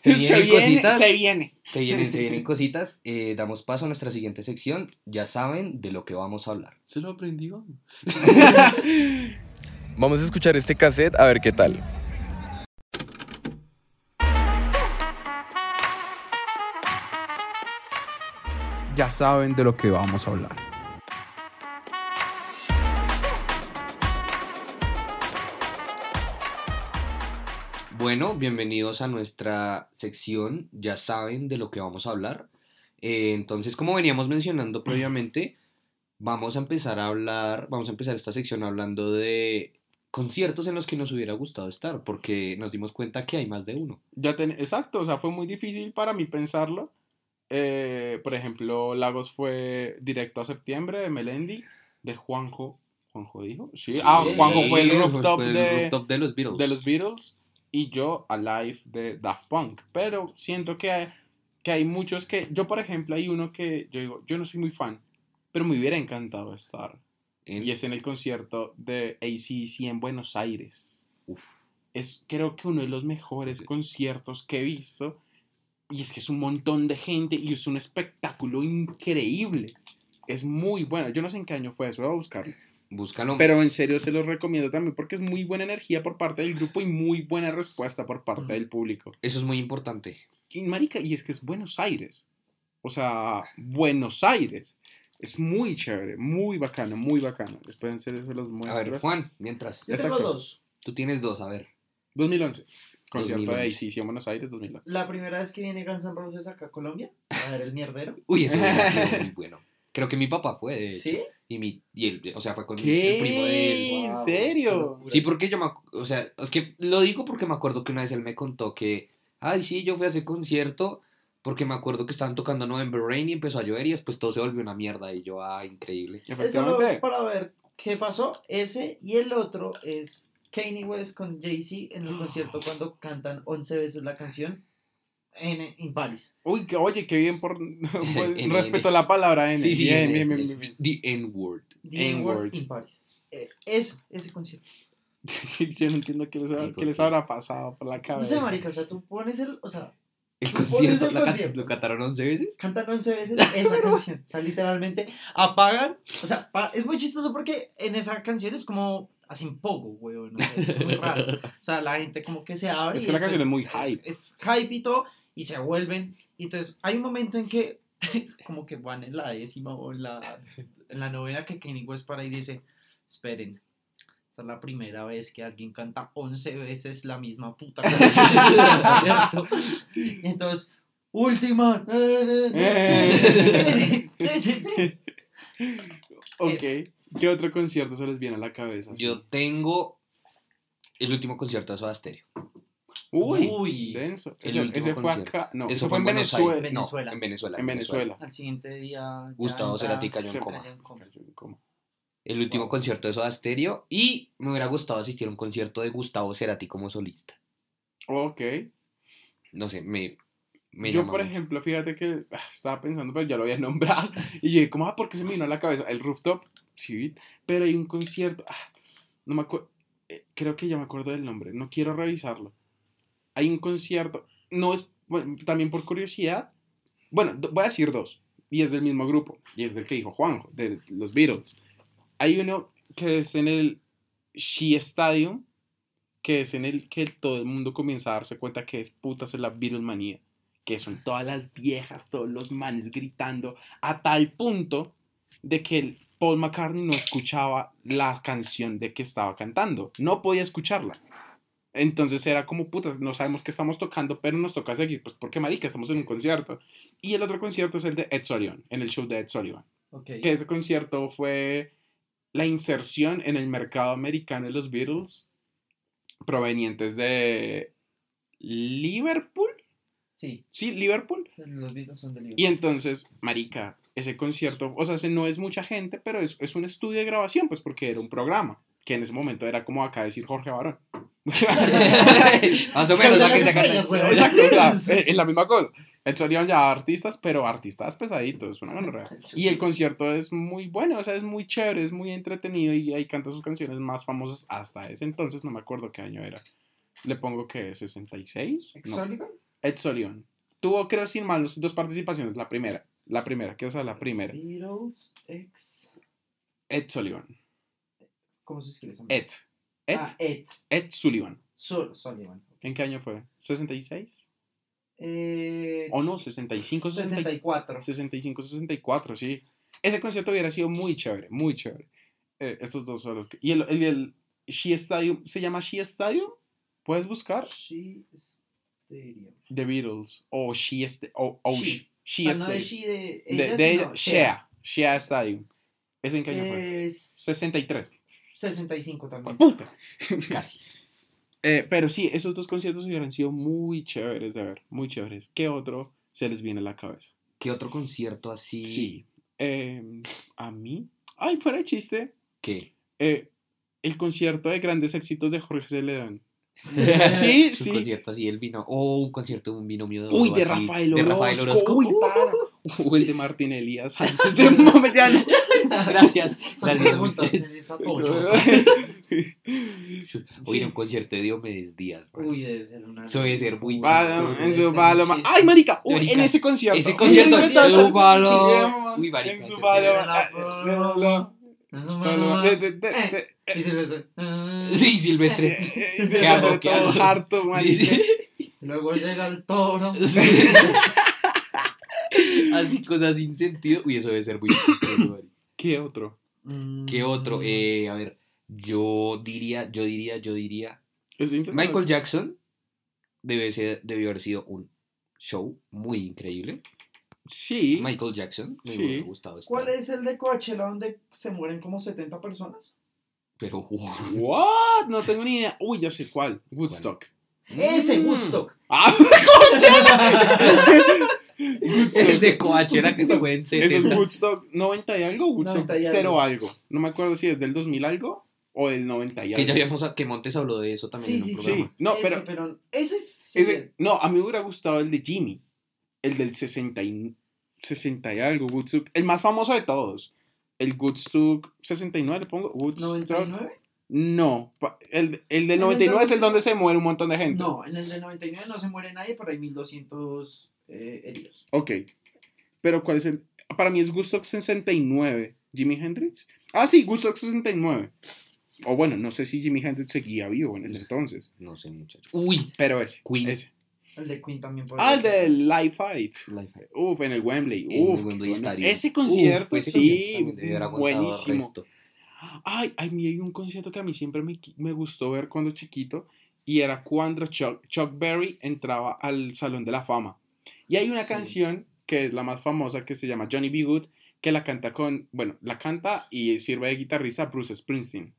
Se viene. Se vienen cositas. se viene. Se vienen, se vienen cositas. Eh, damos paso a nuestra siguiente sección. Ya saben de lo que vamos a hablar. Se lo aprendió. <laughs> Vamos a escuchar este cassette a ver qué tal. Ya saben de lo que vamos a hablar. Bueno, bienvenidos a nuestra sección. Ya saben de lo que vamos a hablar. Eh, entonces, como veníamos mencionando previamente, vamos a empezar a hablar, vamos a empezar esta sección hablando de conciertos en los que nos hubiera gustado estar, porque nos dimos cuenta que hay más de uno. Ya ten- exacto, o sea, fue muy difícil para mí pensarlo. Eh, por ejemplo, Lagos fue directo a septiembre de Melendi, del Juanjo. ¿Juanjo dijo? Sí. Ah, Juanjo fue el rooftop, fue el de, rooftop de los Beatles. de los Beatles y yo Alive de Daft Punk. Pero siento que hay, que hay muchos que. Yo, por ejemplo, hay uno que yo digo, yo no soy muy fan, pero me hubiera encantado estar. En- Y es en el concierto de ACC en Buenos Aires. Uf. Es creo que uno de los mejores conciertos que he visto. Y es que es un montón de gente y es un espectáculo increíble. Es muy bueno. Yo no sé en qué año fue eso, voy a buscarlo. Búscalo. Pero en serio se los recomiendo también porque es muy buena energía por parte del grupo y muy buena respuesta por parte del público. Eso es muy importante. Y marica, y es que es Buenos Aires. O sea, Buenos Aires. Es muy chévere, muy bacano, muy bacano. Esperen, se se los A muestro. ver, Juan, mientras. Yo tengo dos. Tú tienes dos, a ver. 2011. Concierto 2011. de ACC en Buenos Aires, 2011. La primera vez que viene Guns N' Roses acá a Colombia, a ver el mierdero. Uy, eso sido <laughs> muy bueno. Creo que mi papá fue, de hecho. ¿Sí? Y, mi, y él, o sea, fue con ¿Qué? el primo de él. ¿En Wow, serio? Sí, porque yo me o sea, es que lo digo porque me acuerdo que una vez él me contó que, ay, sí, yo fui a ese concierto porque me acuerdo que estaban tocando November Rain y empezó a llover y después todo se volvió una mierda y yo, ah, increíble. Efectivamente. para ver qué pasó. Ese y el otro es Kanye West con Jay-Z en el concierto cuando cantan 11 veces la canción en, en París. Uy, que, oye, qué bien por <laughs> <laughs> N, respeto N. la palabra N. Sí, sí, bien, en- es. The N-word. The N-word. In Paris. Eh, eso, ese concierto. <laughs> Yo no entiendo qué les, ¿Y qué les habrá pasado por la No cabeza. sé, marica, o sea, tú pones el, o sea, El ¿Tú pones concierto, el ¿la can- concierto? ¿lo cantaron 11 veces? cantan 11 veces esa canción. O sea, literalmente apagan. O sea, pa- es muy chistoso porque en esa canción es como hacen poco, weón. No sé, es muy raro. O sea, la gente como que se abre. Es que la canción es muy hype. Es, hype y todo, y se vuelven. Y entonces hay un momento en que, <laughs> como que van en la décima o en la, en la novena, que Kanye West para y dice: Esperen. Esta es la primera vez que alguien canta 11 veces la misma puta canción, <laughs> entonces, última. <laughs> Ok. ¿Qué otro concierto se les viene a la cabeza? Yo tengo el último concierto de Soda Stereo. Uy, Uy. denso. El Ese, fue concierto. acá. No, Eso eso fue fue en Venezuela. No, en Venezuela. En Venezuela. Al siguiente día. Gustavo Cerati cayó en coma. cayó en coma. ¿Cómo? El último Wow. concierto de Soda Stereo. Y me hubiera gustado asistir a un concierto de Gustavo Cerati como solista. Ok. No sé, me, me yo, por mucho. ejemplo, fíjate que ah, estaba pensando, pero ya lo había nombrado. <laughs> Y yo, como, ah, ¿por qué se me vino a la cabeza? El rooftop, sí, pero hay un concierto, ah, no me acuerdo, creo que ya me acuerdo del nombre, no quiero revisarlo. Hay un concierto, no es, bueno, también por curiosidad, bueno, voy a decir dos, y es del mismo grupo, y es del que dijo Juanjo, de los Beatles. Hay uno que es en el Shea Stadium, que es en el que todo el mundo comienza a darse cuenta que es putas es la Beatlemanía que son todas las viejas, todos los manes gritando, a tal punto de que el Paul McCartney no escuchaba la canción de que estaba cantando, no podía escucharla. Entonces era como, putas, no sabemos qué estamos tocando, pero nos toca seguir, pues porque marica, estamos en un concierto. Y el otro concierto es el de Ed Sullivan, en el show de Ed Sullivan. Ok. Que ese concierto fue la inserción en el mercado americano de los Beatles provenientes de Liverpool. Sí, Sí, Liverpool. los Beatles son del Y entonces, marica, ese concierto, o sea, ese no es mucha gente, pero es, es un estudio de grabación, pues porque era un programa, que en ese momento era como acá decir Jorge Barón. <laughs> Más o menos, la que. Exacto, o sea, <laughs> es, la misma cosa. Entonces iban ya artistas, pero artistas pesaditos, una gonorrea. Y el concierto es muy bueno, o sea, es muy chévere, es muy entretenido y ahí canta sus canciones más famosas hasta ese entonces, no me acuerdo qué año era. Le pongo que 66. No, ¿Sullivan? Ed Sullivan. Tuvo, creo, sin mal, dos participaciones. La primera, la primera, quiero saber la primera. Beatles X. Ed Sullivan. ¿Cómo se escribe Ed. Ed. Ah, Ed. Ed Sullivan. Sul- Sullivan. ¿En qué año fue? ¿66? Eh, ¿O no? ¿65? 64. 65, 64, sí. Ese concierto hubiera sido muy chévere, muy chévere. Eh, estos dos son los que... Y el, el, el Shea Stadium, ¿se llama Shea Stadium? ¿Puedes buscar? She Stadium. The Beatles. O She St- O o She. She Ah, Stadium. she de ella, Shea. Shea Stadium. ¿Ese en qué año fue? Es 63. 65 también. ¡Puta! <laughs> Casi. Eh, pero sí, esos dos conciertos hubieran sido muy chéveres de ver. Muy chéveres. ¿Qué otro se les viene a la cabeza? ¿Qué otro concierto así? Sí. Eh, a mí. Ay, fuera de chiste. ¿Qué? eh, el concierto de grandes éxitos de Jorge Celedón. sí, <laughs> Sí. Un concierto así, el vino. O un concierto de un binomio de Uy, de así, Rafael De Orozco. Rafael Orozco. Uy, para. <laughs> O el de Martín Elías antes de un momento. ya no. <laughs> Gracias. <laughs> Oye, un concierto de Diomedes Díaz. Uy, debe ser una. Eso debe ser muy Paloma, chistoso. en ¡Ay, marica! Uy, en ese concierto. Ese concierto Uy, marica. En su la Ah, de- de- de- Y <laughs> Sí, Silvestre. Eh, Sí, sí, Qué ¿qué hago? ¿Qué hago? harto, marica. Luego llega el toro. Así cosas sin sentido. Uy, eso debe ser muy chistoso, marica. ¿Qué otro? Mm. ¿Qué otro? Eh, a ver, yo diría, yo diría, yo diría. Es interesante. Michael Jackson debe ser, debió haber sido un show muy increíble. Sí. Michael Jackson, me Sí. hubiera gustado estar. ¿Cuál es el de Coachella donde se mueren como 70 personas? Pero, <laughs> wow. What? No tengo ni idea. Uy, ya sé cuál. Woodstock. Ese, Mm. Woodstock. Ah, <laughs> <laughs> Es de Coachella que se mueren Eso es 70. Woodstock 90 y algo, Woodstock 90 y 0 algo. algo. No me acuerdo si es del 2000 algo o del 90 y algo. Que ya habíamos, que Montes habló de eso también Sí, en un sí, Sí, programa. no, ese, pero ese sí. ese, no, a mí me hubiera gustado el de Jimmy, el del 60 y, 60 y algo, Woodstock, el más famoso de todos. El Woodstock 69, le pongo. Woodstock. 99. No, el, el del el 99 es el 99? donde se muere un montón de gente. No, en el de 99 no se muere nadie, pero hay 1200 eh, heridos. Ok. Pero ¿cuál es el? Para mí es Woodstock 69. ¿Jimi Hendrix? Ah, sí, Woodstock 69. O bueno, no sé si Jimi Hendrix seguía vivo en ese entonces. No sé, muchachos. Uy, Pero ese. Queen. ese. El de Queen también. por Ah, el del Live Fight. Uf, en el Wembley. En el Uf, Wembley. Stadium. Ese concierto, Uf, ese sí, buenísimo. resto. Ay, a mí hay un concierto que a mí siempre me, me gustó ver cuando chiquito y era cuando Chuck, Chuck Berry entraba al Salón de la Fama. Y hay una Sí. canción que es la más famosa que se llama Johnny B. Good que la canta con, bueno, la canta y sirve de guitarrista Bruce Springsteen.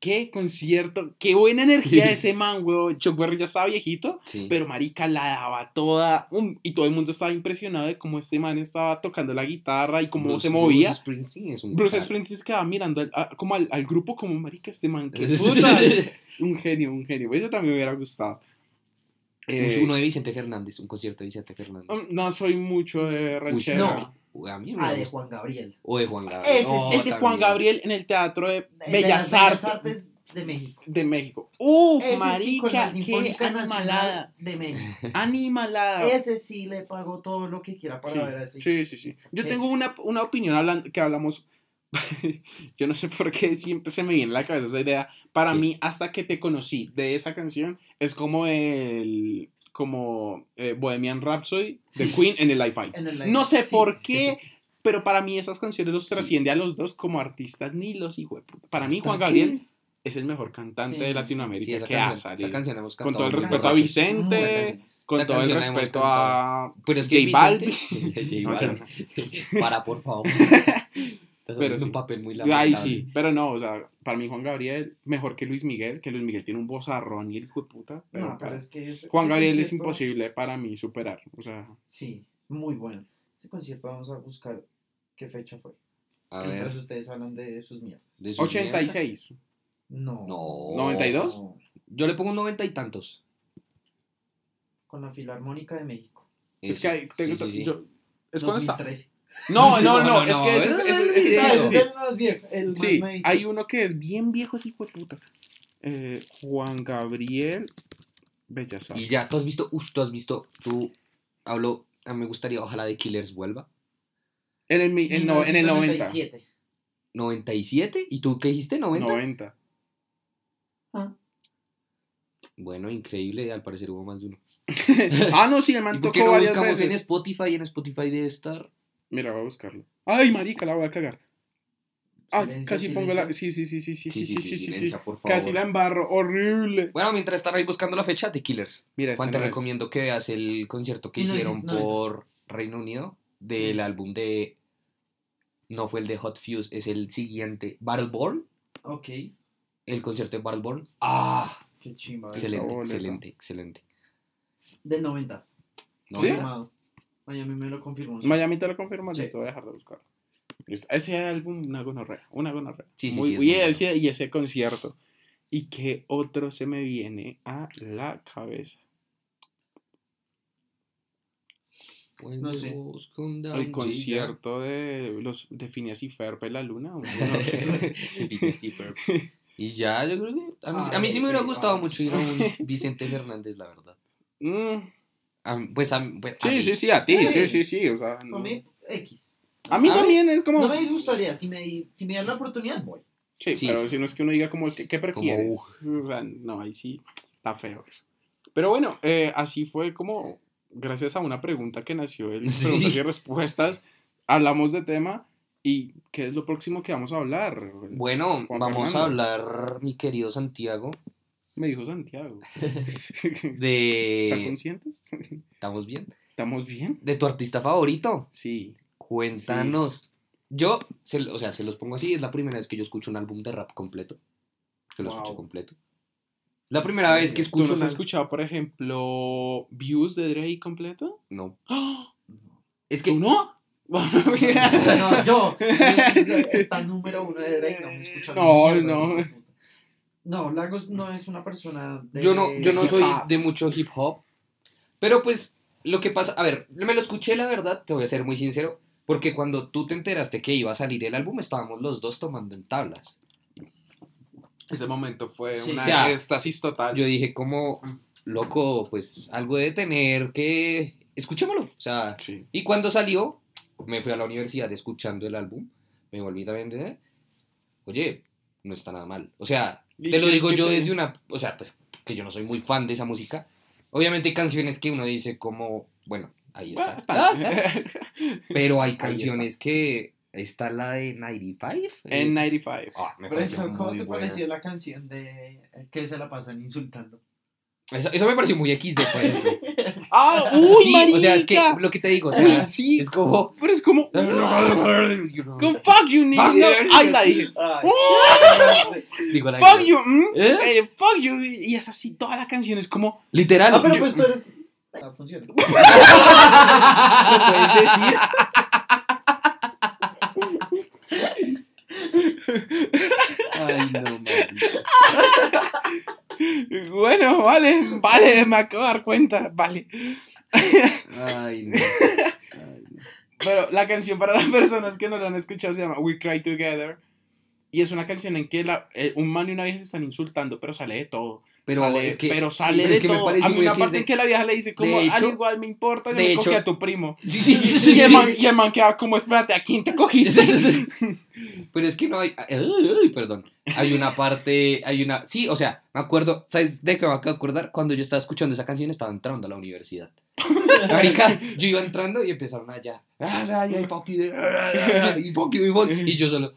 Qué concierto, qué buena energía <laughs> ese man, weón. Chuck Berry ya estaba viejito, Sí. pero marica la daba toda um, y todo el mundo estaba impresionado de cómo este man estaba tocando la guitarra y cómo Bruce- se movía. Bruce Springsteen es un Bruce. Springsteen quedaba mirando al- a- como al, al grupo como marica este man. qué <laughs> puta". Un genio, un genio. Eso también me hubiera gustado. Eh, Uno de Vicente Fernández, un concierto de Vicente Fernández. um, no soy mucho de ranchera. no. Uy, a mí me Ah, de. Juan Gabriel. O de Juan Gabriel. Ese Oh, sí, El de Juan. Gabriel en el Teatro de El de Bellas, las Artes, Artes de México. de México. Uf, Ese sí, marica, la qué animalada. De México. <laughs> Animalada. Ese sí le pago todo lo que quiera para Sí, ver así. Sí, sí, sí. Yo Sí. tengo una, una opinión hablando, que hablamos. <laughs> Yo no sé por qué siempre se me viene a la cabeza esa idea. Para Sí. mí, hasta que te conocí de esa canción, es como el. como eh, Bohemian Rhapsody de Sí. Queen en el En live. No sé Sí. por qué, <laughs> pero para mí esas canciones los trasciende a los dos como artistas ni los hijos. Para mí, ¿Hasta Juan qué? Gabriel es el mejor cantante de. Latinoamérica que ha salido. Con todo el respeto a. Vicente, con esa todo el respeto a Pero es que J Balvin. <laughs> J Balvin. Para, por favor. Estás Pero haciendo sí. un papel muy Ay, lamentable. sí, pero no, o sea, para mí Juan Gabriel mejor que Luis Miguel, que Luis Miguel tiene un vozarrón y el hijo de puta. Pero No, pero para- es que ese- Juan ese Gabriel es imposible para mí superar, o sea, Sí, muy bueno. Ese concierto vamos a buscar qué fecha fue. A Mientras ustedes hablan de sus mierdas. de sus 86. No. No. ¿92? No, Yo le pongo un noventa y tantos. Con la Filarmónica de México. Es que hay- tengo- Sí, sí, sí. yo- es cuando está. 2013. No, no, no, No, es que ese es, el más viejo, el Sí, hay uno que es bien viejo, ese hijo de puta. Eh, Juan Gabriel Bellas Y Artes. ya, tú has visto, uff, tú has visto, tú hablo, me gustaría, ojalá de Killers vuelva. En el, mi- en, no- en el 90. 1997. 97, ¿y tú qué dijiste? 90. 90. Ah. Bueno, increíble, al parecer hubo más de uno. <laughs> Ah, no, sí, el <laughs> ¿Y man tocó no varias buscamos en veces. Spotify? En Spotify debe estar. Mira, voy a buscarlo. Ay, marica, la voy a cagar. Ah, Silencio, casi pongo la. Sí, sí, sí, sí, sí, sí, sí, sí, sí, sí. silencia, por favor. Casi la embarro. Horrible. Bueno, mientras están ahí buscando la fecha, The Killers. Mira, este Juan, te no es. recomiendo que veas el concierto que no hicieron no por Reino Unido del álbum de... No fue el de Hot Fuse, es el siguiente. Battleborn. Ok. El concierto de Battleborn. Ah, Qué chimba. Excelente, excelente, excelente. Del 90. ¿No? ¿Sí? Miami me lo confirmó. Miami te lo confirma, Sí. listo, voy a dejar de buscar. Listo. Ese álbum, una gonorrea, una gonorrea. Sí, sí, Muy- sí, es y, muy bueno. ese, y ese concierto. ¿Y qué otro se me viene a la cabeza? No sé. Busco un down El concierto de los de Phineas y Ferb en la luna. <laughs> Phineas y Ferb. Y ya, yo creo que... A mí, a mí sí me hubiera gustado mucho ir a un Vicente Fernández, la verdad. <laughs> Mm, A pues a, mí- pues, a sí, mí. sí, sí, a ti, Sí. sí, sí, sí. O sea, no. A mí, X. A mí A mí- también es como. No me disgustaría. Si me, si me dan la oportunidad, voy. Sí, Sí. pero si no es que uno diga como, ¿qué, qué prefieres? O sea, no, ahí sí está feo eso. Pero bueno, eh, así fue como, gracias a una pregunta que nació el <laughs> Sí. preguntas y respuestas, hablamos de tema y ¿qué es lo próximo que vamos a hablar? Bueno, vamos Fernando. a hablar, mi querido Santiago, Me dijo Santiago. ¿Están de... conscientes? ¿Estamos bien? ¿Estamos bien? De tu artista favorito. Sí. Cuéntanos. Yo, se, o sea, se los pongo así, es la primera vez que yo escucho un álbum de rap completo. Que lo Wow. escucho completo. La primera vez que ¿Tú escucho no has escuchado, por ejemplo, Views de Drake completo? No. ¡Ah! Es que... ¿Tú no? No, yo. Está número uno de Drake. No me escucho No, no. No, Lagos no es una persona de. Yo no, yo no soy de mucho hip hop. Pero pues, lo que pasa, a ver, me lo escuché, la verdad, te voy a ser muy sincero. Porque cuando tú te enteraste que iba a salir el álbum, estábamos los dos tomando en tablas. Ese momento fue Sí. una O sea, éxtasis total. Yo dije como, loco, pues algo de tener que... Escuchémoslo. O sea, Sí. y cuando salió, me fui a la universidad escuchando el álbum. Me volví también de... Oye, no está nada mal. O sea, ¿Y te lo digo yo te- desde una... O sea, pues que yo no soy muy fan de esa música. Obviamente hay canciones que uno dice como, bueno, ahí está. Bueno, está. Ah. <laughs> Pero hay está. canciones que... Está la de 95. en eh, 95. ah, me pareció eso, ¿cómo muy te buena. pareció la canción de el que se la pasan insultando? Eso, eso me pareció muy XD, por ejemplo. <laughs> ¡Ah! ¡Uy, sí, marica! o sea, es que lo que te digo, o sea, Uy, sí. es como... Pero es como... <laughs> Con fuck you, nigga. Fuck Ay, la dije. <laughs> Digo, la Fuck you. mm, ¿Eh? eh, fuck you. Y es así toda la canción. Es como... Literal. Ah, pero yo- pues tú eres. Ah, funciona. ¿Lo puedes decir? Ay, no, marica. Bueno, vale. Vale, me acabo de dar cuenta. Vale. Ay, no. Ay, no. Pero la canción para las personas que no la han escuchado se llama We Cry Together. Y es una canción en que la- eh, un man y una vieja se están insultando, pero sale de todo. Pero sale, es que- pero sale pero de es que me todo. parece Hay muy una parte de- en que la vieja le dice como, de al hecho- igual me importa, yo de me hecho- cogí a tu primo. <laughs> Sí, sí, sí, sí, y, el sí. man, y el man queda como, espérate, ¿a quién te cogiste? <laughs> Pero es que no hay. Ay, perdón. Hay una parte. Hay una. Sí, o sea, me acuerdo. ¿Sabes de qué me acabo de acordar? Cuando yo estaba escuchando esa canción, estaba entrando a la universidad. <laughs> Marica, yo iba entrando y empezaron allá. "Ah, ah, Y fuck you, y fuck you", y yo solo.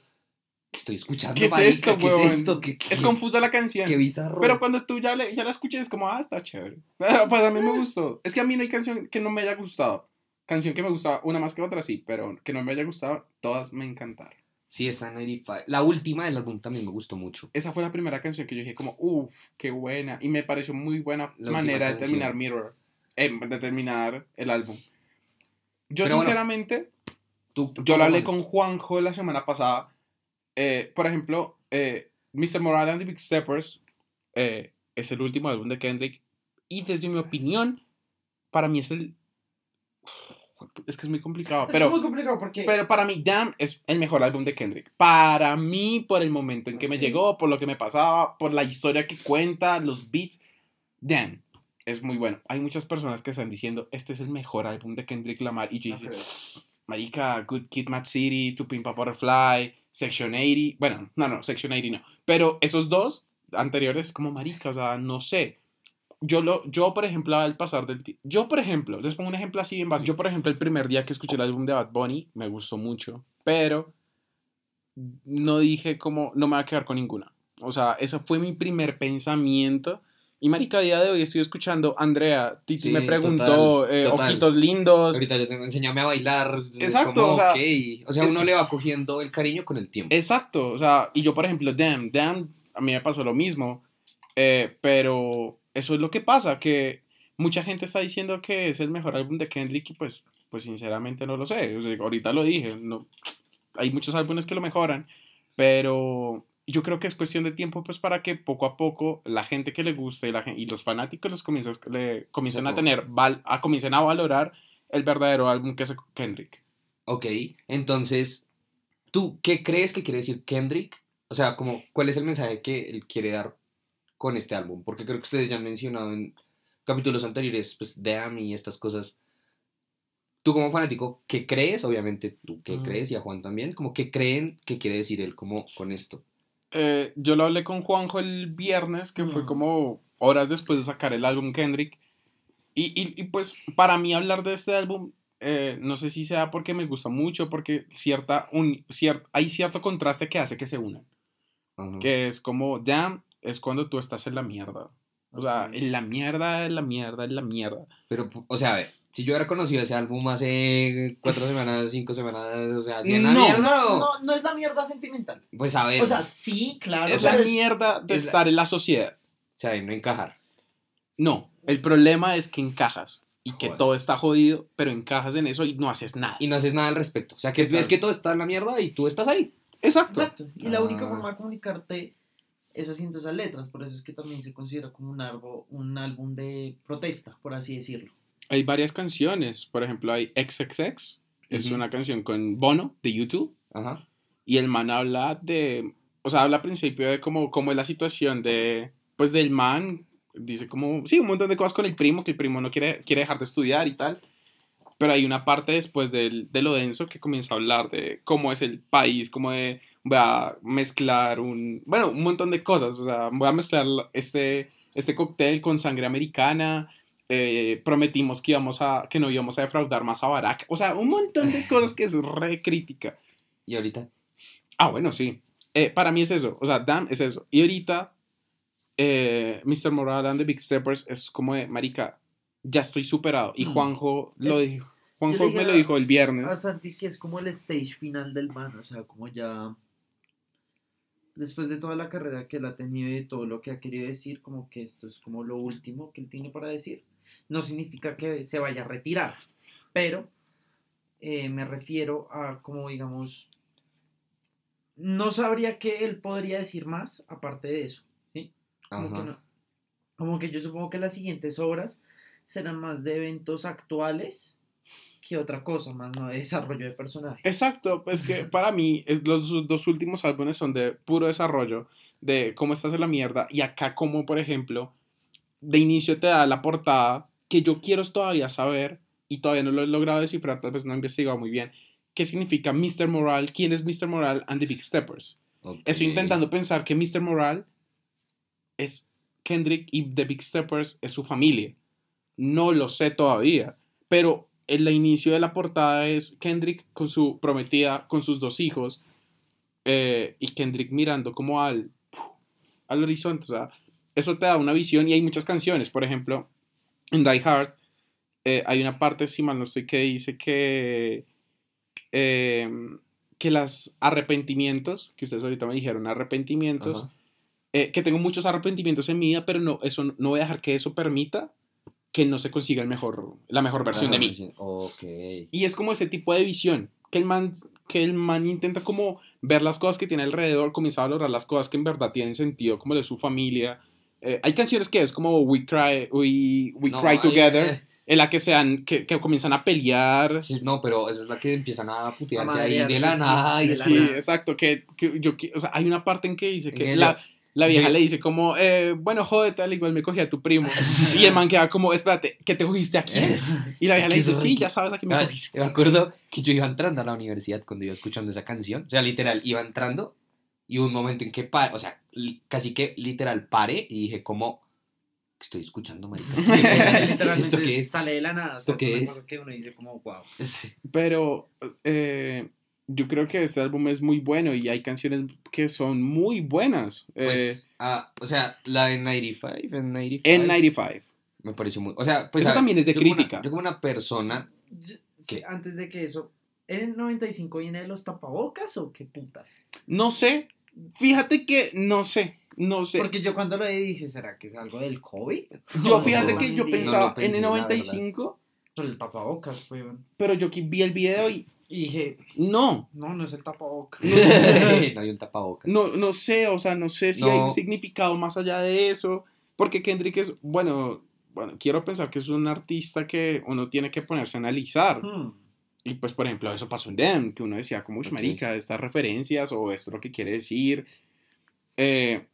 ¿Qué estoy escuchando, ¿Qué es marica? esto, ¿Qué es esto? ¿Qué, Es qué- confusa la canción. Qué bizarro. Pero cuando tú ya, le- ya la escuchas es como, ah, está chévere. <laughs> Pues a mí me gustó. Es que a mí no hay canción que no me haya gustado. Canción que me gustaba, una más que otra sí, pero que no me haya gustado, todas me encantaron. Sí, en 95. La última del álbum también me gustó mucho. Esa fue la primera canción que yo dije como, uff, qué buena. Y me pareció muy buena La manera de terminar. Mirror. eh, de terminar el álbum. Yo Pero bueno, sinceramente, Tú, tú yo lo hablé ¿cómo con Juanjo la semana pasada. Eh, por ejemplo, eh, Mr. Morale and the Big Steppers eh, es el último álbum de Kendrick. Y desde mi opinión, para mí es el... Es que es muy complicado, es pero... muy complicado porque. Pero para mí, Damn es el mejor álbum de Kendrick. Para mí, por el momento en que me Ok. llegó, por lo que me pasaba, por la historia que cuenta, los beats, Damn es muy bueno. Hay muchas personas que están diciendo, este es el mejor álbum de Kendrick Lamar. Y yo No dice. Marica, Good Kid, Mad City, To Pimp a Butterfly, Section 80. Bueno, no, no, Section 80 no. Pero esos dos anteriores, como Marica, o sea, no sé. Yo, lo, yo, por ejemplo, al pasar del. Yo, por ejemplo, les pongo un ejemplo así en base. Yo, por ejemplo, el primer día que escuché el álbum de Bad Bunny, me gustó mucho. Pero no dije como, no me voy a quedar con ninguna. O sea, ese fue mi primer pensamiento. Y marica, a día de hoy estoy escuchando, Andrea, Titi Sí, me preguntó, total, eh, total. ojitos lindos. Ahorita yo tengo, enséñame a bailar. Exacto, como, o sea, ok. o sea, uno le va cogiendo el cariño con el tiempo. Exacto, o sea, y yo por ejemplo, Damn, Damn, a mí me pasó lo mismo, eh, pero eso es lo que pasa, que mucha gente está diciendo que es el mejor álbum de Kendrick y pues, pues sinceramente no lo sé, o sea, ahorita lo dije, no, hay muchos álbumes que lo mejoran, pero yo creo que es cuestión de tiempo pues para que poco a poco la gente que le guste y, la, y los fanáticos los comiencen, le, comiencen a tener, val- a, comiencen a valorar el verdadero álbum que es Kendrick. Ok, entonces, ¿tú qué crees que quiere decir Kendrick? O sea, como, ¿cuál es el mensaje que él quiere dar con este álbum? Porque creo que ustedes ya han mencionado en capítulos anteriores, pues, Damn y estas cosas. Tú como fanático, ¿qué crees? Obviamente, tú qué Mm. crees y a Juan también, como, ¿qué creen que quiere decir él como con esto? Eh, yo lo hablé con Juanjo el viernes, que fue Mm. como horas después de sacar el álbum Kendrick. Y, y- y, pues para mí hablar de este álbum, eh, no sé si sea porque me gusta mucho, porque cierta, un, cier- hay cierto contraste que hace que se unan. Que es como, damn, es cuando tú estás en la mierda. O sea, en la mierda, en la mierda, en la mierda. Pero, o sea, a ver, si yo hubiera conocido ese álbum hace cuatro semanas, cinco semanas, o sea, ¿si en la No, mierda o...? No, no es la mierda sentimental. Pues a ver, O sea, sí, claro. Es la es- mierda de es la- estar en la sociedad. o sea, de no encajar. No, el problema es que encajas y que todo está jodido, pero encajas en eso y no haces nada. Y no haces nada al respecto. O sea, que Exacto. es que todo está en la mierda y tú estás ahí. Exacto. Exacto. Y la única Ah. forma de comunicarte es haciendo esas letras. Por eso es que también se considera como un, álbum, un álbum de protesta, por así decirlo. Hay varias canciones, por ejemplo hay XXX, es Ujú. una canción con Bono de YouTube Ajá. y el man habla de, o sea, habla al principio de cómo, cómo es la situación de, pues del man, dice como, sí, un montón de cosas con el primo, que el primo no quiere, quiere dejar de estudiar y tal, pero hay una parte después del, de lo denso que comienza a hablar de cómo es el país, cómo de, voy a mezclar un, bueno, un montón de cosas, o sea, voy a mezclar este, este cóctel con sangre americana, eh, prometimos que íbamos a, que no íbamos a defraudar más a Barack, o sea, un montón de cosas que es re crítica. Y ahorita. Ah, bueno, sí. Eh, para mí es eso. O sea, Damn es eso. Y ahorita, eh, Mr. Moral and the Big Steppers es como de, marica, ya estoy superado. Y Mm. Juanjo lo Es- dijo. Juanjo me lo dijo el viernes. A Santi que es como el stage final del man, o sea, como ya después de toda la carrera que él ha tenido y de todo lo que ha querido decir, como que esto es como lo último que él tiene para decir. No significa que se vaya a retirar, pero eh, me refiero a como digamos, no sabría que él podría decir más aparte de eso. ¿sí? Como, que Ajá. no- como que yo supongo que las siguientes obras serán más de eventos actuales que otra cosa, más no de desarrollo de personaje. Exacto, pues que <laughs> para mí los dos últimos álbumes son de puro desarrollo, de cómo estás en la mierda, y acá como por ejemplo, de inicio te da la portada, que yo quiero todavía saber, y todavía no lo he logrado descifrar, tal vez no he investigado muy bien, qué significa Mr. Moral, quién es Mr. Moral and the Big Steppers. Estoy intentando pensar que Mr. Moral es Kendrick y The Big Steppers es su familia. No lo sé todavía, pero el inicio de la portada es Kendrick con su prometida, con sus dos hijos, eh, y Kendrick mirando como al, al horizonte. O sea, eso te da una visión y hay muchas canciones. Por ejemplo, en Die Hard eh, hay una parte, si mal no estoy, que dice que, eh, que los arrepentimientos, que ustedes ahorita me dijeron, arrepentimientos, eh, que tengo muchos arrepentimientos en mi vida, pero no, eso, no voy a dejar que eso permita que no se consiga el mejor, la mejor versión de mí. Ok. Y es como ese tipo de visión, que el man, que el man intenta como ver las cosas que tiene alrededor, comienza a valorar las cosas que en verdad tienen sentido, como de su familia. Eh, hay canciones que es como We Cry, We, we No, cry Together, eh, en la que, sean, que, que comienzan a pelear. sí, no, pero esa es la que empiezan a putearse A ahí de la sí, nada. y de la Sí, nada. exacto, que, que yo, o sea, hay una parte en que dice que Que la, la vieja yo- le dice como, eh, bueno, jódete, al igual me cogí a tu primo. <laughs> y el man queda como, espérate, ¿qué te cogiste aquí? Y la Es vieja que le dice, sí, ya sabes a qué me Ah, cogiste. me acuerdo que yo iba entrando a la universidad cuando iba escuchando esa canción. O sea, literal, iba entrando y hubo un momento en que, o sea, casi que literal paré y dije, como, ¿qué estoy escuchando, <laughs> marica? Literalmente ¿Esto qué es? sale de la nada. o ¿Esto sea, qué una es? que uno dice como, wow. Sí. Pero, eh, yo creo que este álbum es muy bueno y hay canciones que son muy buenas. Pues, Eh, ah, o sea, la de 95, en 95. en 95. Me pareció muy. O sea, pues. Eso ver, también es de yo como una- crítica. yo como una persona. Yo- ¿Qué? sí, antes de que eso, ¿en el 95 viene de los tapabocas o qué putas? No sé. Fíjate que no sé. No sé. Porque yo cuando lo vi dije, ¿será que es algo del COVID? yo No, fíjate no, que yo no, pensaba no en el la verdad. 95, Pero el tapabocas, weón. pero yo aquí vi el video y Y dije, no. no, no es el tapabocas. no <laughs> hay un tapabocas. No, no sé, o sea, no sé si No. hay un significado más allá de eso. Porque Kendrick es, bueno, bueno, quiero pensar que es un artista que uno tiene que ponerse a analizar. Hmm. Y pues, por ejemplo, eso pasó en Dem, que uno decía, como, uy, marica, estas referencias o esto es lo que quiere decir. Eh,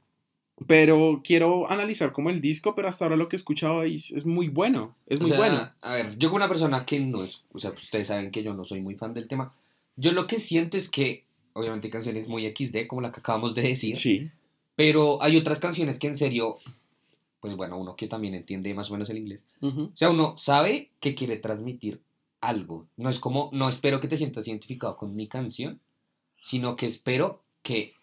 pero quiero analizar como el disco, pero hasta ahora lo que he escuchado es es muy bueno, es O muy sea, bueno. A ver, yo como una persona que no es, o sea, pues, ustedes saben que yo no soy muy fan del tema. Yo lo que siento es que, obviamente, hay canciones muy XD, como la que acabamos de decir, Sí. pero hay otras canciones que en serio, pues bueno, uno que también entiende más o menos el inglés. Ujú. O sea, uno sabe que quiere transmitir algo. No es como, no espero que te sientas identificado con mi canción, sino que espero que,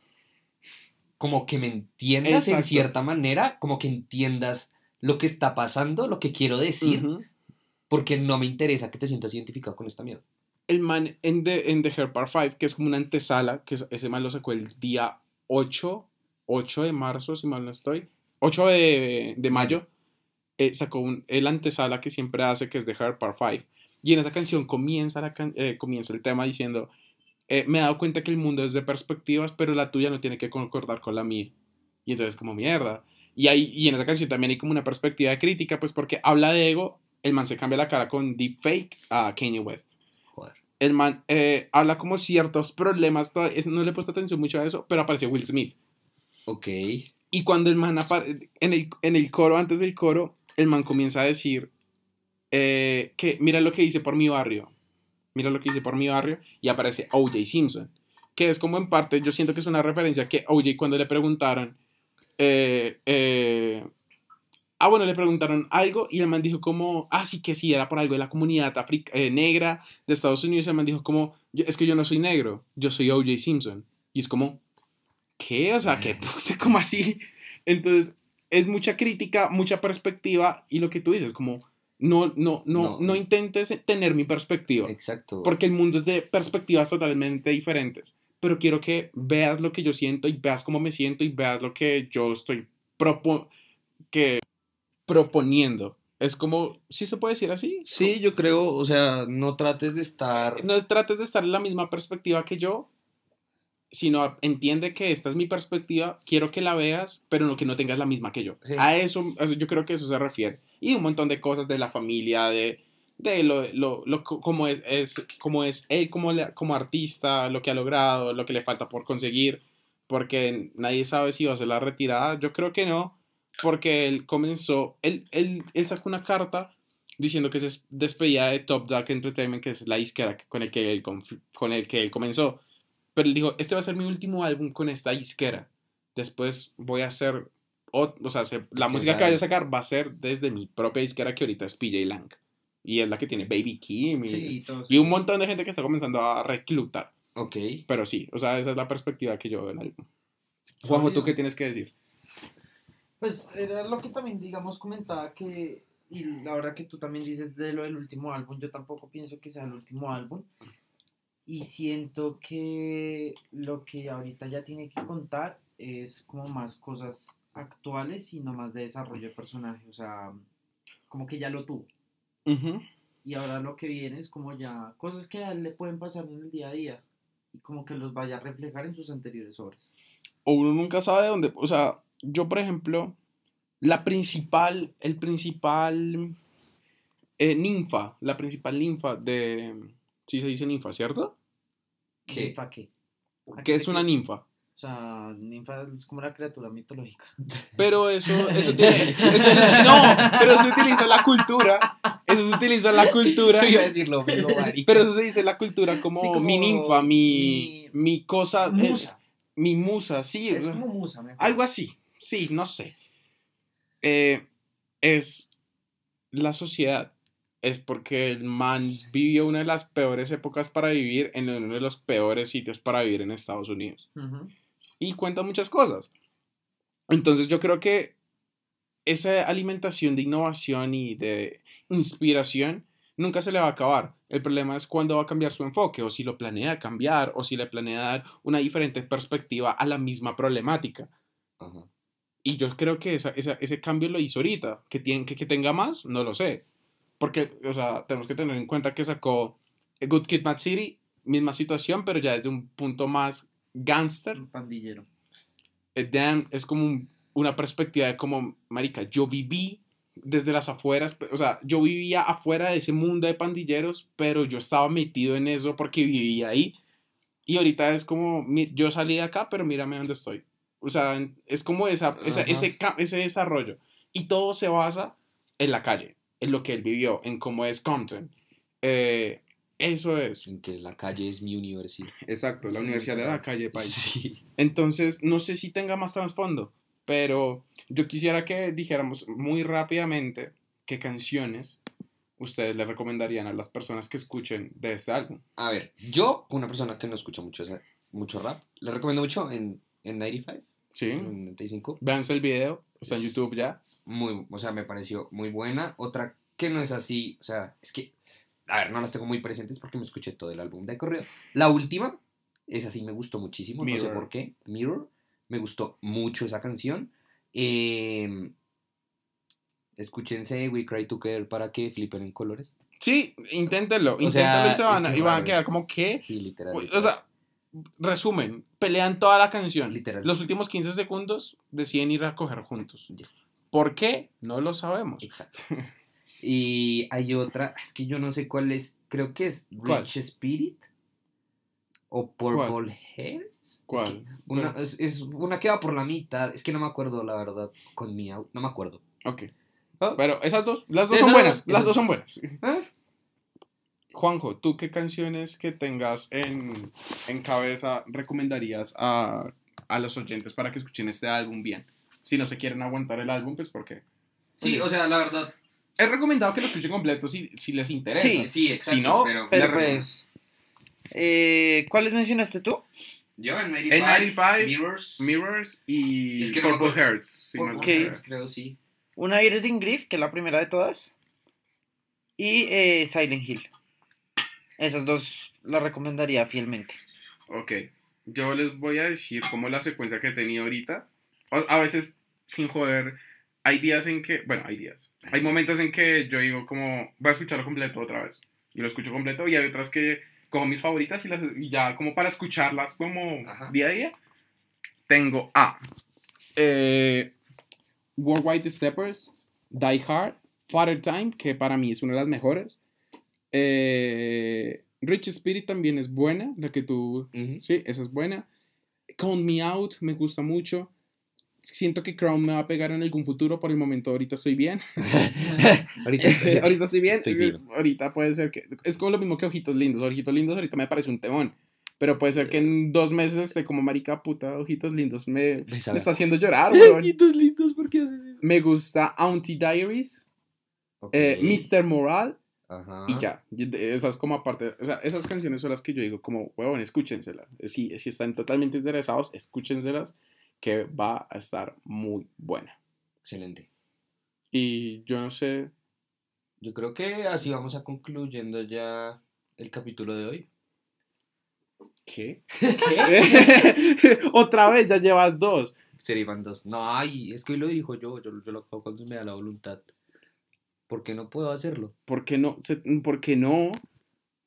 como que me entiendas en Exacto. cierta manera, como que entiendas lo que está pasando, lo que quiero decir, Ujú. porque no me interesa que te sientas identificado con esta mierda. El man en The, en The Hair Part 5, que es como una antesala, que es- ese man lo sacó el día 8, 8 de marzo, si mal no estoy, 8 de, de mayo, eh, sacó un, el antesala que siempre hace, que es The Hair Part 5. Y en esa canción comienza, la can- eh, comienza el tema diciendo, eh, me he dado cuenta que el mundo es de perspectivas, pero la tuya no tiene que concordar con la mía. Y entonces como mierda. Y, hay, y en esa canción también hay como una perspectiva crítica, pues porque habla de ego, el man se cambia la cara con deepfake a Kanye West Joder. el man eh, habla como ciertos problemas, no le he puesto atención mucho a eso, pero apareció Will Smith. Ok. Y cuando el man apare- en el, en el coro, antes del coro, el man comienza a decir eh, que mira lo que hice por mi barrio, mira lo que hice por mi barrio, y aparece OJ Simpson, que es como en parte, yo siento que es una referencia que OJ cuando le preguntaron, eh, eh, ah bueno, le preguntaron algo y el man dijo como, ah sí que sí, era por algo de la comunidad afric- eh, negra de Estados Unidos, el man dijo como, "Yo- es que yo no soy negro, yo soy OJ Simpson, y es como, ¿qué? O sea, ¿qué puta? <laughs> ¿Cómo así? Entonces, es mucha crítica, mucha perspectiva y lo que tú dices, como, no, no, no, No. no intentes tener mi perspectiva, Exacto. porque el mundo es de perspectivas totalmente diferentes, pero quiero que veas lo que yo siento y veas cómo me siento y veas lo que yo estoy propo que proponiendo. Es como, ¿sí se puede decir así? Sí, yo creo, o sea, no trates de estar... No trates de estar en la misma perspectiva que yo, sino entiende que esta es mi perspectiva, quiero que la veas, pero no que no tengas la misma que yo. Sí. A eso, a eso- yo creo que eso se refiere. Y un montón de cosas de la familia, de, de lo, lo, lo como es, es, como es él como, le- como artista, lo que ha logrado, lo que le falta por conseguir, porque nadie sabe si va a ser la retirada. Yo creo que no, porque él comenzó, él, él, él sacó una carta diciendo que se despedía de Top Dog Entertainment, que es la disquera con el que él, conf- con el que él comenzó. Pero él dijo, este va a ser mi último álbum con esta disquera. Después voy a hacer, ot- o sea, se- la música o que vaya a sacar va a ser desde mi propia disquera que ahorita es PJ Lang. Y es la que tiene Baby Kim y, Sí, y un montón de gente que está comenzando a reclutar. Ok. Pero sí, o sea, esa es la perspectiva que yo veo en el álbum. Juanjo, ¿tú qué tienes que decir? Pues era lo que también, digamos, comentaba que, y la verdad que tú también dices de lo del último álbum, yo tampoco pienso que sea el último álbum. Y siento que lo que ahorita ya tiene que contar es como más cosas actuales y no más de desarrollo de personaje. O sea, como que ya lo tuvo. Y ahora lo que viene es como ya cosas que a él le pueden pasar en el día a día. Y como que los vaya a reflejar en sus anteriores obras. o uno nunca sabe dónde, o sea, yo por ejemplo, la principal, el principal eh, ninfa, la principal ninfa de, sí se dice ninfa, ¿cierto? ¿Qué? ¿Ninfa qué? ¿A Que qué es una ninfa. O sea, ninfa es como una criatura mitológica. Pero eso, eso tiene, <laughs> eso se- no, pero se utiliza la cultura, eso se utiliza en la cultura, Yo iba a decir lo mismo, <laughs> pero eso se dice en la cultura como, Sí, como mi ninfa, mi, mi- mi cosa, eh, Musa. mi musa, sí, Es como musa, mejor. Algo así, sí, no sé. Eh, es la sociedad es porque el man vivió una de las peores épocas para vivir en uno de los peores sitios para vivir en Estados Unidos. Y cuenta muchas cosas. Entonces yo creo que esa alimentación de innovación y de inspiración nunca se le va a acabar. El problema es cuándo va a cambiar su enfoque, o si lo planea cambiar, o si le planea dar una diferente perspectiva a la misma problemática. Ajá. Y yo creo que esa, esa- ese cambio lo hizo ahorita. Que, tiene, que, que tenga más, no lo sé. Porque, o sea, tenemos que tener en cuenta que sacó Good Kid, Mad City, misma situación, pero ya desde un punto más gangster. Un pandillero. Eh, Damn es como un- una perspectiva de como, marica, yo viví desde las afueras, o sea, yo vivía afuera de ese mundo de pandilleros, pero yo estaba metido en eso porque vivía ahí. Y ahorita es como, yo salí de acá, pero mírame dónde estoy. O sea, es como esa, ese, ese desarrollo. Y todo se basa en la calle, en lo que él vivió, en cómo es Compton. Eh, eso es. En que la calle es mi universidad. Exacto, la Sí, Universidad de la. Calle País. Sí. Entonces, no sé si tenga más trasfondo, pero yo quisiera que dijéramos muy rápidamente qué canciones ustedes le recomendarían a las personas que escuchen de este álbum. A ver, yo, una persona que no escucha mucho, ese- mucho rap, le recomiendo mucho en, en 95, ¿Sí? en 95. Véanse el video, está en YouTube ya. Muy, o sea, me pareció muy buena. Otra que no es así, o sea, es que, a ver, no las tengo muy presentes porque me escuché todo el álbum de correo. La última, esa sí me gustó muchísimo, no sé por qué. Mirror, me gustó mucho esa canción. Eh, escúchense We Cry Together para que flipen en colores. Sí, inténtenlo, O sea, inténtenlo y, se van, es que y van a quedar como, ¿qué? Sí, literal. O literal. sea, resumen, pelean toda la canción. Literal. Los últimos 15 segundos deciden ir a coger juntos. Yes. ¿Por qué? No lo sabemos. Exacto. <laughs> Y hay otra, es que yo no sé cuál es, creo que es ¿Cuál? Rich Spirit o Purple Hearts. Es ¿Cuál? que una, es, es una que va por la mitad, es que no me acuerdo la verdad con mi no me acuerdo. Ok. Ah. Pero esas dos, las dos Esas son buenas. dos, Las dos son buenas. ¿Eh? Juanjo, ¿tú qué canciones que tengas en, en cabeza recomendarías a, a los oyentes para que escuchen este álbum bien? Si no se quieren aguantar el álbum, pues porque... Sí, o sea, la verdad. Es recomendado que lo escuchen completo si, si les interesa. Sí. Sí, exacto. Si no, pero, Pero pues. eh, ¿Cuáles mencionaste tú? yo en En 95, Mirrors. Mirrors y Es que Purple. Hearts. si Purple mal Ok. no Hearts, recuerdo. creo, sí. Una Iridium Griff, que es la primera de todas. Y eh, Silent Hill. Esas dos las recomendaría fielmente. Ok, yo les voy a decir como la secuencia que he tenido ahorita. A veces, sin joder, hay días en que, bueno, hay días. Hay momentos en que yo digo como, voy a escucharlo completo otra vez. Y lo escucho completo y hay otras que cojo mis favoritas y, las, y ya como para escucharlas como Ajá. día a día. Tengo a eh, Worldwide Steppers, Die Hard, Father Time, que para mí es una de las mejores. Eh, Rich Spirit también es buena, la que tú. Sí, esa es buena. Count Me Out me gusta mucho. Siento que Crown me va a pegar en algún futuro. Por el momento, ahorita estoy bien. <laughs> <laughs> Ahorita <laughs> ahorita estoy bien. Estoy. Ahorita puede ser que. Es como lo mismo que Ojitos Lindos. Ojitos Lindos ahorita me parece un temón. Pero puede ser que en dos meses esté como marica puta. Ojitos Lindos me, me está haciendo llorar, weón. lindos, ¿por qué Me gusta Auntie Diaries. Ok. eh, Mr. Moral. Ajá. Y ya, esas como aparte, o sea, esas canciones son las que yo digo como, huevón, escúchenselas. Si, si están totalmente interesados, escúchenselas, que va a estar muy buena. Excelente. Y yo no sé, Yo creo que así vamos a concluyendo ya el capítulo de hoy. ¿qué? <laughs> <laughs> Otra vez, ya llevas dos. Serían dos. No, ay, es que hoy lo dijo yo, yo, yo lo hago cuando me da la voluntad. ¿Por qué no puedo hacerlo? ¿Por qué no? ¿Por qué no?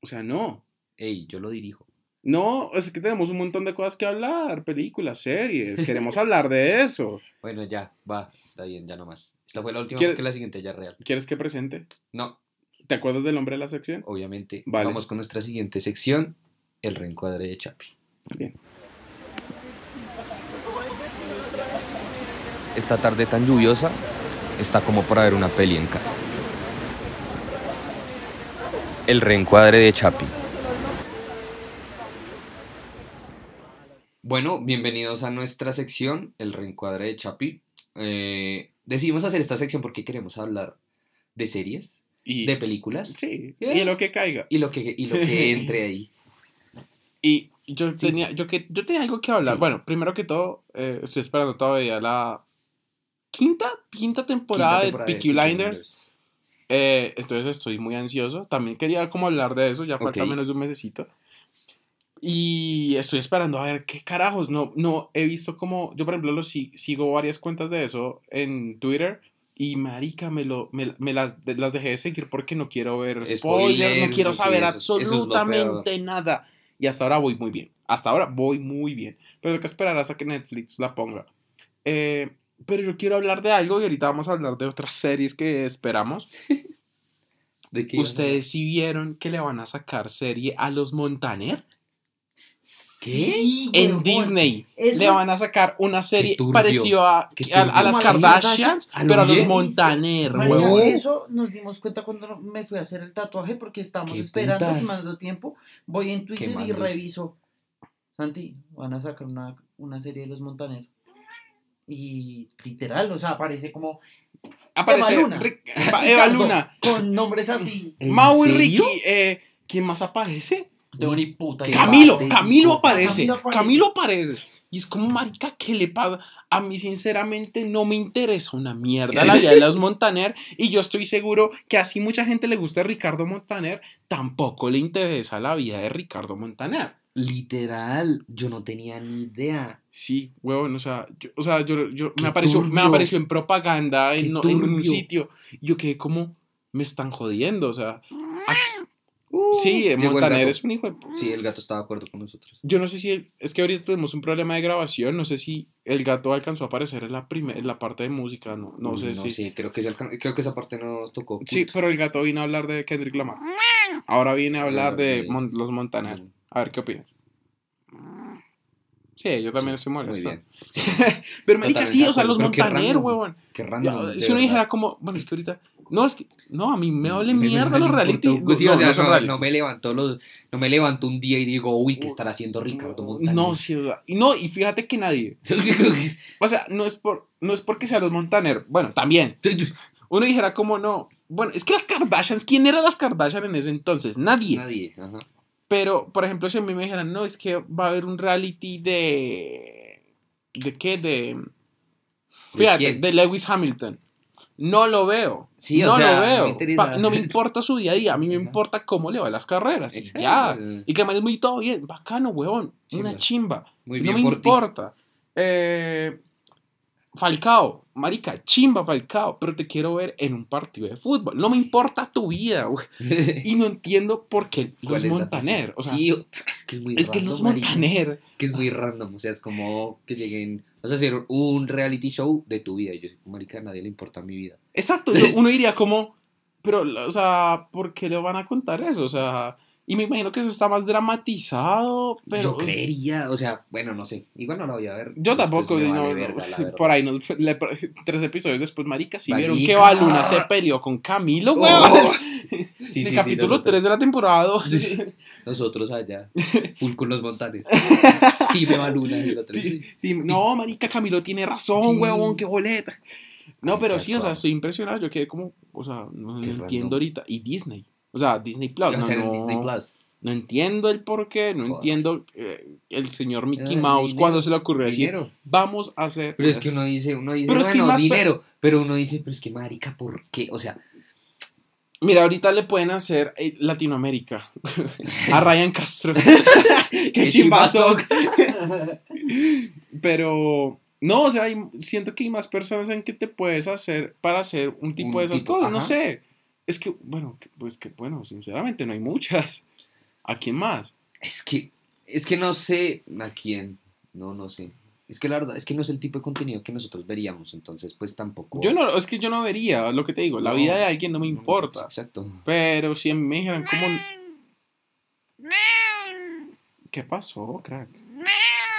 O sea, no. Ey, yo lo dirijo. No, es que tenemos un montón de cosas que hablar, películas, series, queremos <laughs> hablar de eso. Bueno, ya, va, está bien, ya nomás. Esta fue la última ¿Quieres- porque la siguiente ya real. ¿Quieres que presente? No, ¿Te acuerdas del nombre de la sección? obviamente. Vale. Vamos con nuestra siguiente sección, el reencuadre de Chapi. Bien. Esta tarde tan lluviosa está como para ver una peli en casa. El reencuadre de Chapi. Bueno, bienvenidos a nuestra sección, el reencuadre de Chapi. Eh, decidimos hacer esta sección porque queremos hablar de series. Y, de películas. Sí, Eh. y lo que caiga. Y lo que, y lo que entre <laughs> ahí. Y yo Sí. tenía, yo, que, yo tenía algo que hablar. Sí. Bueno, primero que todo, eh, estoy esperando todavía la quinta, quinta temporada, Quinta temporada de Peaky Blinders. Eh, entonces estoy muy ansioso. También quería como hablar de eso, ya falta menos de un mesecito. Y estoy esperando a ver qué carajos. No, no he visto como. Yo, por ejemplo, lo si- sigo varias cuentas de eso en Twitter. Y marica, me, lo, me, me las, de- las dejé de seguir porque no quiero ver spoilers, Spoilers, no quiero saber eso es- eso es lo absolutamente nada. Y hasta ahora voy muy bien. Hasta ahora voy muy bien. Pero tengo que esperar hasta que Netflix la ponga. Eh, pero yo quiero hablar de algo y ahorita vamos a hablar de otras series que esperamos. <laughs> ¿De qué ¿Ustedes sí vieron que le van a sacar serie a los Montaner? Sí, En. Disney Eso- le van a sacar una serie parecida a, qué a- a turbio. las a Kardashians, Kardashian. pero a los ¿A lo Montaner, huevón. eso nos dimos cuenta cuando me fui a hacer el tatuaje porque estábamos Qué esperando, tomando tiempo. Voy en Twitter y reviso. Santi, van a sacar una, una serie de los Montaner. Y literal, o sea, aparece como Aparece Eva Luna. Rick- Eva, Luna, con nombres así. ¿En Mau y? Ricky. eh, ¿Quién más aparece? De ni puta. Idea. Camilo. Camilo aparece, Camilo aparece. Camilo aparece. Y es como, marica, ¿qué le pasa? A mí, sinceramente, no me interesa una mierda la vida de los <laughs> Montaner. Y yo estoy seguro que así mucha gente le gusta Ricardo Montaner, tampoco le interesa la vida de Ricardo Montaner. Literal, yo no tenía ni idea. Sí, huevón, o sea, yo, o sea, yo, yo- me, apareció, me apareció en propaganda en, un sitio. y Yo quedé como, me están jodiendo, o sea. aquí- Uh, sí, el Montaner es un hijo de Sí, el gato estaba de acuerdo con nosotros. Yo no sé si, es que ahorita tenemos un problema de grabación, no sé si el gato alcanzó a aparecer en la, primer, en la parte de música, no, no sé no si... sé, creo que, se alcan- creo que esa parte no tocó. Sí, pero el gato vino a hablar de Kendrick Lamar. Ahora viene a hablar de Mon- los Montaner. A ver, ¿qué opinas? Sí, yo también estoy Muy molesto. <laughs> Pero marica, Totalmente sí, o sea, los Montaner, huevón. Qué random. Si uno dijera como, bueno, es que ahorita... No, es que, no, a mí me vale mierda los reality. pues sí, no, o sea, no me levantó los, no me levanto un día y digo, uy, ¿qué estará haciendo Ricardo Montaner? No, sí, y no, y fíjate que nadie... <laughs> O sea, no es, por, no es porque sea los Montaner. Bueno, también. Uno dijera como no. Bueno, es que las Kardashians, ¿quién eran las Kardashian en ese entonces? Nadie. Nadie. Ajá. Pero, por ejemplo, si a mí me dijeran, no, es que va a haber un reality de. ¿De qué? De. Fíjate, de Lewis Hamilton. No lo veo. Sí, o no sea, lo no veo. me interesa. No me <laughs> importa su día a día. A mí me importa cómo le va a las carreras. Y ya. Y que me es muy todo bien. Bacano, weón. Una Chimba. chimba. Muy no bien me por ti. importa. Eh, Falcao, marica, chimba Falcao, pero te quiero ver en un partido de fútbol. No me importa tu vida, güey. <laughs> Y no entiendo por qué ¿Cuál los Montaner. O sea, sí, es que es muy es que los marica. Montaner. Es que es muy random, o sea, es como que lleguen, vas a hacer un reality show de tu vida. Y yo soy marica, a nadie le importa mi vida. Exacto, uno diría como, pero, o sea, ¿por qué le van a contar eso? O sea, y me imagino que eso está más dramatizado, pero... yo creería, o sea, bueno, no sé, igual no la voy a ver. Yo tampoco, vale no, verga, <laughs> por ahí, nos- le- tres episodios después, marica, si vieron Marica. que Baluna se peleó con Camilo, Oh. weón. Sí, <laughs> sí, sí, capítulo nosotros- 3 de la temporada 2. Sí, sí. Nosotros allá, full con los montanes. <laughs> Time Baluna el. No, marica, Camilo tiene razón, Sí. huevón, qué boleta. No, pero sí, o sea, estoy impresionado. Yo quedé como, o sea, no, no entiendo ahorita. Y Disney. O sea, Disney Plus. No, en no, Disney Plus. no entiendo el por qué, no Joder. entiendo eh, el señor Mickey Ah, Mouse cuando se le ocurrió decir, Dinero. vamos a hacer. Pero es que uno dice, uno dice, Pero es que más pe- dinero. Pero uno dice, pero es que marica, ¿por qué? O sea, Mira, ahorita le pueden hacer eh, Latinoamérica <laughs> a <laughs> Ryan Castro. <laughs> qué chimbazo. Pero no, o sea, hay- siento que hay más personas en que te puedes hacer para hacer un tipo Un de esas tipo, cosas. No sé. Es que, bueno, que- pues que, bueno, sinceramente no hay muchas. ¿A quién más? es que, es que no sé a quién. No, no sé. Es que la verdad, es que no es el tipo de contenido que nosotros veríamos, entonces pues tampoco. Yo no, es que yo no vería lo que te digo. La No, vida de alguien no me no, importa. Exacto. Pero si me dijeran cómo. ¿Qué pasó, crack?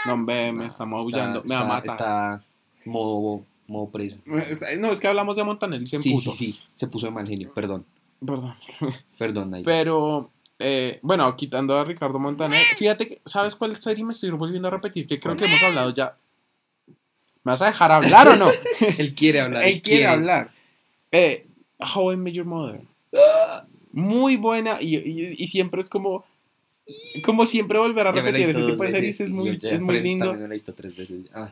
No, hombre, me está maullando. me va a matar. Está modo, modo presa. Está- No, es que hablamos de Montaner y se Sí, emputo. sí, sí. Se puso de mal genio. Perdón. Perdón. <laughs> Perdón, Nair. Pero, eh, bueno, quitando a Ricardo Montaner, fíjate que, ¿sabes cuál serie me estoy volviendo a repetir? Que creo que hemos hablado ya. ¿Me vas a dejar hablar o no? <laughs> Él quiere hablar. Él quiere hablar. Eh, How I Met Your Mother. Muy buena y, y- y siempre es como... Como siempre volver a repetir ese tipo de veces series es muy, es muy lindo. también me la he visto tres veces. Ay,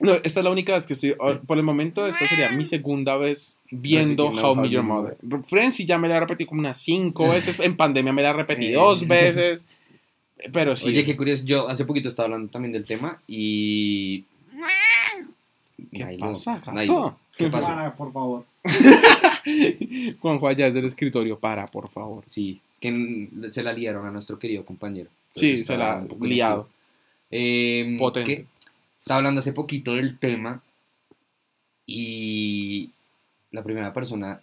No, esta es la única vez que estoy, por el momento, esta sería mi segunda vez viendo How I Met Your Mother. Friends sí ya me la repetí como unas cinco <laughs> veces, en pandemia me la repetí Eh. dos veces, pero sí. Oye, qué curioso. Yo hace poquito estaba hablando también del tema y. ¿Qué Nailo, pasa? Nailo, ¿Qué <laughs> pasó? Para, por favor. <laughs> Juanjo allá desde el escritorio, para, por favor. Sí, es que se la liaron a nuestro querido compañero. Sí, se la poco liado. Eh, Potente. Estaba hablando hace poquito del tema y la primera persona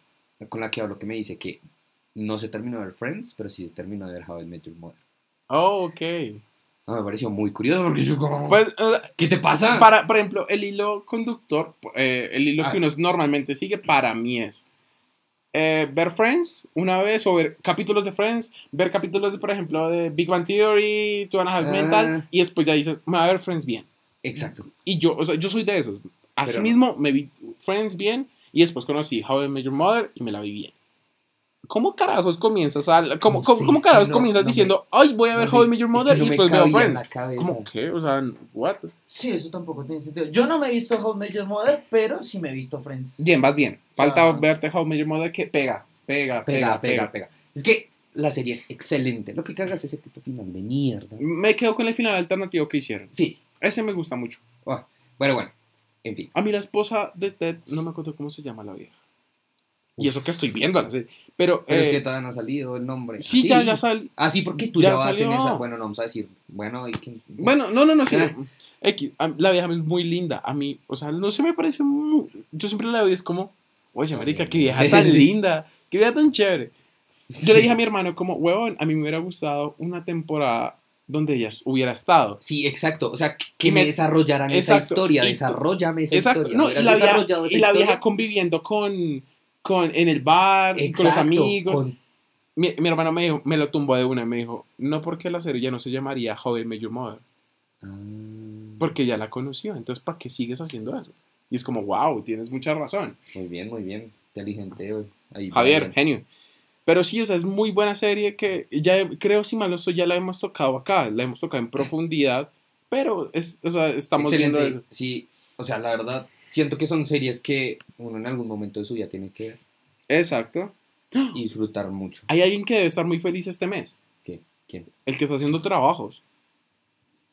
con la que hablo que me dice que no se terminó de ver Friends, pero sí se terminó de ver How I Met Your Mother. Oh, ok. Ah, me pareció muy curioso porque yo como... Pues, ¿Qué te pasa? para, por ejemplo, el hilo conductor, eh, el hilo Ah. que uno normalmente sigue, para mí es eh, ver Friends una vez o ver capítulos de Friends, ver capítulos de, por ejemplo, de Big Bang Theory, Two and a Half Ah. Mental, y después ya dices, me voy a ver Friends bien. Exacto. Y yo, o sea, yo soy de esos. Así Pero no. me vi Friends bien y después conocí How I Met Your Mother y me la vi bien. ¿Cómo carajos comienzas a, cómo, No cómo, carajos no- comienzas no me- diciendo, ay, voy a ver No How I me- Met Your Mother y me después veo Friends? ¿Cómo qué? O sea, what? Sí, eso tampoco tiene sentido. Yo no me he visto How I Met Your Mother, pero sí me he visto Friends. Bien, vas bien. Falta Ah. verte How I Met Your Mother que pega, pega, Pega, pega, pega. Es que la serie es excelente. Lo que cagas es ese puto final de mierda. Me quedo con el final alternativo que hicieron. Sí. Ese me gusta mucho. Ah, bueno, bueno. En fin. A mí la esposa de Ted, no me acuerdo cómo se llama la vieja. Y eso que estoy viendo. Pero, Pero es eh, que todavía no ha salido el nombre. sí, ya, ya sal... Ah, sí, porque tú Ya ya, vas en salió. esa. Bueno, no vamos a decir. Bueno, y que- Bueno, no, no, no, sí. Ah. X, la vieja es muy linda. A mí, o sea, no se me parece muy... Yo siempre la veo y es como, oye, marica, qué vieja tan <laughs> linda, qué vieja tan chévere. Yo le dije a <laughs> mi hermano como, huevón, a mí me hubiera gustado una temporada donde ella hubiera estado. Sí, exacto. O sea, que Y me, me- desarrollaran Exacto. esa historia. Desarrollame esa Exacto, historia. no, y la, vieja, y la historia. vieja conviviendo con, con, en el bar, y con los Exacto, amigos. con- Mi, mi hermano me, dijo, me lo tumbó de una y me dijo, no porque la serie ya no se llamaría I Met Your Mother, Ah. porque ya la conoció, entonces ¿para qué sigues haciendo eso? Y es como, wow, tienes mucha razón. Muy bien, muy bien. Inteligente. Ahí Javier, bien. genio. Pero sí, o sea, es muy buena serie que ya creo, si mal no estoy, ya la hemos tocado acá, la hemos tocado en profundidad, pero es, o sea, estamos Excelente. viendo eso. Sí, o sea, la verdad, siento que son series que uno en algún momento de su vida tiene que ver Exacto. y disfrutar mucho. Hay alguien que debe estar muy feliz este mes, ¿Qué? ¿Quién? el que está haciendo trabajos.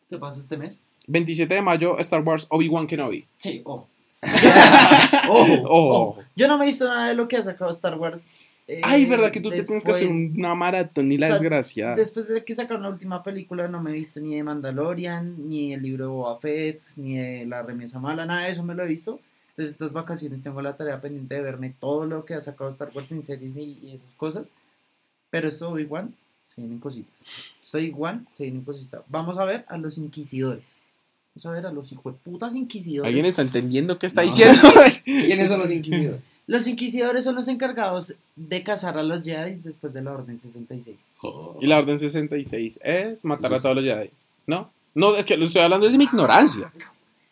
¿Qué pasa este mes? 27 de mayo, Star Wars Obi-Wan Kenobi. Sí, ojo. <laughs> <laughs> ¡Oh! Oh. Yo no me he visto nada de lo que ha sacado Star Wars. Eh, Ay, verdad que tú te tienes que hacer después- una maratón y la o sea, desgracia. Después de que sacaron la última película, no me he visto ni de Mandalorian, ni el libro de Boba Fett, ni de La Remesa Mala, nada de eso me lo he visto. Entonces, estas vacaciones tengo la tarea pendiente de verme todo lo que ha sacado Star Wars en series y, y esas cosas. Pero esto igual, se vienen cositas. Estoy igual, se vienen cositas. Vamos a ver a los inquisidores. Vamos a ver a los hijueputas inquisidores. ¿Alguien está entendiendo qué está No. diciendo? <laughs> ¿Quiénes son los <laughs> inquisidores? Los inquisidores son los encargados de cazar a los Jedi después de la Orden 66. y la orden 66 es matar a Eso todos los Jedi. ¿No? No, es que lo estoy hablando desde mi ignorancia.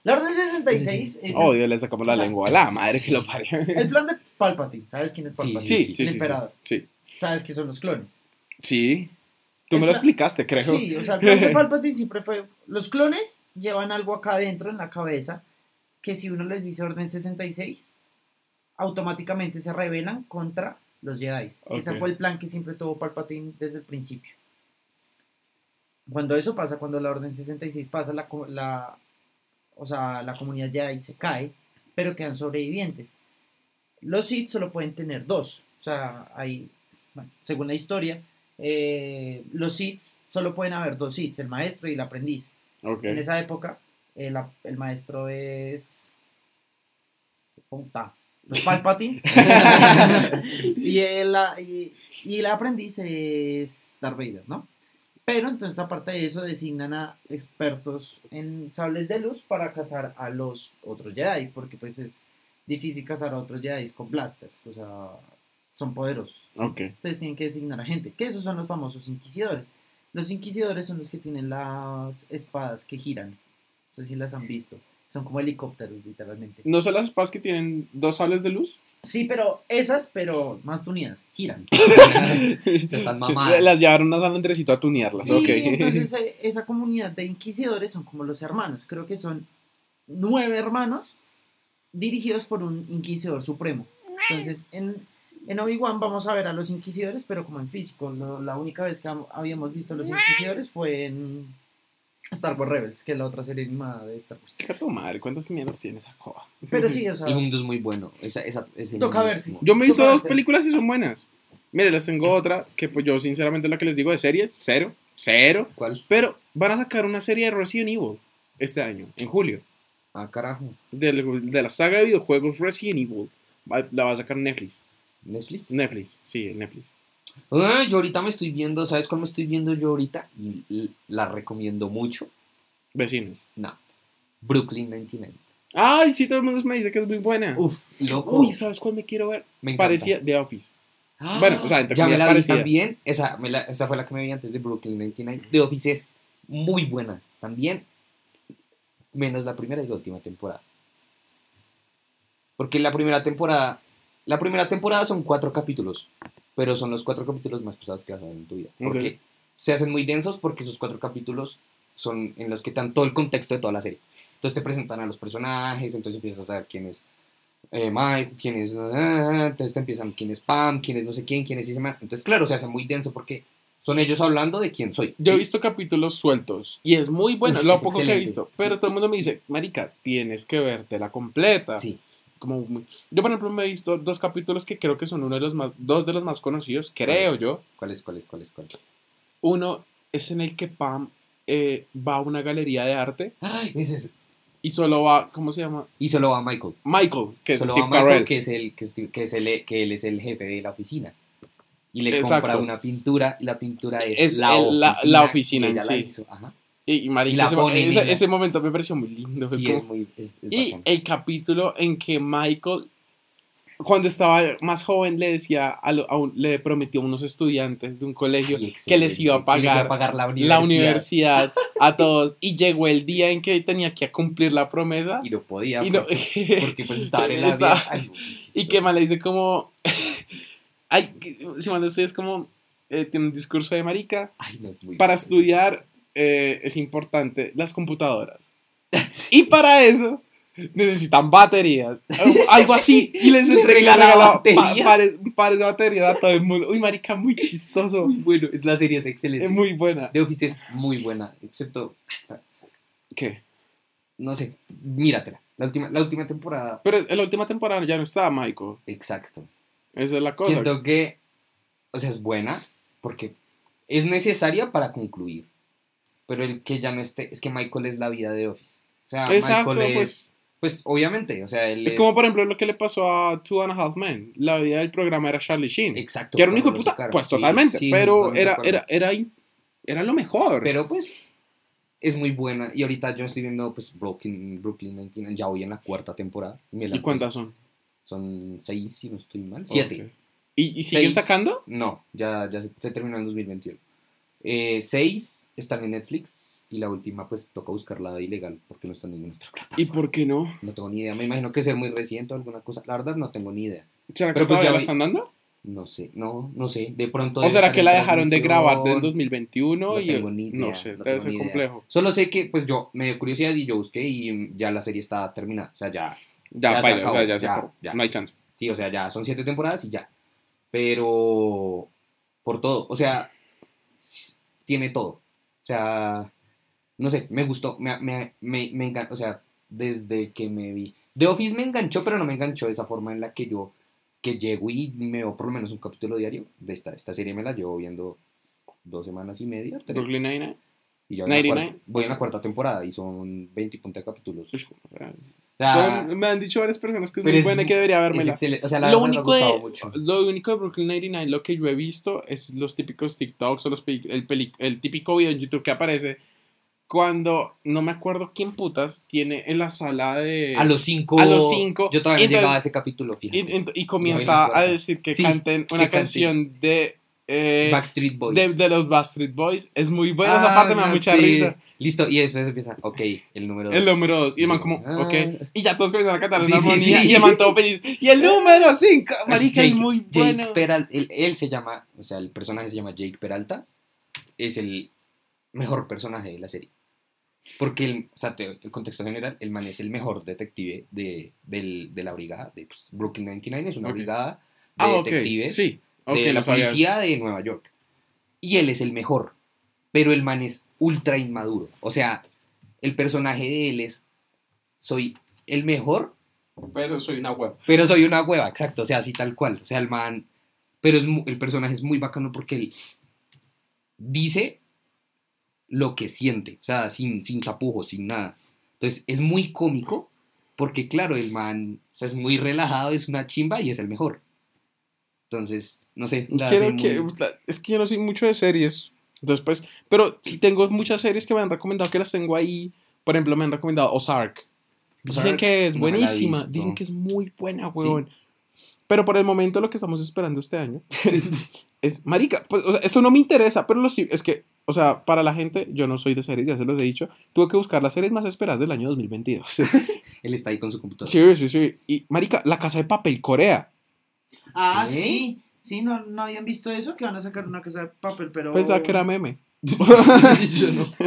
La Orden 66 es Oh, Dios, le sacamos la O sea, lengua a la madre que lo parió. el plan de Palpatine. ¿Sabes quién es Palpatine? Sí, sí, sí, el sí. Sí, emperador. sí. ¿Sabes qué son los clones? Sí. Tú me lo explicaste, creo. Sí, o sea, el plan de Palpatine siempre fue... Los clones llevan algo acá adentro en la cabeza que si uno les dice Orden 66, automáticamente se rebelan contra los Jedi. Ese Ok. fue el plan que siempre tuvo Palpatine desde el principio. Cuando eso pasa, cuando la Orden 66 pasa, la, la, o sea, la comunidad Jedi se cae, pero quedan sobrevivientes. Los Sith solo pueden tener dos. O sea, hay, bueno, según la historia, eh, los Sith solo pueden haber dos Sith, el maestro y el aprendiz. En esa época, el, maestro es. Puta. Los Palpatine. <laughs> <laughs> y, el, y, y el aprendiz es Darth Vader, ¿no? Pero entonces, aparte de eso, designan a expertos en sables de luz para cazar a los otros Jedi, porque pues es difícil cazar a otros Jedi con blasters, o sea, son poderosos. Ok. Entonces tienen que designar a gente, que esos son los famosos inquisidores. Los inquisidores son los que tienen las espadas que giran. No sé si las han visto. Son como helicópteros, literalmente. ¿No son las espadas que tienen dos sables de luz? Sí, pero esas, pero más tuneadas, giran. <laughs> están mamadas. Las llevaron a San Andresito a tunearlas. Sí, ok. entonces <laughs> eh, esa comunidad de inquisidores son como los hermanos. Creo que son nueve hermanos dirigidos por un inquisidor supremo. Entonces, en, en Obi-Wan vamos a ver a los inquisidores, pero como en físico. Lo- la única vez que habíamos visto a los inquisidores fue en Star Wars Rebels, que es la otra serie animada de Star Wars. Deja tu madre, ¿cuántas mierdas tiene esa coba? Pero sí, o sea, El mundo es muy bueno. Esa, esa, ese Toca ver si- Yo me he visto dos películas y son buenas. Mire, les tengo otra que pues yo sinceramente lo que les digo de series, cero, cero. ¿Cuál? Pero van a sacar una serie de Resident Evil este año, en julio. Ah, carajo. Del- De, la saga de videojuegos Resident Evil. La va a sacar Netflix. ¿Netflix? Netflix, sí, Netflix. Ah, yo ahorita me estoy viendo, ¿sabes cuál me estoy viendo yo ahorita? Y, y la recomiendo mucho. Vecinos. No. Brooklyn 99. Ay, sí, todo el mundo me dice que es muy buena. Uf, loco. Uy, ¿sabes cuál me quiero ver? me encanta. Parecía The Office. Ah, bueno, o sea, entre ya me la vi parecida. también. Esa, me la- esa fue la que me vi antes de Brooklyn 99. The Office es muy buena también. Menos la primera y la última temporada. Porque la primera temporada. La primera temporada son cuatro capítulos. Pero son los cuatro capítulos más pesados que vas a ver en tu vida. Porque se hacen muy densos porque esos cuatro capítulos son en los que dan todo el contexto de toda la serie. Entonces te presentan a los personajes, entonces empiezas a saber quién es eh, Mike, quién es... ah, entonces te empiezan quién es Pam, quién es no sé quién, quién es y demás. Entonces, claro, se hace muy denso porque son ellos hablando de quién soy. Yo he visto capítulos sueltos y es muy bueno, lo es poco que he visto. Pero todo el mundo me dice, Marica, tienes que vértela completa. Sí, Como muy- Yo, por ejemplo, me he visto dos capítulos que creo que son uno de los más, dos de los más conocidos, creo ¿Cuáles? yo. ¿cuál es, cuál es, cuál es, cuál es? Uno es en el que Pam eh, va a una galería de arte Ay, ese es- y solo va, ¿cómo se llama? Y solo va Michael. Michael, que es solo Steve va Michael, que es, el, que, es Steve- que, es el, que él es el jefe de la oficina. Y le Exacto. compra una pintura y la pintura es, Es la, el- oficina la oficina en la sí. hizo. Ajá. Y, y la ese, momento me pareció muy lindo. fue Sí, como- es muy... Es, es Y bacán. el capítulo en que Michael, cuando estaba más joven, le decía, a lo- a un- le prometió a unos estudiantes de un colegio que les iba a pagar, la la universidad. a <laughs> todos. Y llegó el día en que tenía que cumplir la promesa. Y no podía. Y, no- porque, <laughs> porque, pues estaban en la Estaba-. Ay, muy y que mal le dice como... <laughs> Ay, si mal es como... eh, tiene un discurso de marica. Ay, no, es muy Para estudiar eh, es importante las computadoras. <laughs> Y para eso necesitan baterías. <laughs> Algo así. Y les Le entrega regala la baterías. pares, pares de baterías a todo el mundo. Uy, marica, muy chistoso. Muy bueno, es, la serie es excelente. Es muy buena. The Office es muy buena, excepto, ¿Qué? no sé, míratela. La última, la última temporada, Pero en la última temporada ya no está Michael. exacto. Esa es la cosa. Siento que, o sea, es buena porque es necesaria para concluir. Pero el que ya no esté, es que Michael es la vida de Office. O sea, Exacto, Michael es, pues. pues obviamente, o sea, él Es es... como por ejemplo lo que le pasó a Two and a Half Men. La vida del programa era Charlie Sheen. Exacto. Que era un hijo de puta. Pues Sí, totalmente. sí, pero totalmente de era, era, era, era lo mejor. Pero pues es muy buena. Y ahorita yo estoy viendo pues Brooklyn, Brooklyn 99. Ya voy en la cuarta temporada. ¿Y cuántas son? Son seis, si no estoy mal. Siete. Ok. ¿Y, y siguen Seis. sacando? No, ya, ya se, se terminó en 2021. Eh, seis están en Netflix. Y la última pues toca buscarla de ilegal porque no está en ninguna otra plataforma. ¿Y por qué no? No tengo ni idea. Me imagino que ser muy reciente o alguna cosa. La verdad no tengo ni idea. ¿Será que Pero pues ya la están dando? No sé, no, no sé. De pronto... ¿O será que la dejaron de grabar en 2021? No y tengo ni idea, No sé, no debe ser complejo. Solo sé que, pues yo me dio curiosidad y yo busqué y ya la serie está terminada. O sea, ya, Ya, Ya se paila, o acabó, sea, ya, se ya, acabó. ya. No hay chance. sí, o sea, ya son siete temporadas y ya. Pero, por todo, o sea, tiene todo. O sea, no sé, me gustó, me, me, me, me engan- o sea, desde que me vi. The Office me enganchó, pero no me enganchó de esa forma en la que yo, que llego y me veo por lo menos un capítulo diario. De esta, esta serie me la llevo viendo dos semanas y media, tres. Brooklyn Nine-Nine. Y ya voy, en la 99. cuarta, voy en la cuarta temporada y son 20 y punta de capítulos. Uy, sea, bueno, me han dicho varias personas que es muy es buena y que debería excelente. O sea, la Lo único, me ha de, gustado mucho. lo único de Brooklyn 99, lo que yo he visto es los típicos TikToks o los el, peli- el típico video en YouTube que aparece cuando no me acuerdo quién putas tiene en la sala de. A los cinco. a los cinco, Yo todavía no llegaba a ese capítulo, y, fíjate. y- comienza a decir que Sí, canten una canción de eh, Backstreet Boys. de, de los Backstreet Boys. Es muy buena, esa Ah, parte me da mucha sí. risa. Listo, y después empieza, ok, el número dos. El número 2. Y el man como, Ah. ok. Y ya todos comienzan a cantar una sí, armonía. sí. Y el man todo feliz. Y el número 5. Marica, Jake- es muy Jake bueno. Peralta, él, él se llama, o sea, el personaje se llama Jake Peralta. Es el mejor personaje de la serie. Porque, el, o sea, te- el contexto general, el man es el mejor detective de, del- de la brigada de pues, Brooklyn 99. Es una Ok. brigada de Ah, detectives Sí. De la policía de Nueva York. Y él es el mejor. Pero el man es ultra inmaduro. O sea, el personaje de él es, soy el mejor, Pero soy una web. pero soy una hueva, exacto, o sea, así tal cual. O sea, el man. Pero es el personaje es muy bacano porque él dice lo que siente, o sea, sin, sin tapujos, sin nada. Entonces, es muy cómico porque, claro, el man o sea, es muy relajado, es una chimba y es el mejor. Entonces, no sé. la Quiero hace que, muy- es que yo no soy mucho de series. Entonces, pues, pero sí tengo muchas series que me han recomendado que las tengo ahí. Por ejemplo, me han recomendado Ozark. Dicen que es buenísima. visto. Dicen que es muy buena, huevón. Pero por el momento lo que estamos esperando este año <laughs> es, marica, pues, o sea, esto no me interesa, pero lo sí, es que, o sea, para la gente, yo no soy de series, ya se los he dicho, tuve que buscar las series más esperadas del año 2022. <laughs> Él está ahí con su computadora. Sí, sí, sí. Y, marica, La Casa de Papel Corea. Ah, ¿Qué? sí. Sí, no, no habían visto eso, que van a sacar una casa de papel, pero... Pensaba que era meme. <laughs>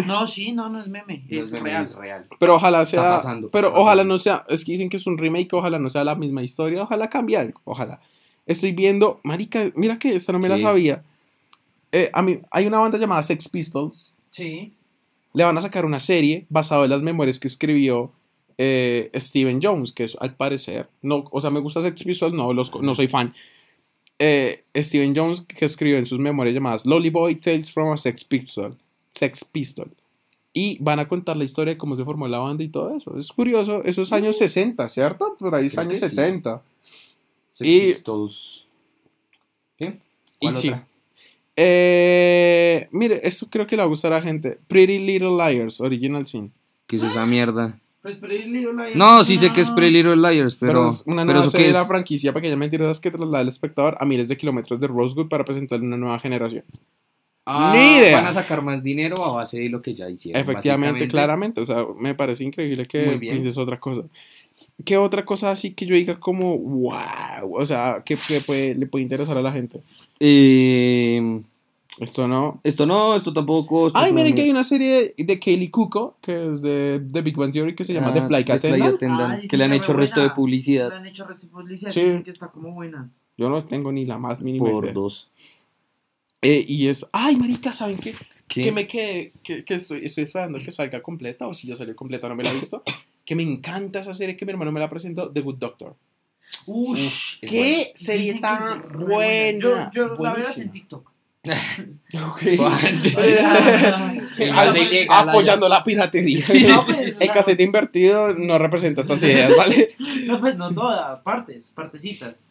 No. Sí, no, no es meme, No es, meme, real. es real. Pero ojalá sea. pasando, pero está ojalá pasando. no sea. Es que dicen que es un remake, ojalá no sea la misma historia. Ojalá cambie algo. Ojalá. Estoy viendo. Marica, mira que esta no me la sabía. Eh, a mí, hay una banda llamada Sex Pistols. Sí. Le van a sacar una serie basada en las memorias que escribió eh, Steven Jones, que es al parecer. No, o sea, me gusta Sex Pistols, no, los, no soy fan. Eh, Steven Jones, que escribió en sus memorias llamadas Lolly Boy Tales from a Sex Pistol. Sex Pistol. Y van a contar la historia de cómo se formó la banda y todo eso. Es curioso. Esos años 60, ¿cierto? Por ahí es años sí. 70. Sex Y- Pistols. ¿Qué? Y ¿Cuál sí. otra? Eh, mire, esto creo que le va a gustar a la gente. Pretty Little Liars, Original Sin. ¿Qué es esa mierda? Pues Pretty Little Liars. No, sí sé que es Pretty Little Liars, Pero, pero. es una pero nueva eso serie qué de la franquicia Pequeñas Mentirosas que traslada al espectador a miles de kilómetros de Rosewood para presentarle una nueva generación. Ah, Ni idea. Van a sacar más dinero a base de lo que ya hicieron. Efectivamente, claramente. O sea, me parece increíble que pienses otra cosa. ¿Qué otra cosa así que yo diga como, wow? O sea, que, que puede- le puede interesar a la gente. Eh, Esto no. esto no, esto tampoco. esto Ay, no- miren que hay una serie de, Kaylee Cuoco, que es de, de Big Bang Theory, que se llama Ah, The Flight Attendant. Attendant, Ah, que le han que hecho re resto de publicidad Le han hecho resto de publicidad, Sí. dicen que está como buena. Yo no tengo ni la más mínima por idea. dos. Eh, y es, ay, marica, ¿saben qué? ¿Qué? Que me quedé, que, que estoy, estoy esperando que salga completa, o si ya salió completa, no me la he visto. <coughs> que me encanta esa serie que mi hermano me la presentó, The Good Doctor. Ush. ¿Qué serie tan buena? Yo, yo la veo en TikTok. Ilegal <laughs> apoyando la piratería. No, pues, El casete invertido no representa estas ideas, ¿vale? <laughs> No, pues no todas, partes, partecitas.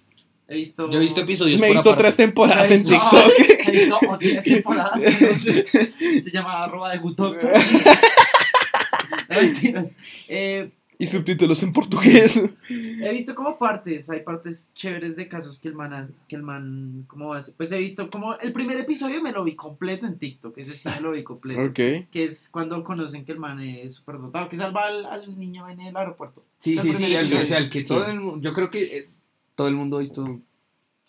He visto. Yo he visto episodios Me hizo aparte. tres temporadas He en visto- TikTok. <laughs> He visto o diez temporadas. entonces, se llama arroba de Gutok. No, mentiras. Eh, Y subtítulos en portugués. he visto como partes, hay partes chéveres de casos que el man hace, que el man, ¿cómo hace? Pues he visto como, el primer episodio me lo vi completo en TikTok, ese sí me lo vi completo. Ok. Que es cuando conocen que el man es superdotado, que salva al, al niño en el aeropuerto. Sí, sí, sí. el- o sea, el que todo el. Yo creo que eh, todo el mundo ha visto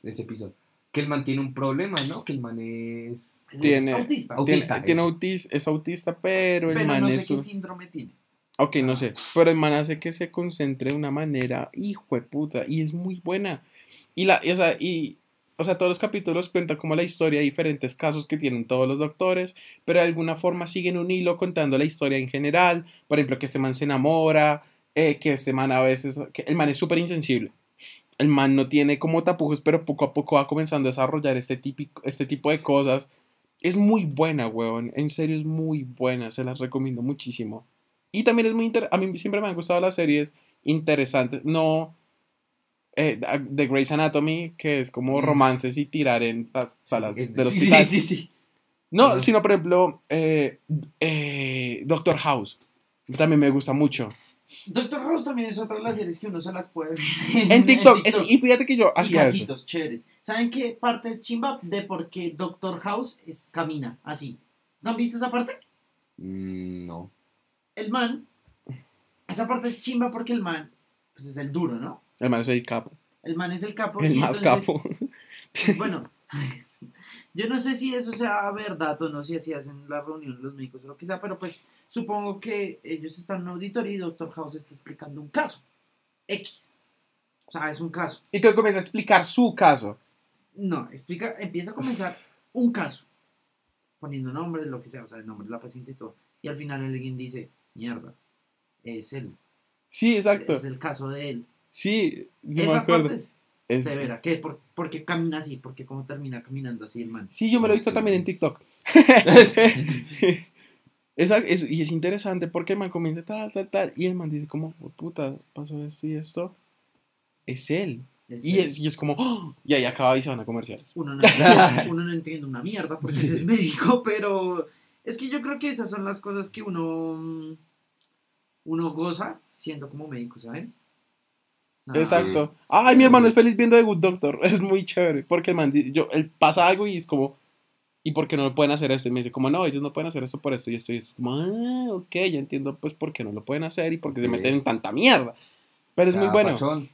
ese episodio. Que el man tiene un problema, ¿no? Que el man es. Es Tiene- autista. Tiene, Autista, tiene es. autis- es autista, pero el pero man no es sé qué síndrome tiene. Ok, no sé. Pero el man hace que se concentre de una manera, hijo de puta, y es muy buena. Y la, o sea, y, o sea, todos los capítulos cuentan como la historia de diferentes casos que tienen todos los doctores, pero de alguna forma siguen un hilo contando la historia en general. Por ejemplo, que este man se enamora, eh, que este man a veces, que el man es súper insensible. El man no tiene como tapujos, pero poco a poco va comenzando a desarrollar este, este tipo de cosas. Es muy buena, weón. En serio, es muy buena. Se las recomiendo muchísimo. Y también es muy interesante. A mí siempre me han gustado las series interesantes. No. eh, The Grey's Anatomy, que es como Mm. romances y tirar en las salas Eh, del sí, hospital. Sí, sí, sí. No, Ajá. sino por ejemplo, eh, eh, Doctor House. También me gusta mucho. Doctor House también es otra de las series que uno se las puede ver <laughs> En TikTok. es- y fíjate que yo hacía eso. casitos chéveres. ¿Saben qué parte es chimba de por qué Doctor House es, camina así? ¿No han visto esa parte? Mm, no. El man, esa parte es chimba porque el man, pues es el duro, ¿no? El man es el capo. El man es el capo. El y más entonces, capo. Bueno, <laughs> yo no sé si eso sea verdad o no, si así hacen la reunión los médicos o lo que sea, pero pues supongo que ellos están en un auditorio y Doctor House está explicando un caso. X. O sea, es un caso. Y que comienza a explicar su caso. No, explica, empieza a comenzar un caso, poniendo nombres, lo que sea, o sea, el nombre de la paciente y todo. Y al final alguien dice, mierda, es él, Sí, exacto. es el caso de él. Sí, yo me Esa acuerdo. parte es, Es- severa. ¿Qué? ¿Por, por qué camina así? ¿Por qué cómo termina caminando así el man? Sí, yo me lo he visto también en <laughs> TikTok. Esa- es- y es interesante porque el man comienza tal, tal, tal. Y el man dice como, "Oh, puta, pasó esto y esto. Es él. Es Y él. es, y es como, "Oh", y ahí acaba y se van a comerciales. uno no, entiende, <laughs> uno no entiende una mierda porque es médico, pero es que yo creo que esas son las cosas que uno uno goza siendo como médico, ¿saben? Nada. Exacto. Ay, mi hermano es feliz viendo The Good Doctor. <laughs> Es muy chévere. Porque man, yo, él pasa algo y es como, ¿y por qué no lo pueden hacer esto? Y me dice, como, no, ellos no pueden hacer esto por esto y esto. Y es como, ah, ok, ya entiendo, pues, por qué no lo pueden hacer y por qué se Ok. meten en tanta mierda. Pero es muy Ah, bueno. Pachón.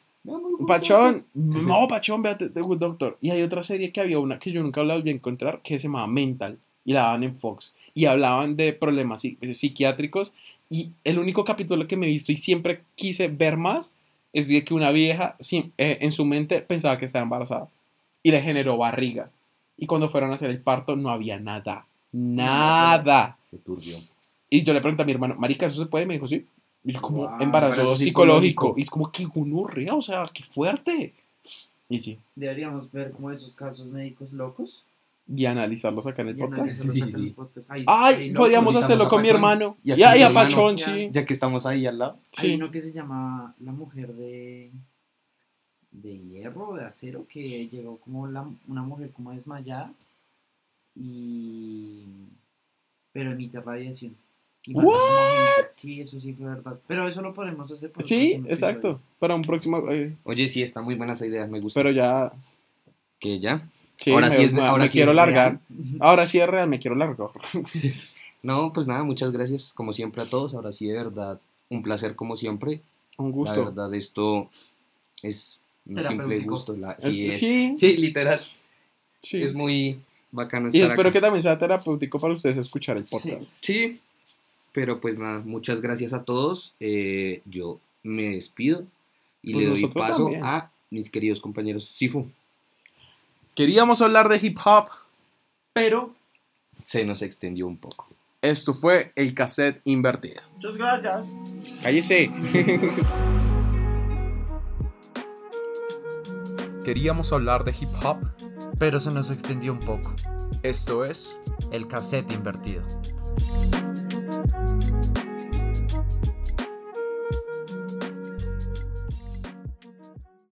Pachón, no, Pachón, véate The Good Doctor. Y hay otra serie que había una que yo nunca la volví a encontrar que se llamaba Mental y la daban en Fox. Y hablaban de problemas psi- psiquiátricos. Y el único capítulo que me he visto y siempre quise ver más es de que una vieja sí, eh, en su mente pensaba que estaba embarazada y le generó barriga. Y cuando fueron a hacer el parto no había nada. Nada. Qué turbio. Y yo le pregunté a mi hermano, Marica, ¿eso se puede? Y me dijo, sí. Y yo como, Wow, embarazo embarazo psicológico. psicológico. Y es como, que gonorrea, o sea, qué fuerte. Y sí, Deberíamos ver como esos casos médicos locos. Y analizarlos acá en el y podcast. Sí, sí. Hay- hay Ay, podríamos hacerlo con mi hermano. Y Y aquí a, tu y a hermano. Pachón, Ya. sí. Ya que estamos ahí al lado. Hay Sí. uno que se llama La Mujer de, de Hierro, de Acero, que llegó como la- una mujer como desmayada y... pero emite radiación. Y gente. Sí, eso sí fue verdad. Pero eso lo podemos hacer por Sí, exacto. Para un próximo. eh, Oye, sí, está muy buena esa idea, me gusta. pero ya. Que ya. Sí, Ahora me, sí es- me- ahora me sí quiero es largar. Ahora sí es real, me quiero largar. <laughs> No, pues nada, muchas gracias como siempre a todos. Ahora sí, de verdad, un placer como siempre. Un La gusto. verdad, esto es un simple gusto. la- Es- sí, es- sí, sí, literal. sí. Es muy bacano Y estar espero acá. que también sea terapéutico para ustedes escuchar el podcast. Sí, pero pues nada, muchas gracias a todos. Eh, yo me despido y Pues le doy paso también. a mis queridos compañeros Sifu. Queríamos hablar de hip hop. Pero, Se nos extendió un poco. Esto fue el cassette invertido. muchas gracias. Cállese. Queríamos hablar de hip hop. Pero se nos extendió un poco. Esto es El cassette invertido.